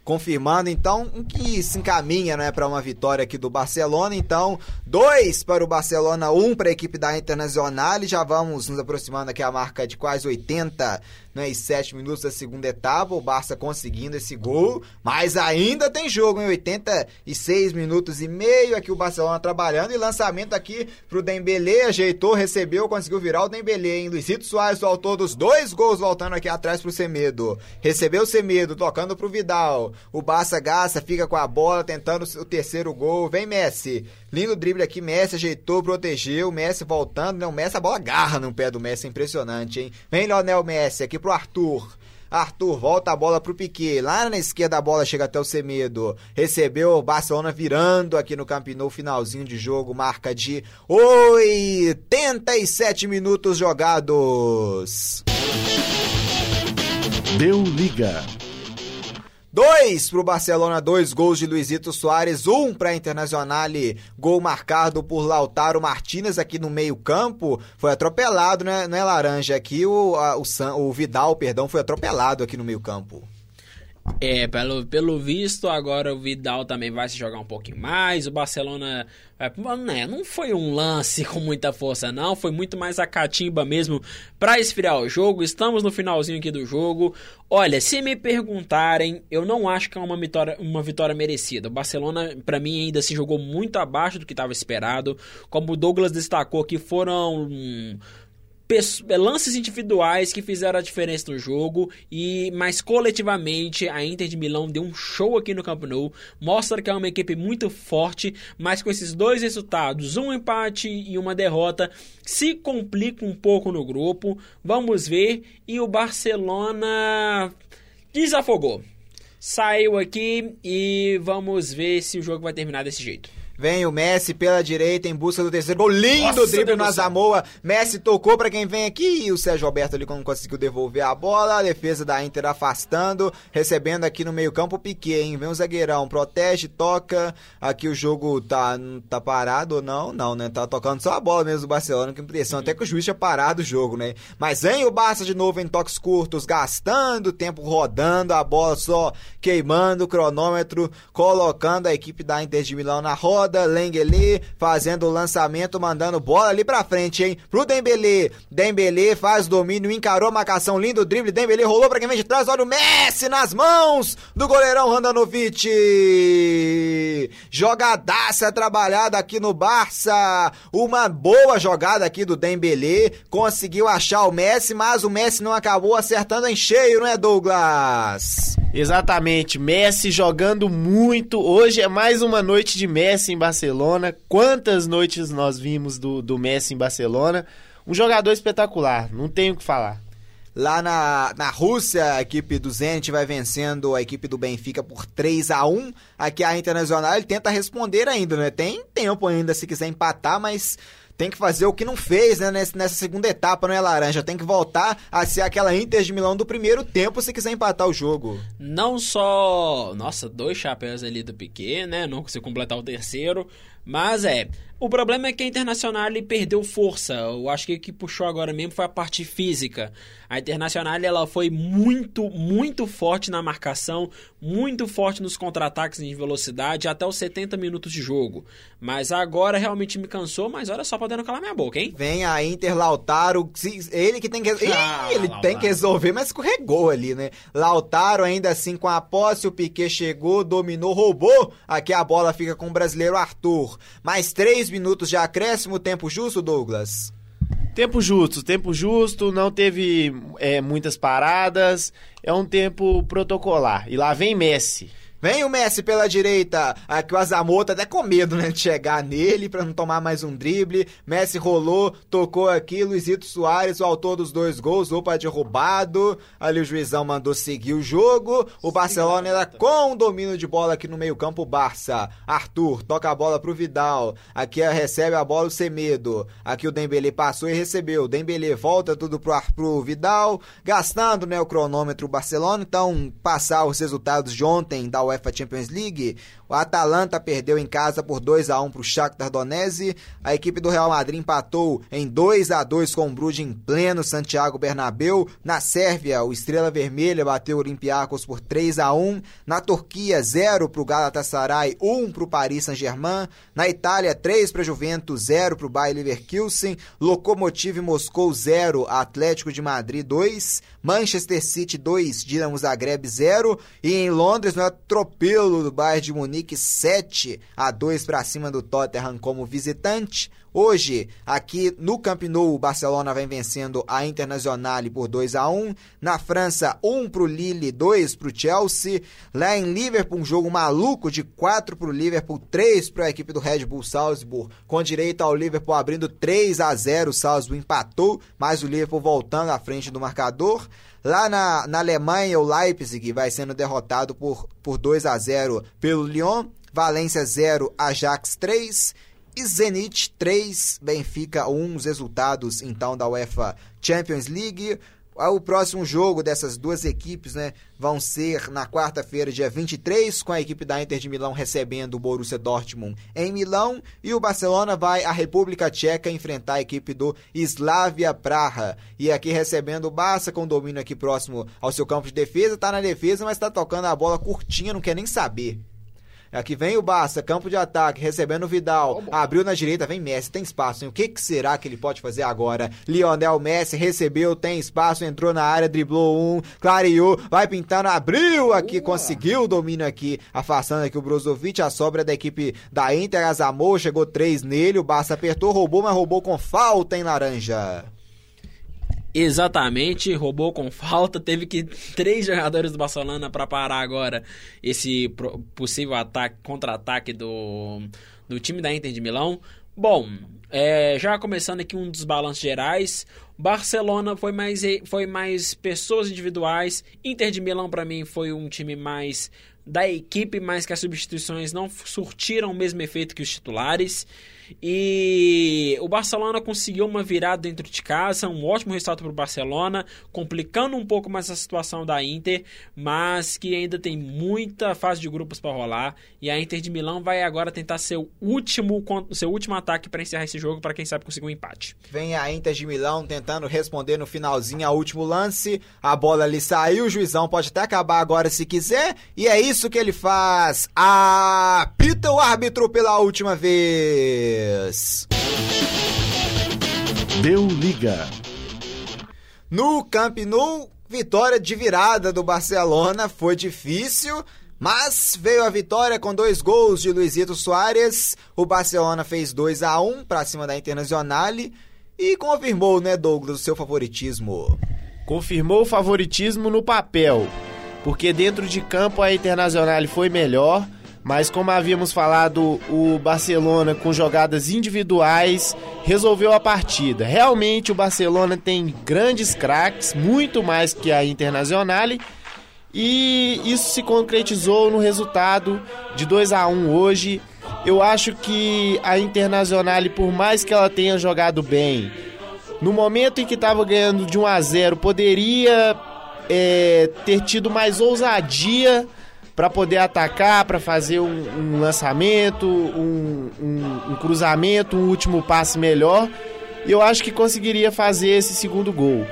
confirmando então que se encaminha né, para uma vitória aqui do Barcelona. Então, dois para o Barcelona, um para a equipe da Internacional. E já vamos nos aproximando aqui a marca de quase 80 né, e 7 minutos da segunda etapa. O Barça conseguindo esse gol, mas ainda tem jogo em 86 minutos e meio. Aqui o Barcelona trabalhando e lançamento aqui para o Dembele. Ajeitou, recebeu, conseguiu virar o Dembele. Hein? Luizito Soares, o autor dos dois gols, voltando aqui atrás para o Semedo. Recebeu o Semedo, tocando para o Vidal. O Barça gasta, fica com a bola, tentando o terceiro gol. Vem Messi. Lindo drible aqui, Messi ajeitou, protegeu. Messi voltando. Não, Messi a bola agarra no pé do Messi, é impressionante, hein? Vem Lionel Messi aqui pro Arthur. Arthur volta a bola pro Piquet. Lá na esquerda a bola chega até o Semedo. Recebeu o Barcelona virando aqui no Camp Nou, finalzinho de jogo, marca de 87 minutos jogados. Deu liga. Dois para o Barcelona, dois gols de Luizito Soares, um para a Internacional, gol marcado por Lautaro Martinez aqui no meio campo, foi atropelado, né, né Laranja? Aqui o, a, o, San, o Vidal, perdão, foi atropelado aqui no meio campo. É, pelo, pelo visto, agora o Vidal também vai se jogar um pouquinho mais. O Barcelona. É, né, não foi um lance com muita força, não. Foi muito mais a catimba mesmo para esfriar o jogo. Estamos no finalzinho aqui do jogo. Olha, se me perguntarem, eu não acho que é uma vitória, uma vitória merecida. O Barcelona, para mim, ainda se jogou muito abaixo do que estava esperado. Como o Douglas destacou, que foram. Hum, lances individuais que fizeram a diferença no jogo e mas coletivamente a Inter de Milão deu um show aqui no Camp Nou, mostra que é uma equipe muito forte, mas com esses dois resultados, um empate e uma derrota, se complica um pouco no grupo. Vamos ver e o Barcelona desafogou. Saiu aqui e vamos ver se o jogo vai terminar desse jeito. Vem o Messi pela direita em busca do terceiro gol. Lindo Nossa, drible no. Azamoa. Messi tocou pra quem vem aqui e o Sérgio Alberto ali não conseguiu devolver a bola. A defesa da Inter afastando, recebendo aqui no meio-campo o Piquet, hein? Vem o zagueirão, protege, toca. Aqui o jogo tá, tá parado ou não? Não, né? Tá tocando só a bola mesmo do Barcelona, que impressão. Até que o juiz tinha parado o jogo, né? Mas vem o Barça de novo em toques curtos, gastando tempo rodando, a bola só queimando o cronômetro, colocando a equipe da Inter de Milão na roda. Lengeli fazendo o lançamento, mandando bola ali pra frente, hein? Pro Dembele. Dembele faz domínio, encarou a marcação, lindo drible. Dembele rolou pra quem vem de trás. Olha o Messi nas mãos do goleirão Randanovic. Jogadaça trabalhada aqui no Barça. Uma boa jogada aqui do Dembele. Conseguiu achar o Messi, mas o Messi não acabou acertando em cheio, não é, Douglas? Exatamente, Messi jogando muito. Hoje é mais uma noite de Messi em Barcelona. Quantas noites nós vimos do, do Messi em Barcelona? Um jogador espetacular, não tenho o que falar. Lá na, na Rússia, a equipe do Zenit vai vencendo a equipe do Benfica por 3 a 1 Aqui a Internacional ele tenta responder ainda, né? Tem tempo ainda se quiser empatar, mas tem que fazer o que não fez né, nessa, segunda etapa, não é laranja? Tem que voltar a ser aquela Inter de Milão do primeiro tempo se quiser empatar o jogo. Não só. Nossa, dois chapéus ali do Piquet, né? Não conseguiu completar o terceiro. Mas é. O problema é que a Internacional ele perdeu força. Eu acho que o que puxou agora mesmo foi a parte física. A Internacional ela foi muito, muito forte na marcação, muito forte nos contra-ataques em velocidade até os 70 minutos de jogo. Mas agora realmente me cansou, mas olha só podendo calar minha boca, hein? Vem a Inter Lautaro, ele que tem que Ah, ele Lautaro. tem que resolver, mas escorregou ali, né? Lautaro ainda assim com a posse, o Piquet chegou, dominou, roubou. Aqui a bola fica com o brasileiro Arthur. Mais três minutos de acréscimo, tempo justo, Douglas. Tempo justo, tempo justo, não teve é, muitas paradas, é um tempo protocolar. E lá vem Messi. Vem o Messi pela direita. Aqui o Azamoto até com medo, né? De chegar nele pra não tomar mais um drible. Messi rolou, tocou aqui. Luizito Soares, o autor dos dois gols, opa, derrubado. Ali o juizão mandou seguir o jogo. O Barcelona era com o domínio de bola aqui no meio-campo. Barça. Arthur toca a bola pro Vidal. Aqui recebe a bola o Semedo. Aqui o Dembele passou e recebeu. Dembele volta tudo pro, pro Vidal. Gastando né, o cronômetro o Barcelona. Então, passar os resultados de ontem da UEFA Champions League. O Atalanta perdeu em casa por 2 a 1 para o Shakhtar Donetsk. A equipe do Real Madrid empatou em 2 a 2 com o Bruges em pleno Santiago Bernabéu. Na Sérvia, o Estrela Vermelha bateu o Olympiacos por 3 a 1. Na Turquia, 0 para o Galatasaray, 1 para o Paris Saint-Germain. Na Itália, 3 para Juventus, 0 para o Bayer Leverkusen. Lokomotiv Moscou 0, Atlético de Madrid 2. Manchester City 2, Dinamo Zagreb 0. E em Londres, no atropelo do Bayern de Munique 7 a 2 para cima do Tottenham como visitante. Hoje, aqui no Camp Nou, o Barcelona vem vencendo a Internazionale por 2 a 1 Na França, 1 pro Lille, 2 pro Chelsea. Lá em Liverpool, um jogo maluco de 4 pro Liverpool, 3 para a equipe do Red Bull Salzburg, com direito ao Liverpool abrindo 3 a 0 O Salzburg empatou, mas o Liverpool voltando à frente do marcador. Lá na, na Alemanha, o Leipzig vai sendo derrotado por, por 2 a 0 pelo Lyon. Valência 0, Ajax 3. E Zenit 3, Benfica 1. Os resultados então da UEFA Champions League. O próximo jogo dessas duas equipes né, vão ser na quarta-feira, dia 23, com a equipe da Inter de Milão recebendo o Borussia Dortmund em Milão. E o Barcelona vai à República Tcheca enfrentar a equipe do Slavia Praha. E aqui recebendo o Barça com domínio aqui próximo ao seu campo de defesa. Tá na defesa, mas tá tocando a bola curtinha, não quer nem saber. Aqui vem o Barça, campo de ataque, recebendo o Vidal. Abriu na direita, vem Messi, tem espaço. Hein? O que, que será que ele pode fazer agora? Lionel Messi recebeu, tem espaço, entrou na área, driblou um, clareou, vai pintando, abriu aqui, conseguiu o domínio aqui, afastando aqui o Brozovic, a sobra da equipe da Inter, Azamou, chegou três nele, o Barça apertou, roubou, mas roubou com falta em laranja. Exatamente, roubou com falta, teve que três jogadores do Barcelona para parar agora esse possível ataque, contra-ataque do, do time da Inter de Milão. Bom, é, já começando aqui um dos balanços gerais, Barcelona foi mais, foi mais pessoas individuais, Inter de Milão para mim foi um time mais da equipe, mas que as substituições não surtiram o mesmo efeito que os titulares. E o Barcelona conseguiu uma virada dentro de casa, um ótimo resultado para o Barcelona, complicando um pouco mais a situação da Inter, mas que ainda tem muita fase de grupos para rolar. E a Inter de Milão vai agora tentar seu último, seu último ataque para encerrar esse jogo, para quem sabe conseguir um empate. Vem a Inter de Milão tentando responder no finalzinho ao último lance. A bola ali saiu, o juizão pode até acabar agora se quiser. E é isso que ele faz. Apita o árbitro pela última vez. Deu liga. No Camp Nou, vitória de virada do Barcelona foi difícil, mas veio a vitória com dois gols de Luizito Soares. O Barcelona fez 2 a 1 para cima da Internazionale e confirmou, né, Douglas, o seu favoritismo. Confirmou o favoritismo no papel, porque dentro de campo a Internacional foi melhor, mas como havíamos falado, o Barcelona com jogadas individuais resolveu a partida. Realmente o Barcelona tem grandes craques, muito mais que a Internacional, e isso se concretizou no resultado de 2 a 1 hoje. Eu acho que a Internacional, por mais que ela tenha jogado bem, no momento em que estava ganhando de 1 a 0 poderia é, ter tido mais ousadia para poder atacar, para fazer um, um lançamento, um, um, um, cruzamento, um último passe melhor. E eu acho que conseguiria fazer esse segundo gol.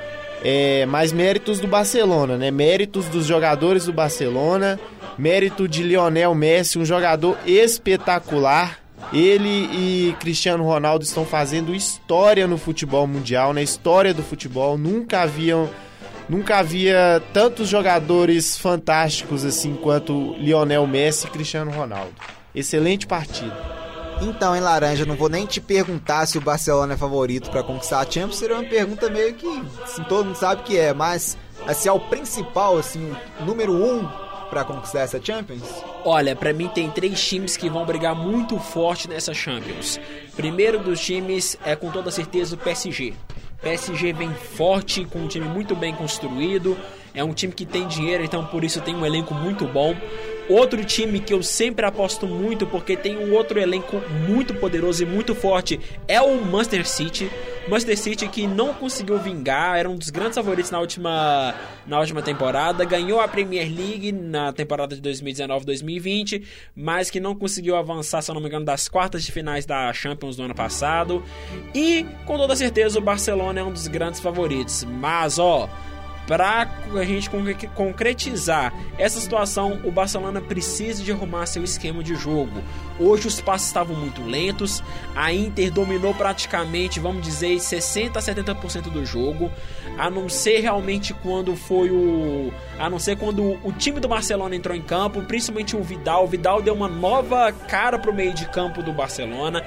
É, mais méritos do Barcelona, né? Méritos dos jogadores do Barcelona, mérito de Lionel Messi, um jogador espetacular. Ele e Cristiano Ronaldo estão fazendo história no futebol mundial, na história do futebol. Nunca haviam, nunca havia tantos jogadores fantásticos assim quanto Lionel Messi e Cristiano Ronaldo. Excelente partida. Então, em Laranja, não vou nem te perguntar se o Barcelona é favorito para conquistar a Champions, seria uma pergunta meio que assim, todo mundo sabe que é, mas assim, é o principal, assim, o número um para conquistar essa Champions? Olha, para mim tem três times que vão brigar muito forte nessa Champions. Primeiro dos times é com toda certeza o PSG. PSG vem forte, com um time muito bem construído. É um time que tem dinheiro, então por isso tem um elenco muito bom. Outro time que eu sempre aposto muito, porque tem um outro elenco muito poderoso e muito forte, é o Manchester City. Manchester City que não conseguiu vingar, era um dos grandes favoritos na última, na última temporada, ganhou a Premier League na temporada de 2019-2020, mas que não conseguiu avançar, se eu não me engano, das quartas de finais da Champions do ano passado. E com toda certeza o Barcelona é um dos grandes favoritos, mas ó para a gente concretizar essa situação, o Barcelona precisa de arrumar seu esquema de jogo. Hoje os passos estavam muito lentos, a Inter dominou praticamente, vamos dizer, 60 a 70% do jogo, a não ser realmente quando foi o a não ser quando o time do Barcelona entrou em campo, principalmente o Vidal. O Vidal deu uma nova cara pro meio de campo do Barcelona,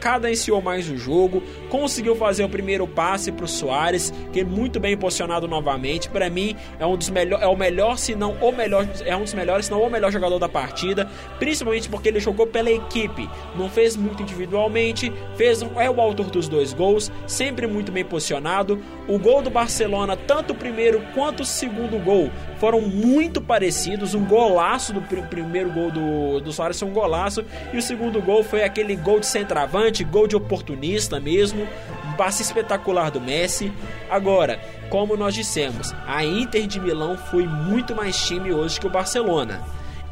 cadenciou mais o jogo, conseguiu fazer o primeiro passe pro Soares, que é muito bem posicionado novamente. Para mim é um dos melhor, é o melhor, se não o melhor, é um dos melhores, se não o melhor jogador da partida, principalmente porque ele jogou pela equipe, não fez muito individualmente, fez é o autor dos dois gols, sempre muito bem posicionado. O gol do Barcelona, tanto o primeiro quanto o segundo gol, foram muito parecidos. Um golaço do pr primeiro gol do, do Soares foi um golaço. E o segundo gol foi aquele gol de centroavante, gol de oportunista mesmo. Um passe espetacular do Messi. Agora, como nós dissemos, a Inter de Milão foi muito mais time hoje que o Barcelona.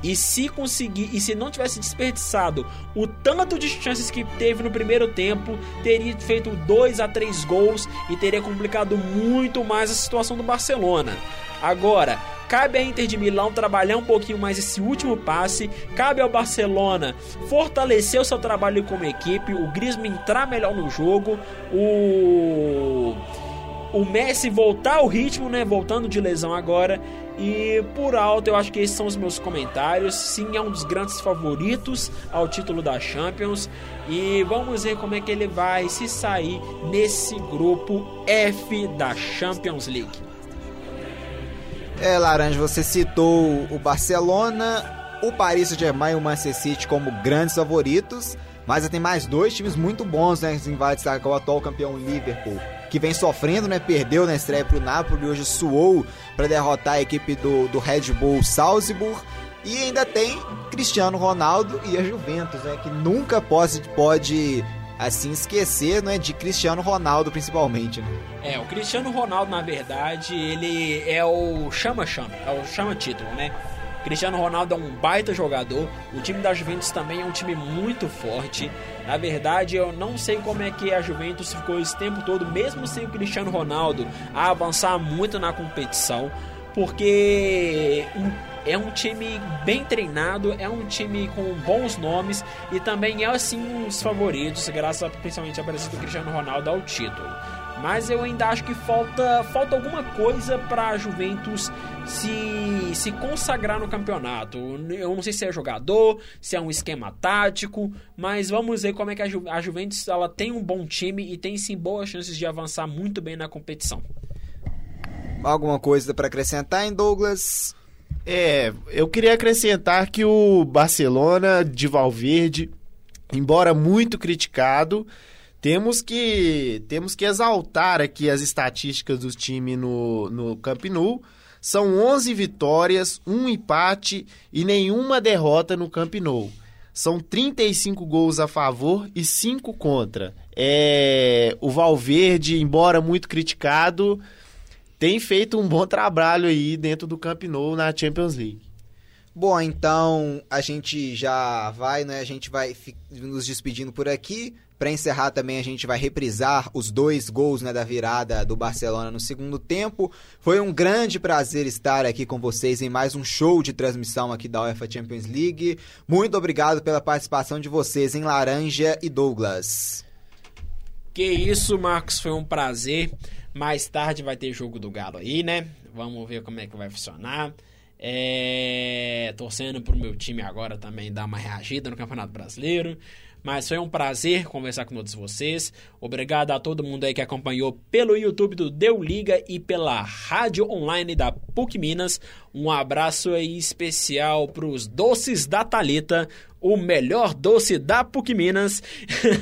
E se conseguir, e se não tivesse desperdiçado o tanto de chances que teve no primeiro tempo, teria feito 2 a 3 gols e teria complicado muito mais a situação do Barcelona. Agora, cabe à Inter de Milão trabalhar um pouquinho mais esse último passe, cabe ao Barcelona fortalecer o seu trabalho como equipe, o Griezmann entrar melhor no jogo, o o Messi voltar ao ritmo, né? Voltando de lesão agora. E por alto, eu acho que esses são os meus comentários. Sim, é um dos grandes favoritos ao título da Champions. E vamos ver como é que ele vai se sair nesse grupo F da Champions League. É, Laranja, você citou o Barcelona, o Paris Saint-Germain e o Manchester City como grandes favoritos. Mas tem mais dois times muito bons, né? Em vai destacar o atual campeão Liverpool, que vem sofrendo, né? Perdeu na estreia pro Napoli, hoje suou para derrotar a equipe do, do Red Bull Salzburg. E ainda tem Cristiano Ronaldo e a Juventus, né? Que nunca pode, pode assim esquecer, né? De Cristiano Ronaldo principalmente, né? É, o Cristiano Ronaldo, na verdade, ele é o chama-chama, é o chama-título, né? Cristiano Ronaldo é um baita jogador. O time da Juventus também é um time muito forte. Na verdade, eu não sei como é que a Juventus ficou esse tempo todo, mesmo sem o Cristiano Ronaldo, a avançar muito na competição, porque é um time bem treinado, é um time com bons nomes e também é assim dos favoritos, graças principalmente à presença do Cristiano Ronaldo ao título mas eu ainda acho que falta, falta alguma coisa para a Juventus se, se consagrar no campeonato. Eu não sei se é jogador, se é um esquema tático, mas vamos ver como é que a, Ju, a Juventus ela tem um bom time e tem sim boas chances de avançar muito bem na competição. Alguma coisa para acrescentar em Douglas? É, eu queria acrescentar que o Barcelona de Valverde, embora muito criticado, temos que, temos que exaltar aqui as estatísticas do time no, no Camp Nou. São 11 vitórias, um empate e nenhuma derrota no Camp Nou. São 35 gols a favor e 5 contra. É, o Valverde, embora muito criticado, tem feito um bom trabalho aí dentro do Camp Nou na Champions League. Bom, então a gente já vai, né? A gente vai nos despedindo por aqui. Para encerrar também a gente vai reprisar os dois gols né, da virada do Barcelona no segundo tempo. Foi um grande prazer estar aqui com vocês em mais um show de transmissão aqui da UEFA Champions League. Muito obrigado pela participação de vocês em Laranja e Douglas. Que isso, Marcos, foi um prazer. Mais tarde vai ter jogo do Galo aí, né? Vamos ver como é que vai funcionar. É... Torcendo pro meu time agora também dar uma reagida no Campeonato Brasileiro. Mas foi um prazer conversar com todos vocês. Obrigado a todo mundo aí que acompanhou pelo YouTube do Deu Liga e pela rádio online da PUC Minas. Um abraço aí especial para os doces da Talita, o melhor doce da PUC Minas.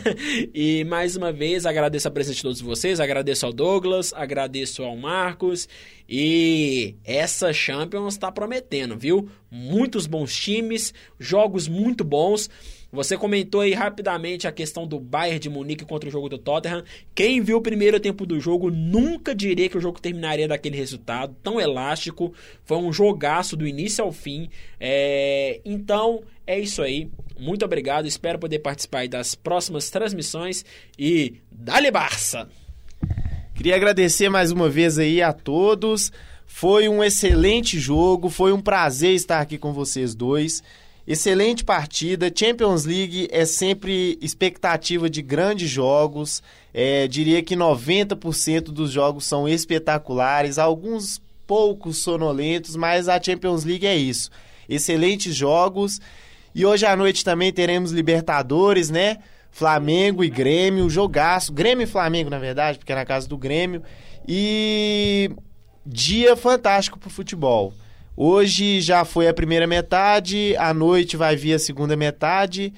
e mais uma vez agradeço a presença de todos vocês, agradeço ao Douglas, agradeço ao Marcos. E essa Champions está prometendo, viu? Muitos bons times, jogos muito bons. Você comentou aí rapidamente a questão do Bayern de Munique contra o jogo do Tottenham. Quem viu o primeiro tempo do jogo nunca diria que o jogo terminaria daquele resultado tão elástico. Foi um jogaço do início ao fim. É... Então é isso aí. Muito obrigado. Espero poder participar das próximas transmissões e dale Barça! Queria agradecer mais uma vez aí a todos. Foi um excelente jogo, foi um prazer estar aqui com vocês dois. Excelente partida. Champions League é sempre expectativa de grandes jogos. É, diria que 90% dos jogos são espetaculares, alguns poucos sonolentos, mas a Champions League é isso. Excelentes jogos. E hoje à noite também teremos Libertadores, né? Flamengo e Grêmio, jogaço. Grêmio e Flamengo, na verdade, porque é na casa do Grêmio. E dia fantástico pro futebol. Hoje já foi a primeira metade, à noite vai vir a segunda metade.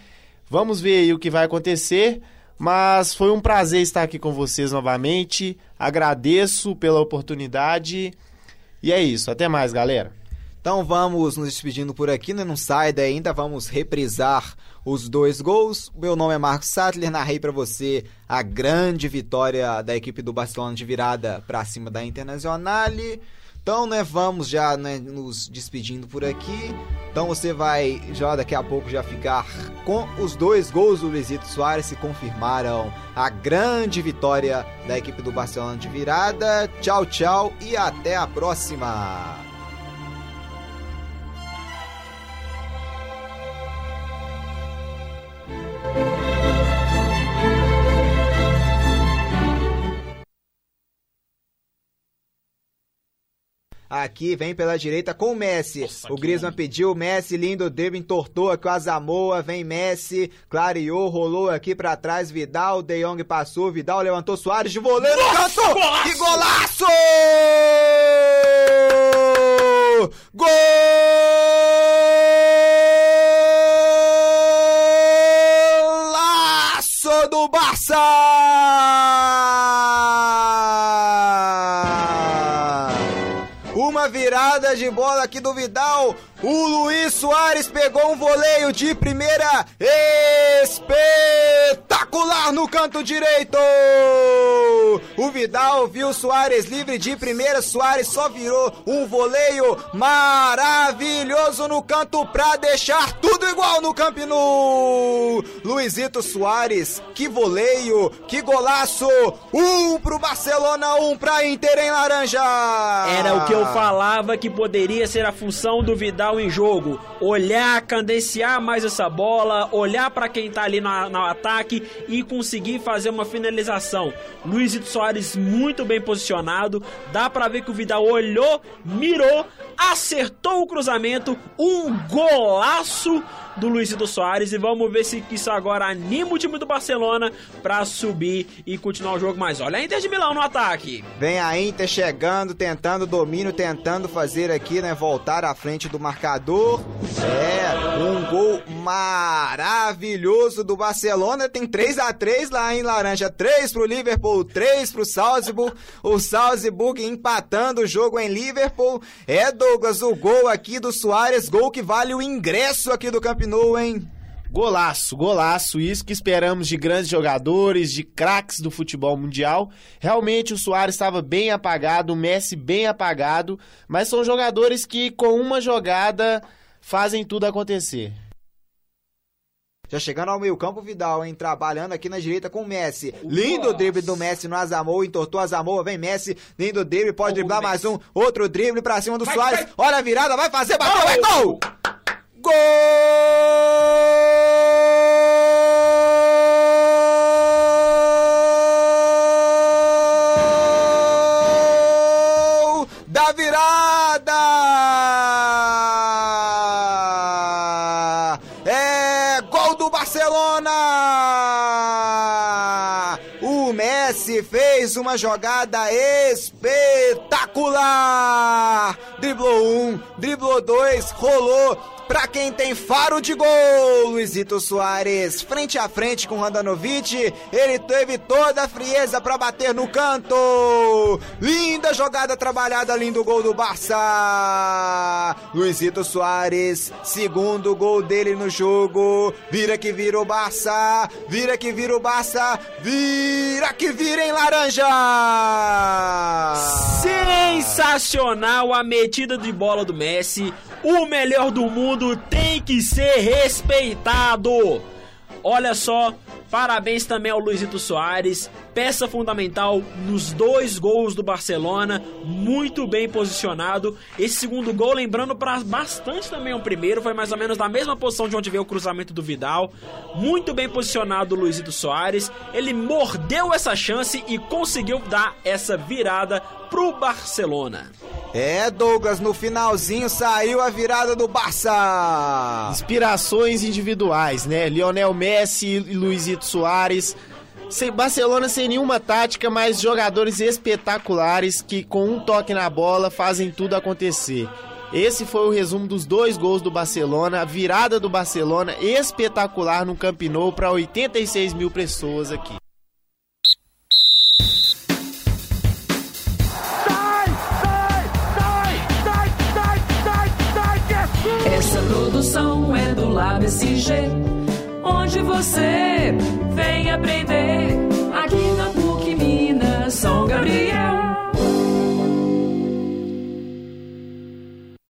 Vamos ver aí o que vai acontecer. Mas foi um prazer estar aqui com vocês novamente. Agradeço pela oportunidade. E é isso. Até mais, galera. Então vamos nos despedindo por aqui, né? não sai daí ainda, vamos reprisar os dois gols. Meu nome é Marcos Sattler, narrei para você a grande vitória da equipe do Barcelona de virada para cima da Internazionale. Então, né, vamos já né, nos despedindo por aqui. Então você vai já daqui a pouco já ficar com os dois gols do Luizito Soares que confirmaram a grande vitória da equipe do Barcelona de virada. Tchau, tchau e até a próxima. Aqui, vem pela direita com o Messi. o Griezmann pediu, o Messi, lindo drible, entortou aqui o Azamoa, vem Messi, clareou, rolou aqui pra trás, Vidal, De Jong passou, Vidal levantou Soares de voleio no canto! golaço! Que golaço! Golaço do Barça! De bola aqui do Vidal. O Luiz Soares pegou um voleio de primeira espetacular no canto direito. O Vidal viu Soares livre de primeira. Soares só virou um voleio maravilhoso no canto pra deixar tudo igual no Camp Nou. Luizito Soares, que voleio, que golaço. Um pro Barcelona, um pra Inter em laranja. Era o que eu falava que poderia ser a função do Vidal em jogo. Olhar, cadenciar mais essa bola, olhar para quem tá ali no, no, ataque e conseguir fazer uma finalização. Luizito Soares muito bem posicionado. Dá para ver que o Vidal olhou, mirou, acertou o cruzamento. Um golaço do Luizito Soares e vamos ver se isso agora anima o time do Barcelona para subir e continuar o jogo. Mas olha a Inter de Milão no ataque. Vem a Inter chegando, tentando domínio, tentando fazer aqui, né, voltar à frente do marcador. É, um gol maravilhoso do Barcelona. Tem 3 a 3 lá em laranja, 3 pro Liverpool, 3 pro Salzburg. O Salzburg empatando o jogo em Liverpool. É Douglas o gol aqui do Soares, gol que vale o ingresso aqui do campeonato Nou, hein? Golaço, golaço, isso que esperamos de grandes jogadores, de craques do futebol mundial. Realmente o Soares estava bem apagado, o Messi bem apagado, mas são jogadores que com uma jogada fazem tudo acontecer. Já chegando ao meio campo, Vidal, hein? Trabalhando aqui na direita com o Messi. Lindo drible do Messi no Azamoa, entortou Azamoa, vem Messi, lindo drible, pode driblar mais um, outro drible pra cima do vai, Soares. Vai. Olha a virada, vai fazer, bateu, é gol! Gol da virada! É gol do Barcelona! O Messi fez uma jogada espetacular! Driblou um, driblou dois, rolou, Pra quem tem faro de gol, Luizito Soares, frente a frente com Randanovic, ele teve toda a frieza para bater no canto. Linda jogada trabalhada, lindo gol do Barça. Luizito Soares, segundo gol dele no jogo. Vira que vira o Barça, vira que vira o Barça, vira que vira em laranja. Sensacional a metida de bola do Messi. O melhor do mundo tem que ser respeitado. Olha só, parabéns também ao Luizito Soares, peça fundamental nos dois gols do Barcelona, muito bem posicionado. Esse segundo gol, lembrando para bastante também o primeiro, foi mais ou menos na mesma posição de onde veio o cruzamento do Vidal. Muito bem posicionado o Luizito Soares, ele mordeu essa chance e conseguiu dar essa virada pro Barcelona. É, Douglas, no finalzinho saiu a virada do Barça. Inspirações individuais, né? Lionel Messi e Luizito Soares. Sem Barcelona sem nenhuma tática, mas jogadores espetaculares que com um toque na bola fazem tudo acontecer. Esse foi o resumo dos dois gols do Barcelona, a virada do Barcelona espetacular no Camp Nou para 86 mil pessoas aqui. Essa produção é do Lab SG, onde você